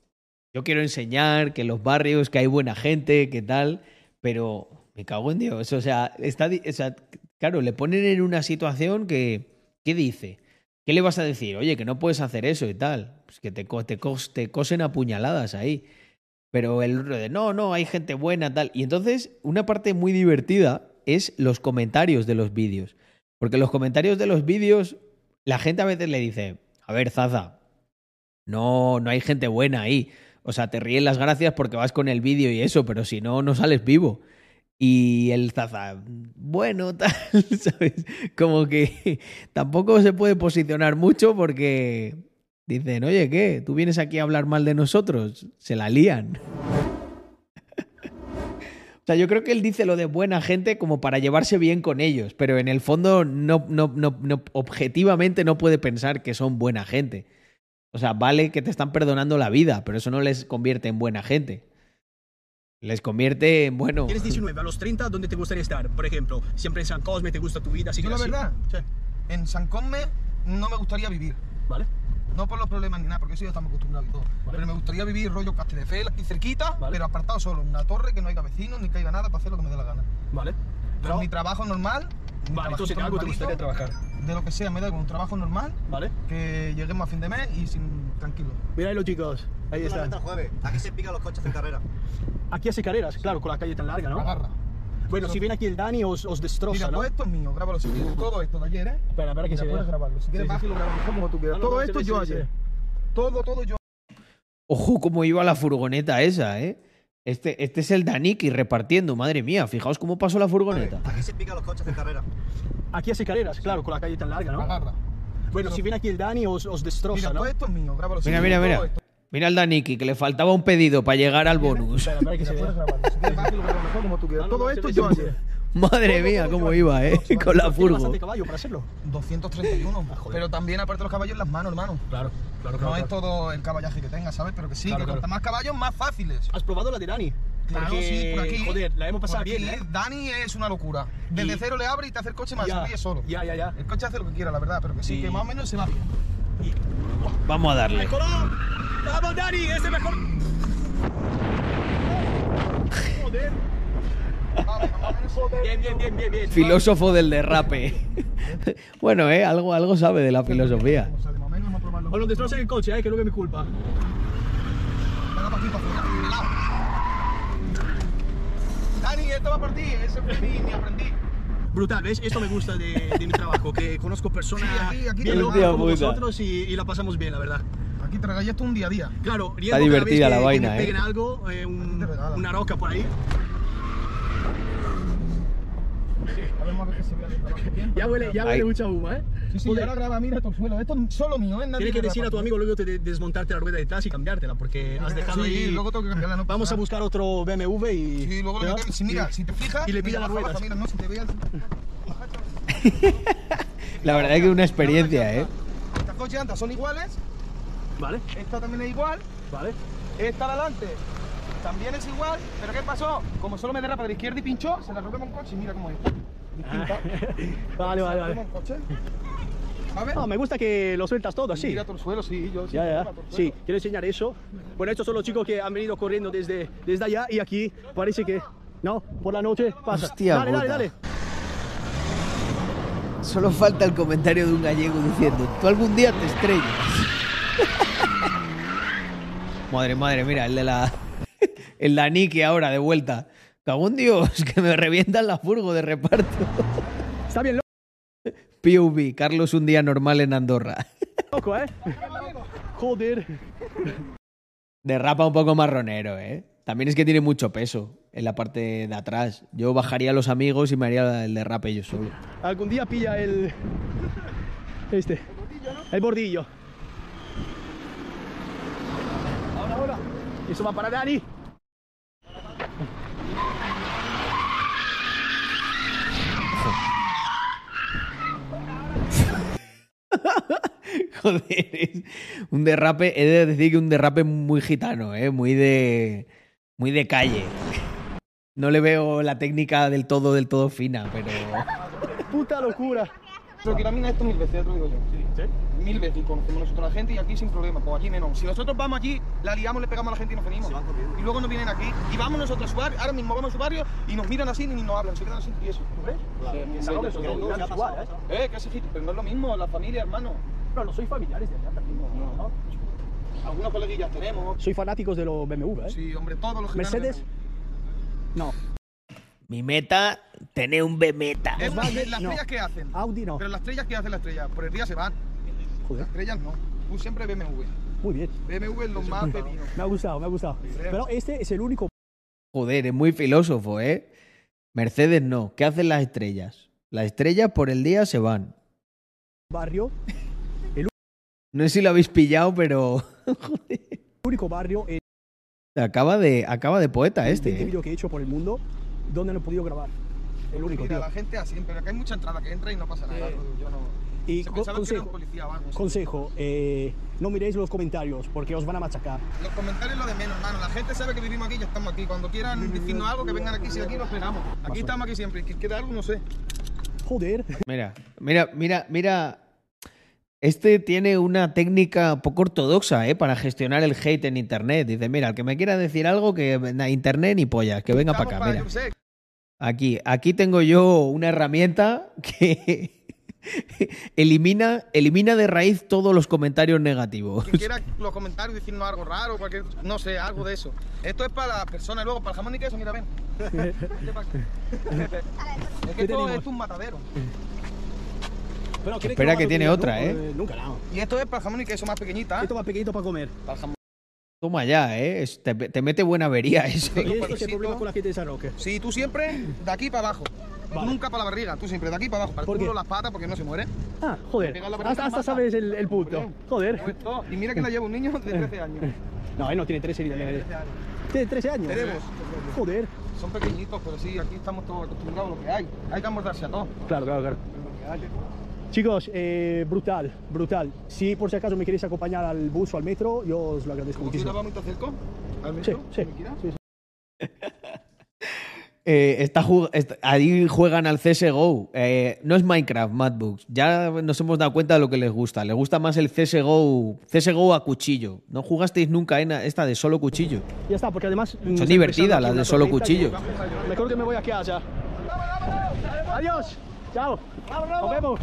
Yo quiero enseñar que los barrios, que hay buena gente, que tal, pero me cago en Dios. O sea, está, o sea, claro, le ponen en una situación que. ¿Qué dice? ¿Qué le vas a decir? Oye, que no puedes hacer eso y tal. Pues que te, te, te cosen a puñaladas ahí. Pero el de no, no, hay gente buena, tal. Y entonces, una parte muy divertida es los comentarios de los vídeos. Porque los comentarios de los vídeos, la gente a veces le dice, a ver, Zaza, no, no hay gente buena ahí. O sea, te ríen las gracias porque vas con el vídeo y eso, pero si no, no sales vivo. Y el Zaza, bueno, tal, ¿sabes? Como que tampoco se puede posicionar mucho porque dicen, oye, ¿qué? ¿Tú vienes aquí a hablar mal de nosotros? Se la lían. O sea, yo creo que él dice lo de buena gente como para llevarse bien con ellos, pero en el fondo no, no, no, no, objetivamente no puede pensar que son buena gente. O sea, vale que te están perdonando la vida, pero eso no les convierte en buena gente. Les convierte en bueno. Tienes 19, a los 30, ¿dónde te gustaría estar? Por ejemplo, siempre en San Cosme, ¿te gusta tu vida? ¿Sí, la verdad, en San Cosme no me gustaría vivir. ¿Vale? No por los problemas ni nada, porque eso ya estamos acostumbrados y todo. Pero me gustaría vivir rollo Castelldefels, aquí cerquita, pero apartado solo, una torre que no haya vecinos ni caiga nada para hacer lo que me dé la gana. Vale. Pero mi trabajo normal. Vale, entonces algo te gustaría trabajar. De lo que sea, me da con un trabajo normal. Vale. Que lleguemos a fin de mes y sin tranquilo. Mira ahí los chicos. Ahí está. Aquí se pican los coches en carrera. Aquí hace carreras, claro, con la calle tan larga, ¿no? Agarra. Bueno, si viene aquí el Dani os, os destroza, Mira, ¿no? todo esto es mío, grábalo si quieres. Todo esto de ayer, ¿eh? Espera, espera que se puedes grabarlo. Si quieres, Sí, sí. lo como tú quieras. Ah, no, todo no, esto yo ayer. Todo, todo yo. Ojo cómo iba la furgoneta esa, ¿eh? Este, este es el Daniki repartiendo, madre mía. Fijaos cómo pasó la furgoneta. Aquí se pican los coches en carrera. Aquí hace carreras, claro, con la calle tan larga, ¿no? Agarra. Bueno, si viene aquí el Dani os, os destroza, Mira, ¿no? todo esto es mío, grábalo si Mira, mira, mira. esto. Mira al Daniki, que le faltaba un pedido para llegar al bonus. Todo esto yo. Madre mía, cómo iba, ¿eh? Con la furgo. bastante caballo para hacerlo. 231. Pero también, aparte de los caballos, las manos, hermano. Claro, claro, No claro. es todo el caballaje que tengas, ¿sabes? Pero que sí, Claro, que claro. cuanto más caballos, más fáciles. ¿Has probado la de Dani? Claro, Porque, sí, por aquí. Joder, la hemos pasado bien, ¿eh? Dani es una locura. Desde Y- cero le abre y te hace el coche más, Ya, se ríe solo. Ya, ya, ya. El coche hace lo que quiera, la verdad, pero que sí, Y- que más o menos se va bien. Vamos a darle. ¡Vamos, Dani! ¡Es el mejor! Joder. Bien, bien, bien, bien, bien. Filósofo del derrape. bueno, ¿eh? Algo, algo sabe de la filosofía. Os lo destrocen el coche, ¿eh? Que no es mi culpa. Dani, esto va por ti, ese fue mi, mi aprendí. Brutal, ¿ves? Esto me gusta de, de mi trabajo, que conozco personas Sí, aquí- aquí bien locas como puta. vosotros y, y la pasamos bien, la verdad. Aquí te regalé esto un día a día. Claro, riendo Está cada divertida vez la que- que vaina, me ¿eh? peguen algo, eh, un- una roca por ahí. Ya huele, ya Ahí. huele mucha huma, ¿eh? Sí, sí, ahora graba, mira el suelo. Esto es solo mío, ¿eh? Nadie Tienes que decir a tu amigo luego de desmontarte la rueda de detrás y cambiártela, porque has dejado Sí, ahí... luego tengo que cambiarla, no pasa Vamos a nada. buscar otro BMW y... Sí, luego le metemos. Sí, mira, si te fijas. Y le mira, pilla las baja, ruedas. baja, Mira, no, si te veas. La verdad es que una experiencia, ¿eh? Estas dos llantas son iguales. Vale, Esta también es igual. vale. Esta de adelante también es igual. Pero ¿qué pasó? Como solo me derrapa de la izquierda y pinchó, se la rompemos un coche y mira cómo es. Distinta. Vale, vale, vale. un coche. ¿Sabes? No, me gusta que lo sueltas todo así. Mira todo el suelo, sí, yo sí. Ya, ya. Sí, quiero enseñar eso. Bueno, estos son los chicos que han venido corriendo desde, desde allá y aquí parece que... No, por la noche pasa. Hostia dale, dale, puta. dale. Solo falta el comentario de un gallego diciendo, tú algún día te estrellas. madre, madre, mira, el de la... El Daniki ahora, de vuelta. Cago en Dios, que me revientan la furgo de reparto. Está bien POV, Carlos un día normal en Andorra. loco, ¿eh? Joder. Derrapa un poco marronero, ¿eh? También es que tiene mucho peso en la parte de atrás. Yo bajaría a los amigos y me haría el derrape yo solo. Algún día pilla el... Este. El bordillo. Ahora, ahora. Eso va para Dani. Joder, un derrape, he de decir que un derrape muy gitano, ¿eh? Muy de. Muy de calle. No le veo la técnica del todo, del todo fina, pero. Puta locura. Pero que la mina esto mil veces, ya te lo digo yo. Mil veces, y conocemos nosotros a la gente y aquí sin problema, pues aquí menos. Si nosotros vamos allí, la liamos, le pegamos a la gente y nos venimos. y luego nos vienen aquí y vamos nosotros a su barrio, ahora mismo vamos a su barrio y nos miran así ni nos hablan, se quedan así y eso. ¿Tú ves? Sí, Claro, sí, eso sí, todo sí, es sí. igual, ¿eh? Eh, que ese pero no es lo mismo, la familia, hermano. No, no soy familiares de allá también. No, no. Algunos coleguillas tenemos. Soy fanáticos de los BMW, ¿eh? Sí, hombre, todos los Mercedes. No. Mi meta, tener un B-Meta. Es más, las no. estrellas que hacen. Audi no. Pero las estrellas que hacen las estrellas, por el día se van. Joder. Las estrellas no. Tú siempre BMW. Muy bien. BMW es lo más pepino. Me ha gustado, me ha gustado. Pero este es el único Joder, es muy filósofo, ¿eh? Mercedes no. ¿Qué hacen las estrellas? Las estrellas por el día se van. barrio, No sé si lo habéis pillado, pero. el único barrio en Acaba de, acaba de poeta el este. ¿eh? vídeo que he hecho por el mundo dónde no he podido grabar. El único, Mira, tío. la gente así, pero que hay mucha entrada que entra y no pasa nada. Yo no... Y Se co- pensaba que era consejo, un policía o algo, sí. consejo eh, no miréis los comentarios porque os van a machacar. Los comentarios lo de menos, hermano. La gente sabe que vivimos aquí y ya estamos aquí. Cuando quieran decirnos algo, que vengan aquí. Si aquí lo esperamos. Aquí estamos aquí siempre. Y que queda algo, no sé. Joder. Mira, mira, mira, mira. Este tiene una técnica poco ortodoxa, ¿eh? Para gestionar el hate en internet. Dice, mira, el que me quiera decir algo, que a internet ni polla, que venga para acá. Para, Mira. Aquí, aquí tengo yo una herramienta que elimina, elimina de raíz todos los comentarios negativos. quien quiera los comentarios diciendo algo raro, cualquier, no sé, algo de eso. Esto es para la persona y luego para el jamón y queso, mira, ven. Es que esto es un matadero. Pero, ¿quieres Espera que tiene otra, No, ¿eh? Nunca, no. Y esto es para el jamón y queso más pequeñita. Esto más pequeñito para comer. Para el jamón. Toma ya, ¿eh? Es- Te, te mete buena avería eso. Y ese es el problema con la gente de San Roque. Sí, tú siempre de aquí para abajo. Tú nunca para la barriga, tú siempre de aquí para abajo. Para el ¿Por culo, qué? las patas, porque no se muere. Ah, joder. Pega la barriga Hasta, hasta mata. sabes el, el punto. Joder. Y mira que la lleva un niño de 13 años. No, él no tiene 13 años. Tiene 13 años. Tenemos. Joder. Son pequeñitos, pero sí, aquí estamos todos acostumbrados a lo que hay. Hay que amordarse a todo. Claro, claro, claro. Chicos, eh, brutal, brutal. Si por si acaso me queréis acompañar al bus o al metro, yo os lo agradezco ¿Cómo muchísimo. vamos? ¿Al Sí, metro? sí, ¿Me quieras? sí, sí. Eh, está jug- est- ahí juegan al CSGO. Eh, no es Minecraft, Madbooks. Ya nos hemos dado cuenta de lo que les gusta. Les gusta más el CSGO, CSGO a cuchillo. No jugasteis nunca en esta de solo cuchillo. Ya está, porque además... Son está divertidas las de solo cuchillo. que- Mejor que me voy aquí allá. Adiós. Chao. Nos vemos.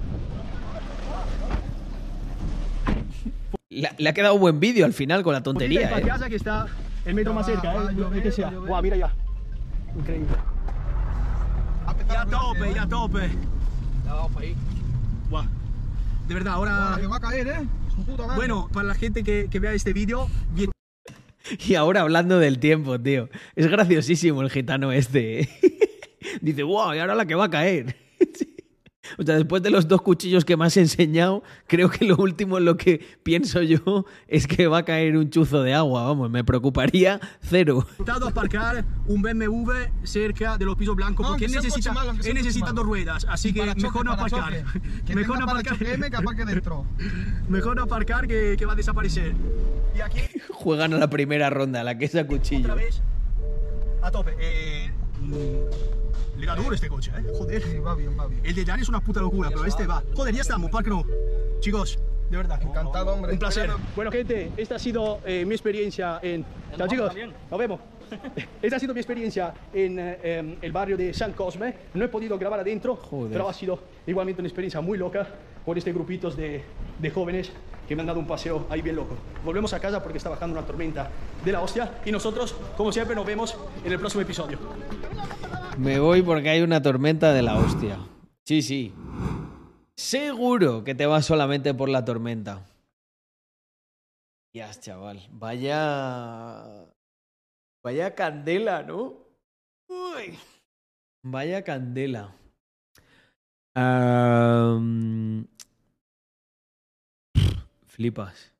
Le, le ha quedado buen vídeo al final con la tontería. para ¿eh? casa que está el metro más cerca, ¿eh? que sea. Guau, mira ya. Increíble. Ya tope, ya tope. Ya vamos para ahí. Guau. De verdad, ahora... que va a caer, ¿eh? Bueno, para la gente que, que vea este vídeo, Y ahora hablando del tiempo, tío. Es graciosísimo el gitano este. ¿eh? Dice, wow, y ahora la que va a caer. O sea, después de los dos cuchillos que me has enseñado, creo que lo último en lo que pienso yo es que va a caer un chuzo de agua. Vamos, me preocuparía cero. intentado aparcar un BMW cerca de los pisos blancos No, porque coche necesita, malo, aunque sea él un coche necesita malo. dos ruedas, así que Parachoque, mejor no aparcar. Que Mejor no aparcar. que aparque dentro. Mejor no aparcar que, que va a desaparecer. Y aquí, Juegan a la primera ronda, la que es a cuchillo. otra vez, a tope. Eh, le da duro este coche, ¿eh? Joder. Sí, va bien, va bien. El de Dani es una puta locura, pero este va. Joder, ya estamos, ¿por qué no? Chicos, de verdad. Encantado, hombre. Un placer. Bueno, gente, esta ha sido eh, mi experiencia en. Chao, chicos. Nos vemos. Esta ha sido mi experiencia en eh, em, el barrio de San Cosme. No he podido grabar adentro, Joder. pero ha sido igualmente una experiencia muy loca con este grupitos de, de jóvenes que me han dado un paseo ahí bien loco. Volvemos a casa porque está bajando una tormenta de la hostia y nosotros, como siempre, nos vemos en el próximo episodio. Me voy porque hay una tormenta de la hostia. Sí, sí. Seguro que te vas solamente por la tormenta. Ya, chaval. Vaya. Vaya candela, ¿no? Uy. Vaya candela. Flipas.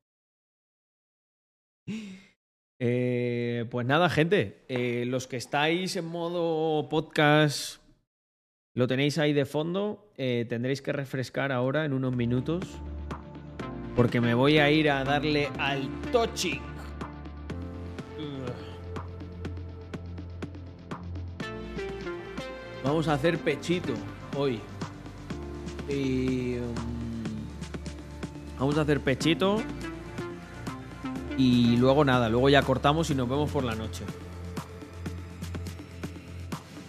Eh, pues nada, gente. eh, los que estáis en modo podcast, lo tenéis ahí de fondo. eh, tendréis que refrescar ahora en unos minutos. Porque me voy a ir a darle al touching. Vamos a hacer pechito hoy. Y. mm, vamos a hacer pechito. Y luego nada, luego ya cortamos y nos vemos por la noche.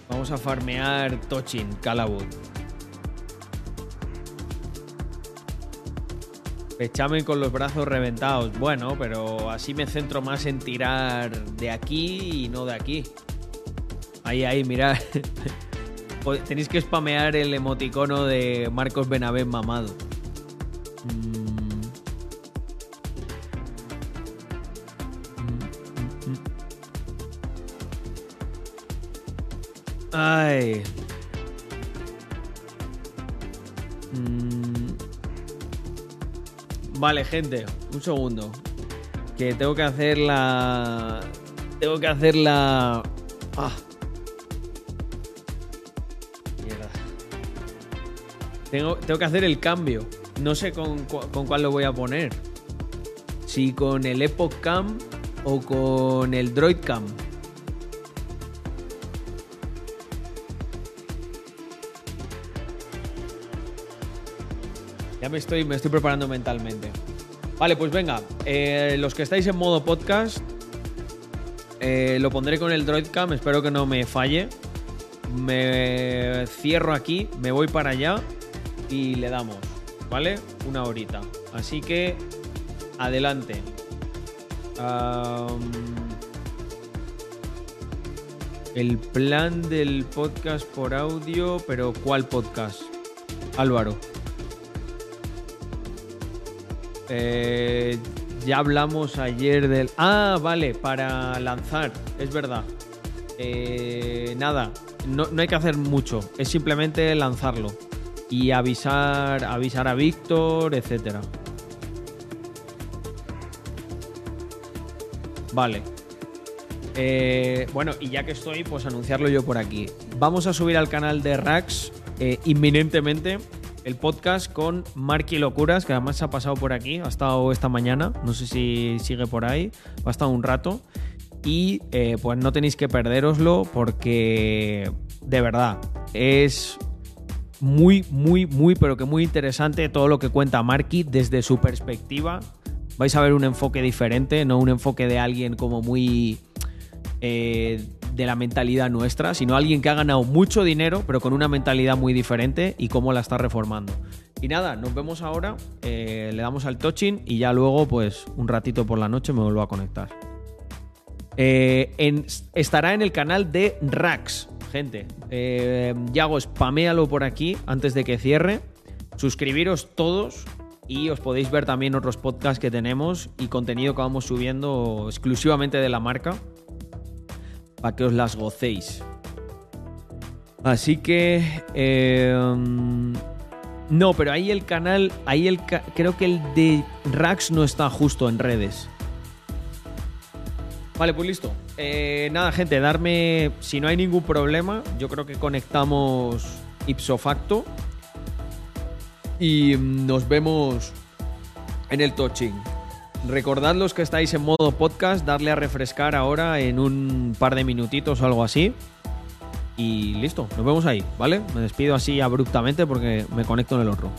Vamos a farmear Tochin, Calabot. Pechame con los brazos reventados. Bueno, pero así me centro más en tirar de aquí y no de aquí. Ahí, ahí, mirad. Tenéis que spamear el emoticono de Marcos Benavent mamado. Mm. Ay. Mm. Vale, gente, un segundo. Que tengo que hacer la. Tengo que hacer la. Ah. Tengo, que hacer el cambio. No sé con, con cuál lo voy a poner. Si con el Epoch Cam o con el Droid Cam. Ya me estoy, me estoy preparando mentalmente. Vale, pues venga. Eh, los que estáis en modo podcast, eh, lo pondré con el Droid Cam. Espero que no me falle. Me cierro aquí, me voy para allá y le damos. ¿Vale? Una horita. Así que, adelante. el plan del podcast por audio, pero ¿cuál podcast? Álvaro. Eh, ya hablamos ayer del... Ah, vale, para lanzar, es verdad. Eh, nada, no, hay que hacer mucho, es simplemente lanzarlo y avisar, avisar a Víctor, etcétera. Vale. Eh, bueno, y ya que estoy, pues anunciarlo yo por aquí. Vamos a subir al canal de Rax inminentemente el podcast con Marky Locuras, que además se ha pasado por aquí, ha estado esta mañana, no sé si sigue por ahí, ha estado un rato. Y eh, pues no tenéis que perderoslo porque de verdad es muy, muy, muy, pero que muy interesante todo lo que cuenta Marky desde su perspectiva. Vais a ver un enfoque diferente, no un enfoque de alguien como muy eh, de la mentalidad nuestra, sino alguien que ha ganado mucho dinero, pero con una mentalidad muy diferente y cómo la está reformando. Y nada, nos vemos ahora, eh, le damos al touching y ya luego, pues un ratito por la noche me vuelvo a conectar. Eh, estará en el canal de Rax, gente. Eh, Yago, spaméalo por aquí antes de que cierre. Suscribiros todos y os podéis ver también otros podcasts que tenemos y contenido que vamos subiendo exclusivamente de la marca para que os las gocéis. Así que... Em, no, pero ahí el canal, ahí el creo que el de Rax no está justo en redes. Vale, pues listo. Eh, nada, gente, darme, si no hay ningún problema, yo creo que conectamos ipso facto y nos vemos en el touching. Recordad los que estáis en modo podcast, darle a refrescar ahora en un par de minutitos o algo así. Y listo, nos vemos ahí, ¿vale? Me despido así abruptamente porque me conecto en el otro.